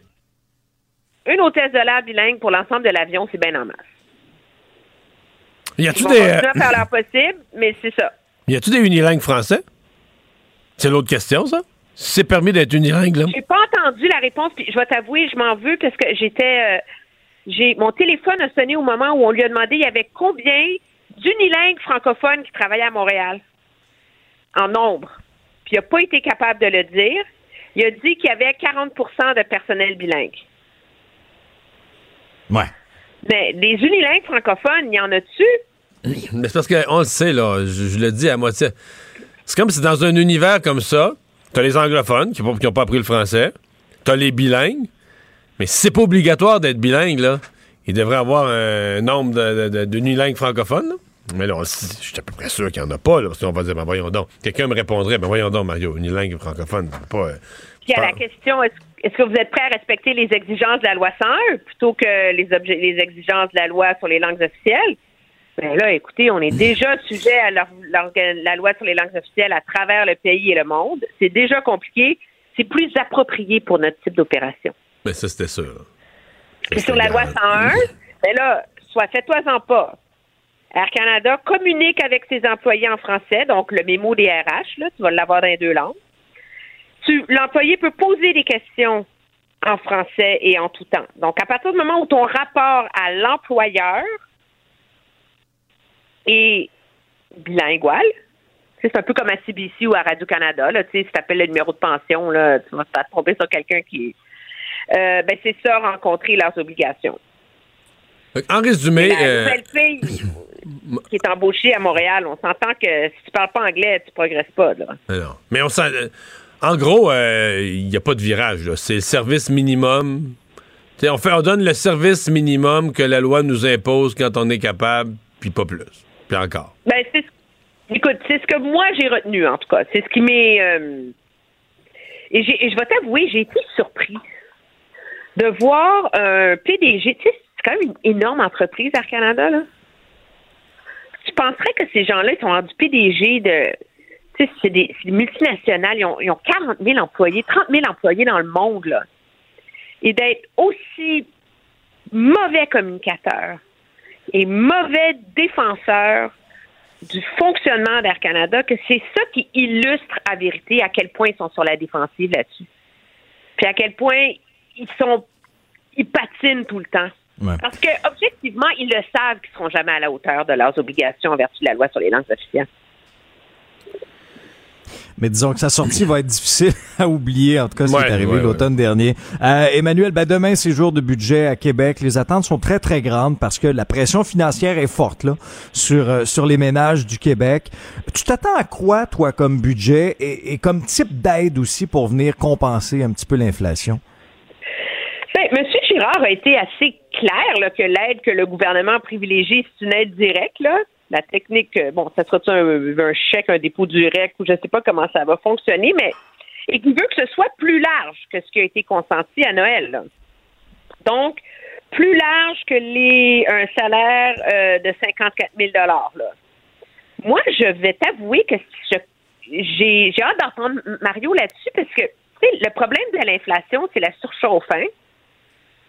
une hôtesse de l'air bilingue pour l'ensemble de l'avion, c'est bien en masse. Y a-tu des, à faire leur possible, mais c'est ça. y a-tu des unilingues français? C'est l'autre question, ça? C'est permis d'être unilingue, là. J'ai pas entendu la réponse, puis je vais t'avouer, je m'en veux parce que j'étais. euh, j'ai mon téléphone a sonné au moment où on lui a demandé il y avait combien d'unilingues francophones qui travaillaient à Montréal? en nombre. Puis il n'a pas été capable de le dire. Il a dit qu'il y avait 40% de personnel bilingue. Ouais. Mais des unilingues francophones, il y en a-tu? Mais c'est parce qu'on le sait, là, je, je le dis à moitié. C'est comme si dans un univers comme ça, t'as les anglophones qui n'ont pas appris le français, t'as les bilingues, mais si c'est pas obligatoire d'être bilingue, là, il devrait avoir un nombre de, de, francophones, là. Mais là, je suis à peu près sûr qu'il n'y en a pas, là, parce qu'on va dire, ben voyons donc. Quelqu'un me répondrait, ben voyons donc, Mario, unilingue francophone, pas... euh, Puis à la question, est-ce est-ce que vous êtes prêt à respecter les exigences de la loi 101 plutôt que les, les exigences de la loi sur les langues officielles? Ben là, écoutez, on est déjà sujet à leur- la loi sur les langues officielles à travers le pays et le monde. C'est déjà compliqué. C'est plus approprié pour notre type d'opération. Mais ça, c'était sûr. Puis sur la loi 101, ben là, soit fais-toi-en pas. Air Canada communique avec ses employés en français, donc le mémo des RH, là, tu vas l'avoir dans les deux langues. L'employé peut poser des questions en français et en tout temps. Donc, à partir du moment où ton rapport à l'employeur est bilingual, c'est un peu comme à CBC ou à Radio-Canada, là, tu sais, si tu appelles le numéro de pension, là, tu vas te tromper sur quelqu'un qui... Euh, ben, c'est ça, rencontrer leurs obligations. En résumé, La euh, nouvelle fille [COUGHS] qui est embauchée à Montréal, on s'entend que si tu parles pas anglais, tu progresses pas. Là. Mais non. Mais on sent. euh, En gros, euh, il n'y a pas de virage. C'est le service minimum. T'sais, on, fait, on donne le service minimum que la loi nous impose quand on est capable, puis pas plus. Puis encore. Ben, c'est ce- écoute, c'est ce que moi j'ai retenu en tout cas. C'est ce qui m'est euh, et, et je vais t'avouer, j'ai été surpris de voir un PDG. Tu sais, c'est quand même une énorme entreprise Air Canada là. Tu penserais que ces gens-là ils sont rendus PDG de tu sais, c'est des, c'est des multinationales, ils ont, ils ont 40 000 employés, 30 000 employés dans le monde, là. Et d'être aussi mauvais communicateur et mauvais défenseur du fonctionnement d'Air Canada, que c'est ça qui illustre à vérité à quel point ils sont sur la défensive là-dessus. Puis à quel point ils sont ils patinent tout le temps. Ouais. Parce que objectivement, ils le savent qu'ils seront jamais à la hauteur de leurs obligations en vertu de la loi sur les langues officielles. Mais disons que sa sortie va être difficile [LAUGHS] à oublier, en tout cas, ce qui Ouais, est arrivé ouais, l'automne dernier. Euh, Emmanuel, ben demain, c'est jour de budget à Québec. Les attentes sont très, très grandes parce que la pression financière est forte là sur, euh, sur les ménages du Québec. Tu t'attends à quoi, toi, comme budget et, et comme type d'aide aussi pour venir compenser un petit peu l'inflation? M. Girard a été assez clair que l'aide que le gouvernement privilégie, c'est une aide directe. Là. La technique, euh, bon, ça sera un, un chèque, un dépôt direct, ou je ne sais pas comment ça va fonctionner, mais et veut que ce soit plus large que ce qui a été consenti à Noël. Donc, plus large que les un salaire euh, de 54 000 là. Moi, je vais t'avouer que j'ai hâte d'entendre Mario là-dessus parce que le problème de l'inflation, c'est la surchauffe. Hein?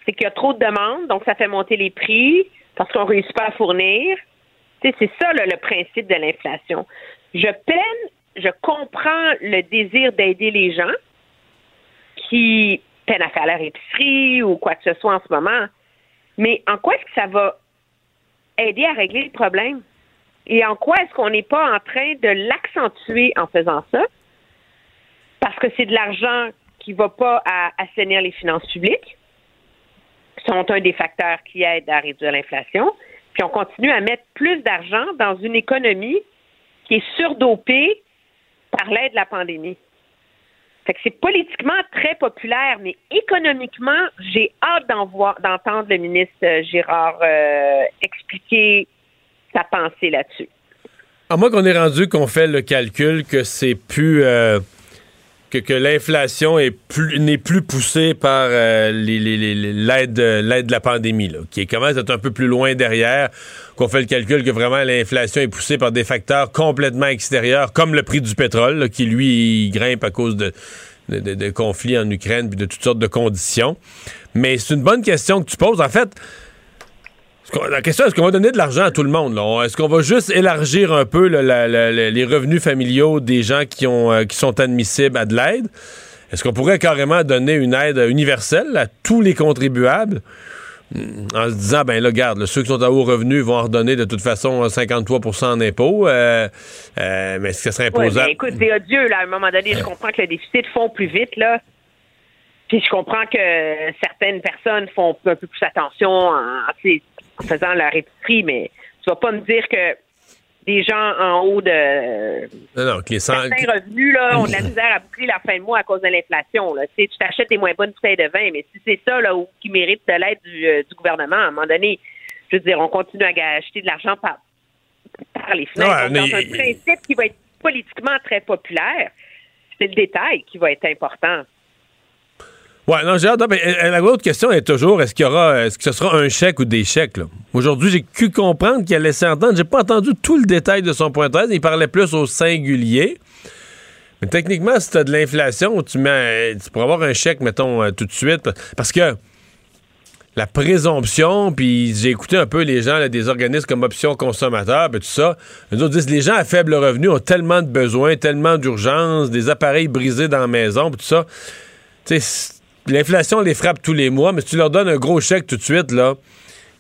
C'est qu'il y a trop de demandes, donc ça fait monter les prix parce qu'on ne réussit pas à fournir. C'est ça le principe de l'inflation. Je peine, je comprends le désir d'aider les gens qui peinent à faire leur épicerie ou quoi que ce soit en ce moment, mais en quoi est-ce que ça va aider à régler le problème? Et en quoi est-ce qu'on n'est pas en train de l'accentuer en faisant ça? Parce que c'est de l'argent qui ne va pas à assainir les finances publiques sont un des facteurs qui aident à réduire l'inflation. Puis on continue à mettre plus d'argent dans une économie qui est surdopée par l'aide de la pandémie. Fait que c'est politiquement très populaire, mais économiquement, j'ai hâte d'entendre le ministre euh, Girard euh, expliquer sa pensée là-dessus. À moins qu'on ait rendu qu'on fait le calcul que c'est plus. euh, que, que l'inflation plus n'est plus poussée par euh, l'aide de la pandémie, là, qui commence à être un peu plus loin derrière, qu'on fait le calcul que vraiment l'inflation est poussée par des facteurs complètement extérieurs, comme le prix du pétrole, là, qui lui grimpe à cause de, de, de- de conflits en Ukraine puis de toutes sortes de conditions. Mais c'est une bonne question que tu poses. En fait, La question, est-ce qu'on va donner de l'argent à tout le monde? Est-ce qu'on va juste élargir un peu là, la- la- la- les revenus familiaux des gens qui, ont, euh, qui sont admissibles à de l'aide? Est-ce qu'on pourrait carrément donner une aide universelle à tous les contribuables? en se disant, ben là, garde, là, ceux qui sont à haut revenu vont en redonner de toute façon 53 en impôts. Euh, euh, mais est-ce que ça serait Ouais, imposable? mais écoute, c'est odieux, là. À un moment donné, je comprends que le déficit fond plus vite, là. Puis je comprends que certaines personnes font un peu plus attention en, en faisant leur épicerie, mais tu vas pas me dire que des gens en haut de non, non, les certains revenus là, ont de la misère à boucler la fin de mois à cause de l'inflation. Tu t'achètes des moins bonnes bouteilles de vin, mais si c'est ça là, où- qui mérite de l'aide du, euh, du gouvernement, à un moment donné, je veux dire, on continue à acheter de l'argent par, par les fenêtres. Ouais, mais- dans un principe qui va être politiquement très populaire, c'est le détail qui va être important. Ouais, non, j'ai mais, euh, La autre question est toujours est-ce qu'il y aura, est-ce que ce sera un chèque ou des chèques? Aujourd'hui, j'ai cru comprendre qu'il a laissé entendre. J'ai pas entendu tout le détail de son point de presse. Il parlait plus au singulier. Mais techniquement, si tu as de l'inflation, tu mets, tu pourrais avoir un chèque, mettons, euh, tout de suite. Parce que la présomption, puis j'ai écouté un peu les gens des organismes comme Option Consommateur, puis tout ça. Eux autres disent les gens à faible revenu ont tellement de besoins, tellement d'urgence, des appareils brisés dans la maison, puis tout ça. Tu sais, l'inflation les frappe tous les mois, mais si tu leur donnes un gros chèque tout de suite, là,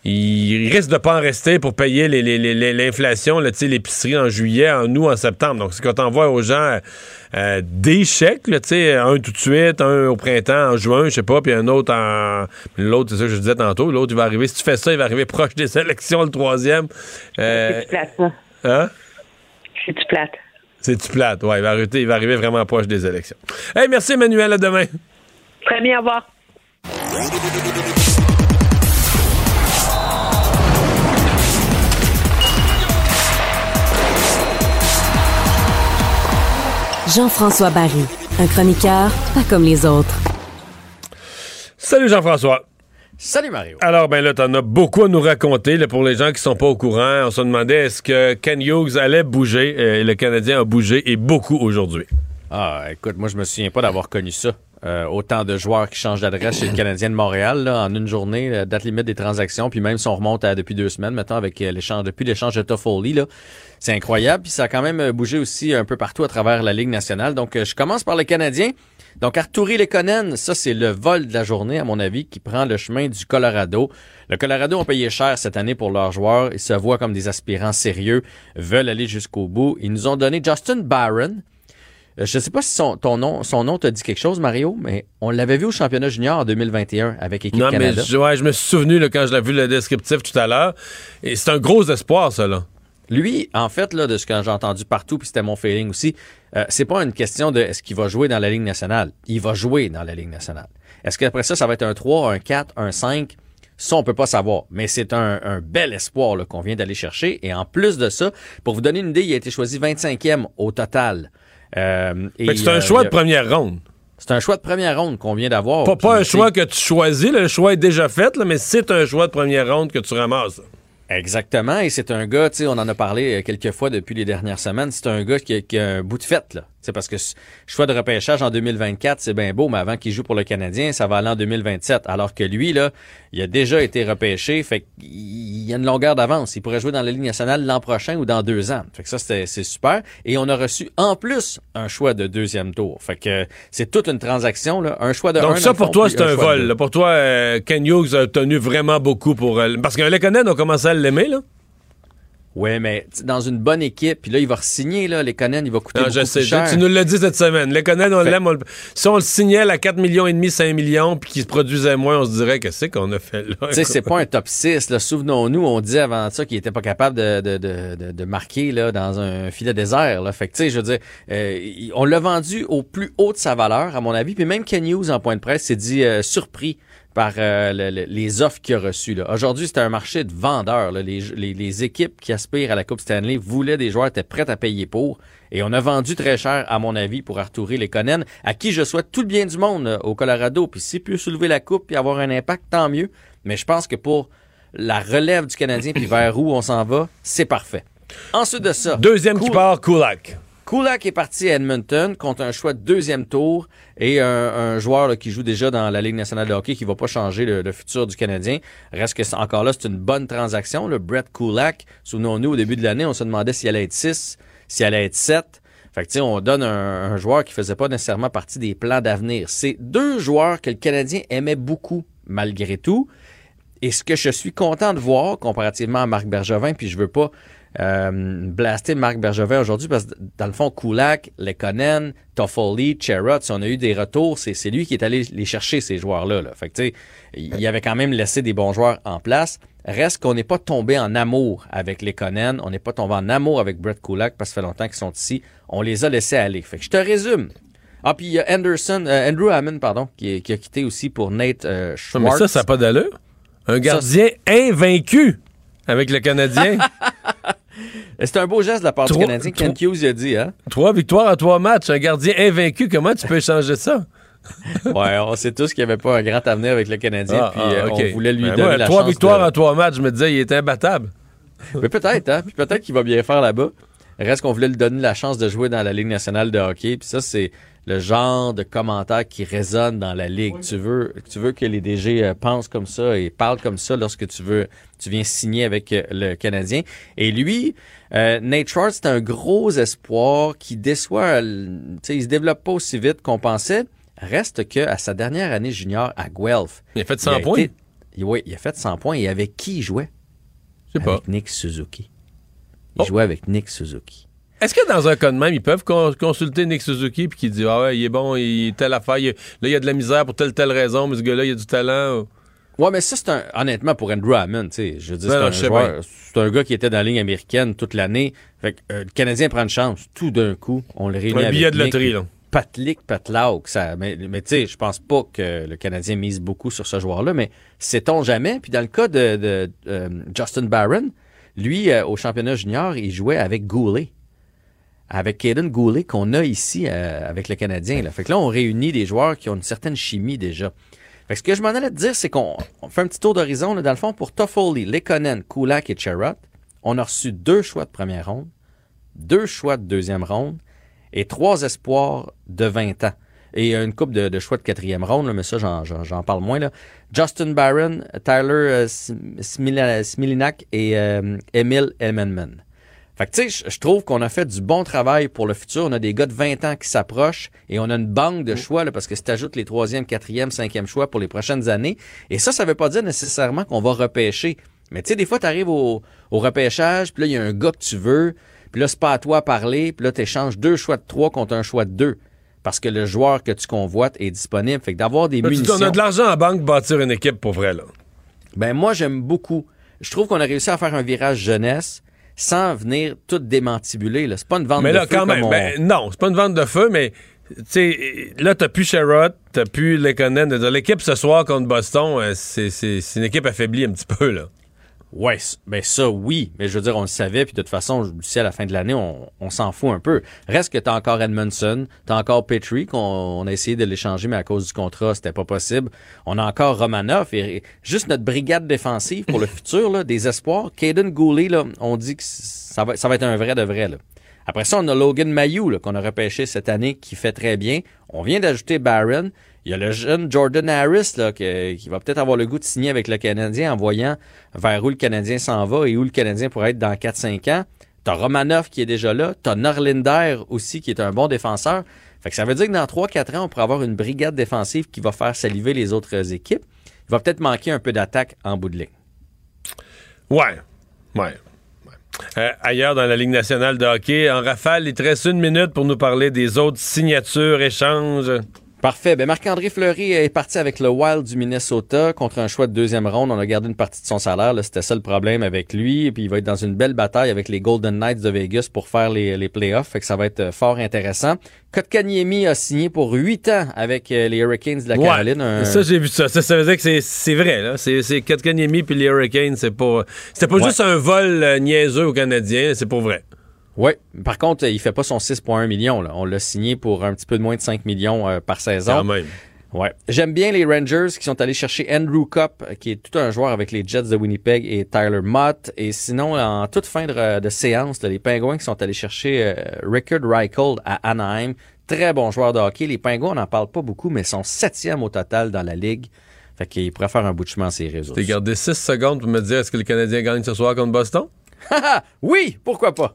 ils risquent de pas en rester pour payer les- les- les- l'inflation, l'épicerie en juillet, en août, en septembre. Donc, c'est quand t'envoies aux gens euh, des chèques, là, un tout de suite, un au printemps, en juin, je sais pas, puis un autre en... L'autre, c'est ça que je disais tantôt, l'autre, il va arriver, si tu fais ça, il va arriver [LAUGHS] proche des élections, le troisième. Euh, C'est plate, ça? hein? C'est-tu plate? C'est-tu plate? Ouais, il va, arriver, il va arriver vraiment proche des élections. Hey, merci Emmanuel, à demain. Très bien, au revoir. Jean-François Barry, un chroniqueur pas comme les autres. Salut Jean-François. Salut Mario. Alors, ben là, t'en as beaucoup à nous raconter. Là, pour les gens qui sont pas au courant, on se demandait est-ce que Ken Hughes allait bouger? Euh, le Canadien a bougé et beaucoup aujourd'hui. Ah, écoute, moi, je me souviens pas d'avoir connu ça. Euh, autant de joueurs qui changent d'adresse chez le Canadien de Montréal en une journée, date limite des transactions, puis même si on remonte depuis deux semaines, maintenant avec euh, l'échange depuis l'échange de Toffoli, là, c'est incroyable. Puis ça a quand même euh, bougé aussi un peu partout à travers la Ligue nationale. Donc, je commence par le Canadien. Donc, Arturi Lekonen, ça, c'est le vol de la journée, à mon avis, qui prend le chemin du Colorado. Le Colorado ont payé cher cette année pour leurs joueurs. Ils se voient comme des aspirants sérieux, veulent aller jusqu'au bout. Ils nous ont donné Justin Barron. Euh, Je ne sais pas si son, ton nom, son nom te dit quelque chose, Mario, mais on l'avait vu au championnat junior en 2021 avec Équipe Non, mais je, ouais, je me suis souvenu là, quand je l'ai vu le descriptif tout à l'heure. Et c'est un gros espoir, ça, là. Lui, en fait, là, de ce que j'ai entendu partout, puis c'était mon feeling aussi, euh, c'est pas une question de est-ce qu'il va jouer dans la Ligue nationale. Il va jouer dans la Ligue nationale. Est-ce qu'après ça, ça va être un 3, un 4, un 5? Ça, on peut pas savoir. Mais c'est un, un bel espoir qu'on vient d'aller chercher. Et en plus de ça, pour vous donner une idée, il a été choisi 25e au total. Euh, c'est un euh, choix de première ronde. C'est un choix de première ronde qu'on vient d'avoir. Pas, pas un choix que tu choisis, le choix est déjà fait, là, mais c'est un choix de première ronde que tu ramasses. Exactement, et c'est un gars, tu sais, on en a parlé euh, quelques fois depuis les dernières semaines, c'est un gars qui a, qui a un bout de fête, là. C'est parce que ce choix de repêchage en 2024, c'est bien beau, mais avant qu'il joue pour le Canadien, ça va aller en 2027. Alors que lui, là, il a déjà été repêché, fait qu'il y a une longueur d'avance. Il pourrait jouer dans la Ligue nationale l'an prochain ou dans deux ans. Fait que ça, c'est super. Et on a reçu en plus un choix de deuxième tour. Fait que c'est toute une transaction, là. Un choix de Donc ça, pour fond, toi, c'est un vol. Pour toi, Ken Hughes a obtenu vraiment beaucoup pour... euh, parce que les Canadiens ont commencé à l'aimer, là. Ouais, mais dans une bonne équipe, puis là, il va re-signer, là, les Conan, il va coûter Non, beaucoup je sais, plus cher. tu nous l'as dit cette semaine. Les Canadiens, on l'aime. le- Si on le signait à 4 millions et demi, 5 millions, puis qu'il se produisait moins, on se dirait que c'est qu'on a fait là? Tu sais, c'est pas un [LAUGHS] top 6. Là. Souvenons-nous, on disait avant ça qu'il était pas capable de, de, de, de, marquer là, dans un filet désert. Là. Fait que, tu sais, je veux dire, euh, on l'a vendu au plus haut de sa valeur, à mon avis. Puis même Ken Hughes, en point de presse, s'est dit euh, surpris par euh, le- le- les offres qu'il a reçues. là. Aujourd'hui, c'était un marché de vendeurs. là. Les, les, les équipes qui aspirent à la Coupe Stanley voulaient des joueurs, étaient prêts à payer pour. Et on a vendu très cher, à mon avis, pour Arturi Lekonen, à qui je souhaite tout le bien du monde euh, au Colorado. Puis s'il peut soulever la coupe et avoir un impact, tant mieux. Mais je pense que pour la relève du Canadien puis vers où on s'en va, c'est parfait. Ensuite de ça. Deuxième qui part, Kulak. Kulak est parti à Edmonton contre un choix de deuxième tour et un, joueur qui joue déjà dans la Ligue nationale de hockey qui va pas changer le, futur du Canadien. Reste que encore là, c'est une bonne transaction. Le Brett Kulak, souvenons-nous, au début de l'année, on se demandait s'il allait être 6, s'il allait être 7. Fait que, on donne un, un joueur qui faisait pas nécessairement partie des plans d'avenir. C'est deux joueurs que le Canadien aimait beaucoup, malgré tout. Et ce que je suis content de voir, comparativement à Marc Bergevin, puis je veux pas euh, blaster Marc Bergevin aujourd'hui parce que dans le fond, Kulak, Lekonen, Toffoli, Cherrod, si on a eu des retours, c'est, c'est lui qui est allé les chercher, ces joueurs-là. Là. Fait que, tu sais, il avait quand même laissé des bons joueurs en place. Reste qu'on n'est pas tombé en amour avec Lekonen, on n'est pas tombé en amour avec Brett Kulak parce que ça fait longtemps qu'ils sont ici. On les a laissés aller. Fait que je te résume. Ah, puis il y a Anderson, euh, Andrew Hammond, pardon, qui, qui, a quitté aussi pour Nate euh, Schwartz. Mais ça, ça n'a pas d'allure. Un gardien invaincu avec le Canadien? [LAUGHS] C'est un beau geste de la part Trois- du Canadien. Ken trois- Hughes a dit, hein? Trois victoires à trois matchs. Un gardien invaincu, comment tu peux changer ça? [LAUGHS] ouais, on sait tous qu'il n'y avait pas un grand avenir avec le Canadien, Ah, puis ah, euh, ok. on voulait lui Ben, donner moi, la Trois chance victoires de- en trois matchs, je me disais, il était imbattable. [LAUGHS] Mais peut-être, hein? Puis peut-être qu'il va bien faire là-bas. Reste qu'on voulait lui donner la chance de jouer dans la Ligue nationale de hockey. Puis ça, c'est le genre de commentaire qui résonne dans la Ligue. Tu veux, tu veux que les DG euh, pensent comme ça et parlent comme ça lorsque tu veux, tu viens signer avec euh, le Canadien. Et lui, euh, Nate Schwartz, c'est un gros espoir qui déçoit. euh, Tu sais, il se développe pas aussi vite qu'on pensait. Reste que à sa dernière année junior à Guelph, Il a fait 100 points. été- oui, il a fait 100 points. Et avec qui il jouait? Je sais pas. Avec Nick Suzuki. Oh. Il jouait avec Nick Suzuki. Est-ce que dans un cas de même, ils peuvent con- consulter Nick Suzuki puis qu'il dit Ah ouais, il est bon, il telle affaire, il- là, il y a de la misère pour telle telle raison, mais ce gars-là, il a du talent. Ouais, mais ça, c'est un. Honnêtement, pour Andrew Hammond, tu sais, je veux dire, Non, c'est un joueur-. C'est gars qui était dans la ligne américaine toute l'année. Fait que euh, le Canadien prend une chance. Tout d'un coup, on le réunit Un avec billet de Nick, loterie, là. Patlik, Patlauk. Ça, mais mais tu sais, je pense pas que le Canadien mise beaucoup sur ce joueur-là, mais sait-on jamais? Puis dans le cas de, de, euh, Justin Barron, lui, euh, au championnat junior, il jouait avec Goulet. Avec Caden Goulet qu'on a ici euh, avec le Canadien. Là. Fait que là, on réunit des joueurs qui ont une certaine chimie déjà. Fait que ce que je m'en allais te dire, c'est qu'on on fait un petit tour d'horizon. Dans le fond, pour Toffoli, Lekonen, Kulak et Cherrott, on a reçu deux choix de première ronde, deux choix de deuxième ronde et trois espoirs de 20 ans. Et une coupe de, choix de quatrième ronde, là, mais ça, j'en, parle moins. Là. Justin Barron, Tyler euh, Smilinak et euh, Emil Elmenman. Fait que tu sais, je- trouve qu'on a fait du bon travail pour le futur. On a des gars de 20 ans qui s'approchent et on a une banque de choix là, parce que si tu ajoutes les troisième, quatrième, cinquième choix pour les prochaines années, et ça, ça veut pas dire nécessairement qu'on va repêcher. Mais tu sais, des fois, tu arrives au, au repêchage, puis là, il y a un gars que tu veux, puis là, c'est pas à toi à parler, puis là, tu échanges deux choix de trois contre un choix de deux. Parce que le joueur que tu convoites est disponible. Fait que d'avoir des Là, tu munitions. on a de l'argent en banque pour bâtir une équipe pour vrai, là. Ben moi j'aime beaucoup. Je trouve qu'on a réussi à faire un virage jeunesse sans venir tout démantibuler. là. C'est pas une vente Mais de là, feu quand comme même, on- ben, non, c'est pas une vente de feu, mais tu sais, là, t'as plus Sherrod, t'as plus Lekonen. L'équipe ce soir contre Boston, euh, c'est une équipe affaiblie un petit peu, là. Ouais, ben ça oui, mais je veux dire on le savait puis de toute façon d'ici à la fin de l'année on, on s'en fout un peu. Reste que t'as encore Edmondson, t'as encore Petrie qu'on on a essayé de l'échanger mais à cause du contrat c'était pas possible. On a encore Romanov et, et juste notre brigade défensive pour le [LAUGHS] futur là, des espoirs. Caden Goulet là, on dit que ça va ça va être un vrai de vrai là. Après ça, on a Logan Mayou là, qu'on a repêché cette année qui fait très bien. On vient d'ajouter Barron. Il y a le jeune Jordan Harris là, qui va peut-être avoir le goût de signer avec le Canadien en voyant vers où le Canadien s'en va et où le Canadien pourrait être dans 4-5 ans. T'as Romanov qui est déjà là. T'as Norlinder aussi qui est un bon défenseur. Fait que ça veut dire que dans 3-4 ans, on pourrait avoir une brigade défensive qui va faire saliver les autres équipes. Il va peut-être manquer un peu d'attaque en bout de ligne. Ouais. Ouais. Euh, ailleurs dans la Ligue nationale de hockey, en rafale, il te reste une minute pour nous parler des autres signatures, échanges. Parfait. Ben Marc-André Fleury est parti avec le Wild du Minnesota contre un choix de deuxième ronde. On a gardé une partie de son salaire. là. C'était ça le problème avec lui. Et puis il va être dans une belle bataille avec les Golden Knights de Vegas pour faire les, les playoffs. Fait que ça va être euh, fort intéressant. Kotkaniemi a signé pour huit ans avec euh, les Hurricanes de la Caroline. Un- Ça, j'ai vu ça. ça. ça veut dire que c'est- c'est vrai. là. C'est c'est Kotkaniemi puis les Hurricanes. C'est pas, c'était pas Ouais. juste un vol euh, niaiseux aux Canadiens. C'est pour vrai. Oui. Par contre, il fait pas son 6,1 millions. Là. On l'a signé pour un petit peu de moins de 5 millions euh, par saison. Quand même. Ouais. J'aime bien les Rangers qui sont allés chercher Andrew Cup, euh, qui est tout un joueur avec les Jets de Winnipeg, et Tyler Mott. Et sinon, en toute fin de, de séance, là, les Pingouins qui sont allés chercher euh, Rickard Reichel à Anaheim. Très bon joueur de hockey. Les Pingouins, on n'en parle pas beaucoup, mais sont septième au total dans la ligue. Fait qu'ils pourraient faire un bout de chemin en séries. eux T'es gardé 6 secondes pour me dire est-ce que le Canadien gagne ce soir contre Boston? [LAUGHS] oui, pourquoi pas?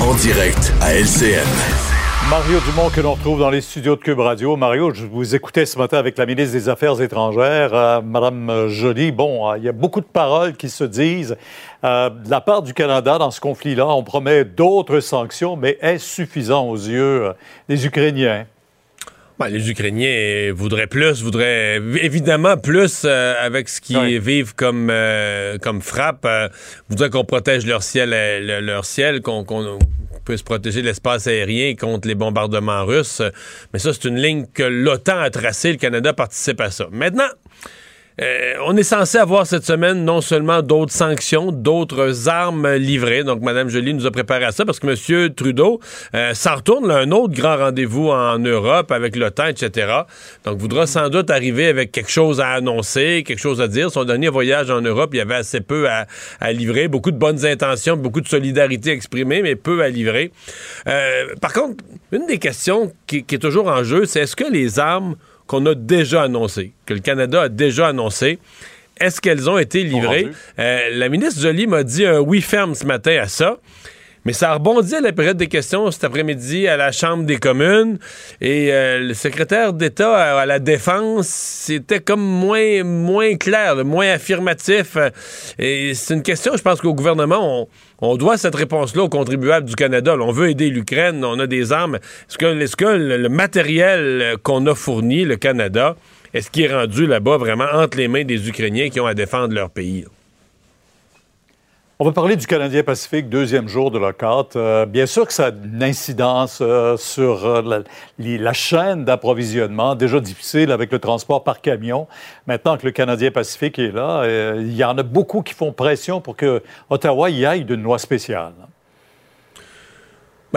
En direct à LCN. Mario Dumont que l'on retrouve dans les studios de Cube Radio. Mario, je vous écoutais ce matin avec la ministre des Affaires étrangères, euh, Madame Joly. Bon, euh, il y a beaucoup de paroles qui se disent. Euh, de la part du Canada, dans ce conflit-là, on promet d'autres sanctions, mais est-ce suffisant aux yeux euh, des Ukrainiens? Ben, les Ukrainiens voudraient plus, voudraient évidemment plus euh, avec ce qu'ils vivent comme, euh, comme frappe. euh, voudraient qu'on protège leur ciel, euh, le- leur ciel, qu'on qu'on puisse protéger l'espace aérien contre les bombardements russes. Mais ça, c'est une ligne que l'OTAN a tracée. Le Canada participe à ça. Maintenant, euh, on est censé avoir cette semaine non seulement d'autres sanctions, d'autres armes livrées. Donc, Mme Joly nous a préparé à ça parce que M. Trudeau euh, s'en retourne un autre grand rendez-vous en Europe avec l'OTAN, etc. Donc, voudra sans doute arriver avec quelque chose à annoncer, quelque chose à dire. Son dernier voyage en Europe, il y avait assez peu à, livrer, beaucoup de bonnes intentions, beaucoup de solidarité exprimée, mais peu à livrer. Euh, par contre, une des questions qui est toujours en jeu, c'est est-ce que les armes qu'on a déjà annoncées, que le Canada a déjà annoncées, est-ce qu'elles ont été livrées? Euh, la ministre Joly m'a dit un oui ferme ce matin à ça. Mais ça a rebondi à la période des questions cet après-midi à la Chambre des communes. Et euh, le secrétaire d'État à, la Défense, c'était comme moins, moins clair, moins affirmatif. Et c'est une question, je pense qu'au gouvernement, on, doit cette réponse-là aux contribuables du Canada. On veut aider l'Ukraine, on a des armes. Est-ce que, que le, matériel euh, qu'on a fourni, le Canada, est-ce qu'il est rendu là-bas vraiment entre les mains des Ukrainiens qui ont à défendre leur pays? On va parler du Canadien Pacifique, deuxième jour de la carte. Euh, bien sûr que ça a une incidence euh, sur euh, la, la chaîne d'approvisionnement, déjà difficile avec le transport par camion. Maintenant que le Canadien Pacifique est là, euh, il y en a beaucoup qui font pression pour que Ottawa y aille d'une loi spéciale.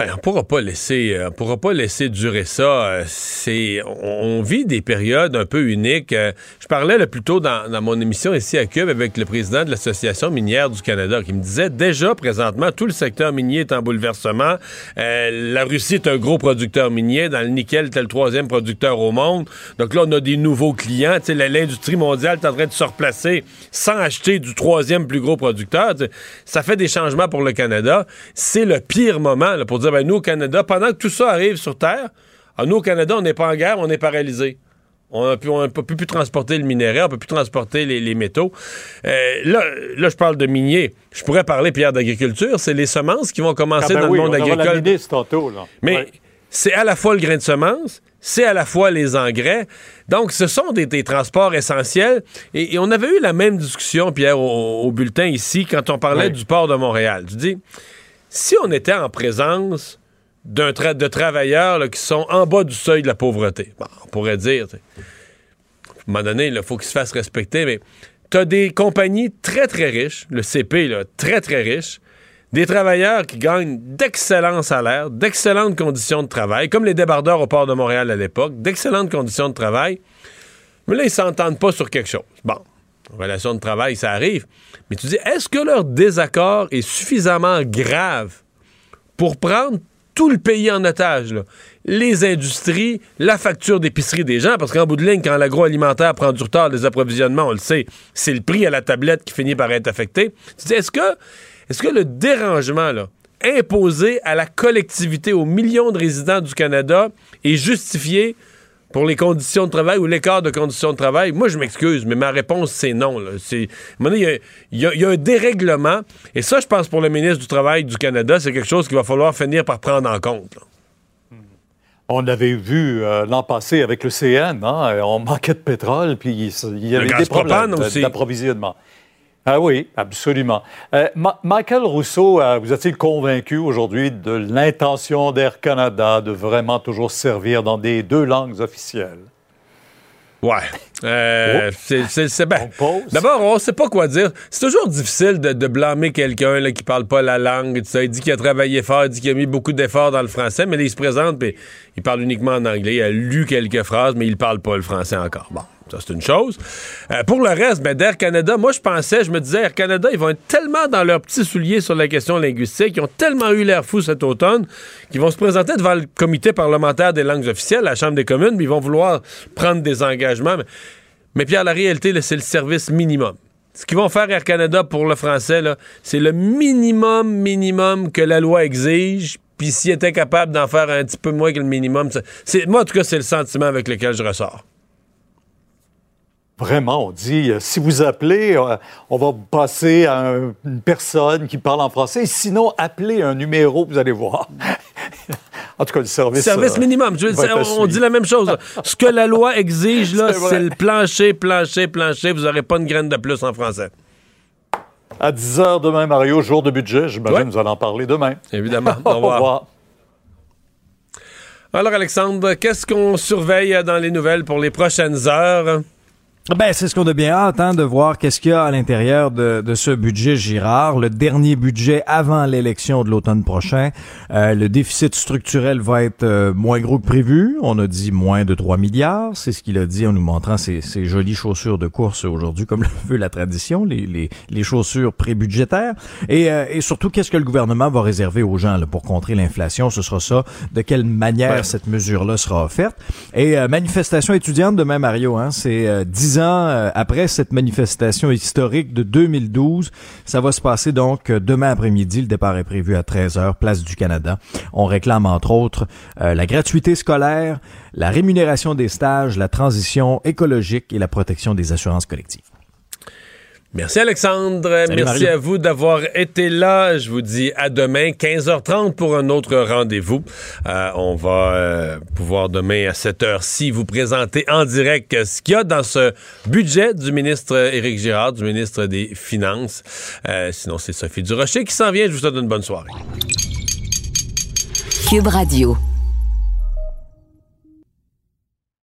Ben, on pourra euh, pourra pas laisser durer ça. Euh, C'est, on, vit des périodes un peu uniques. Euh, Je parlais là, plus tôt dans, mon émission ici à Cube avec le président de l'association minière du Canada qui me disait déjà présentement tout le secteur minier est en bouleversement. La Russie est un gros producteur minier. Dans le nickel, c'est le troisième producteur au monde. Donc là, on a des nouveaux clients. L'industrie mondiale est en train de se replacer sans acheter du troisième plus gros producteur. Ça fait des changements pour le Canada. C'est le pire moment là, pour dire, ben, nous, au Canada, pendant que tout ça arrive sur Terre, ah, nous, au Canada, on n'est pas en guerre, on est paralysé. On ne peut, plus transporter le minerai, on peut plus transporter les, les métaux. Euh, là, là, je parle de minier. Je pourrais parler, Pierre, d'agriculture. C'est les semences qui vont commencer Ah ben dans oui, le monde on aura la agricole. tantôt, là. Mais Ouais. c'est à la fois le grain de semence, c'est à la fois les engrais. Donc, ce sont des, des transports essentiels. Et, et on avait eu la même discussion, Pierre, au, au bulletin ici, quand on parlait du port de Montréal. Tu dis, si on était en présence d'un tra- de travailleurs qui sont en bas du seuil de la pauvreté, on pourrait dire, à un moment donné, il faut qu'ils se fassent respecter, mais tu as des compagnies très, très riches, le CP, là, très, très riche, des travailleurs qui gagnent d'excellents salaires, d'excellentes conditions de travail, comme les débardeurs au port de Montréal à l'époque, d'excellentes conditions de travail. Mais là, ils s'entendent pas sur quelque chose. Bon, relation de travail, ça arrive. Mais tu dis, est-ce que leur désaccord est suffisamment grave pour prendre tout le pays en otage. Les industries, la facture d'épicerie des gens, parce qu'en bout de ligne, quand l'agroalimentaire prend du retard des approvisionnements, on le sait, c'est le prix à la tablette qui finit par être affecté. Tu dis, est-ce que, est-ce que le dérangement, imposé à la collectivité, aux millions de résidents du Canada, est justifié pour les conditions de travail ou l'écart de conditions de travail? Moi, je m'excuse, mais ma réponse, c'est non. il y y, a- il y a un dérèglement. Et ça, je pense, pour le ministre du Travail du Canada, c'est quelque chose qu'il va falloir finir par prendre en compte. là. On l'avait vu euh, l'an passé avec le CN, hein, on manquait de pétrole, puis il y avait des problèmes d'approvisionnement. Ah oui, absolument. Euh, Ma- Michael Rousseau, euh, vous êtes-il convaincu aujourd'hui de l'intention d'Air Canada de vraiment toujours servir dans des deux langues officielles? Ouais. Euh, c'est- c'est- ben, D'abord, on sait pas quoi dire. C'est toujours difficile de, de blâmer quelqu'un qui parle pas la langue. et tout ça. Il dit qu'il a travaillé fort, il dit qu'il a mis beaucoup d'efforts dans le français, mais là, il se présente puis il parle uniquement en anglais. Il a lu quelques phrases, mais il parle pas le français encore. Bon. Ça, c'est une chose. Euh, pour le reste, ben, d'Air Canada, moi, je pensais, je me disais, Air Canada, ils vont être tellement dans leurs petits souliers sur la question linguistique, ils ont tellement eu l'air fou cet automne, qu'ils vont se présenter devant le comité parlementaire des langues officielles, la Chambre des communes, puis ils vont vouloir prendre des engagements. Mais, mais Pierre, la réalité, c'est le service minimum. Ce qu'ils vont faire Air Canada pour le français, c'est le minimum, minimum que la loi exige. Puis s'ils étaient capables d'en faire un petit peu moins que le minimum, moi, en tout cas, c'est le sentiment avec lequel je ressors. Vraiment, on dit, euh, si vous appelez, euh, on va passer à un- une personne qui parle en français. Sinon, appelez un numéro, vous allez voir. [LAUGHS] en tout cas, le service... Service euh, minimum. Je on suivre. dit la même chose. Ce que la loi exige, là, [LAUGHS] C'est le plancher, plancher, plancher. Vous n'aurez pas une graine de plus en français. À 10 h demain, Mario, jour de budget. J'imagine Ouais. que vous allez en parler demain. Évidemment. [LAUGHS] Au Au revoir. revoir. Alors, Alexandre, qu'est-ce qu'on surveille dans les nouvelles pour les prochaines heures? Ben, c'est ce qu'on a bien hâte hein, de voir qu'est-ce qu'il y a à l'intérieur de, de ce budget Girard, le dernier budget avant l'élection de l'automne prochain. Euh, le déficit structurel va être euh, moins gros que prévu. On a dit moins de 3 milliards. C'est ce qu'il a dit en nous montrant ses, ses jolies chaussures de course aujourd'hui, comme [LAUGHS] le veut la tradition, les, les, les chaussures pré-budgétaires. Et, euh, et surtout, qu'est-ce que le gouvernement va réserver aux gens là, pour contrer l'inflation? Ce sera ça. De quelle manière cette mesure-là sera offerte? Et euh, manifestation étudiante demain, Mario, hein, c'est euh, dix ans euh, après cette manifestation historique de 2012. Ça va se passer donc euh, demain après-midi. Le départ est prévu à 13h, place du Canada. On réclame entre autres euh, la gratuité scolaire, la rémunération des stages, la transition écologique et la protection des assurances collectives. Merci Alexandre. Salut, Merci à vous d'avoir été là. Je vous dis à demain, 15h30 pour un autre rendez-vous. Euh, on va euh, pouvoir demain à cette heure-ci vous présenter en direct ce qu'il y a dans ce budget du ministre Éric Girard, du ministre des Finances. Euh, sinon, c'est Sophie Durocher qui s'en vient. Je vous souhaite une bonne soirée. Cube Radio.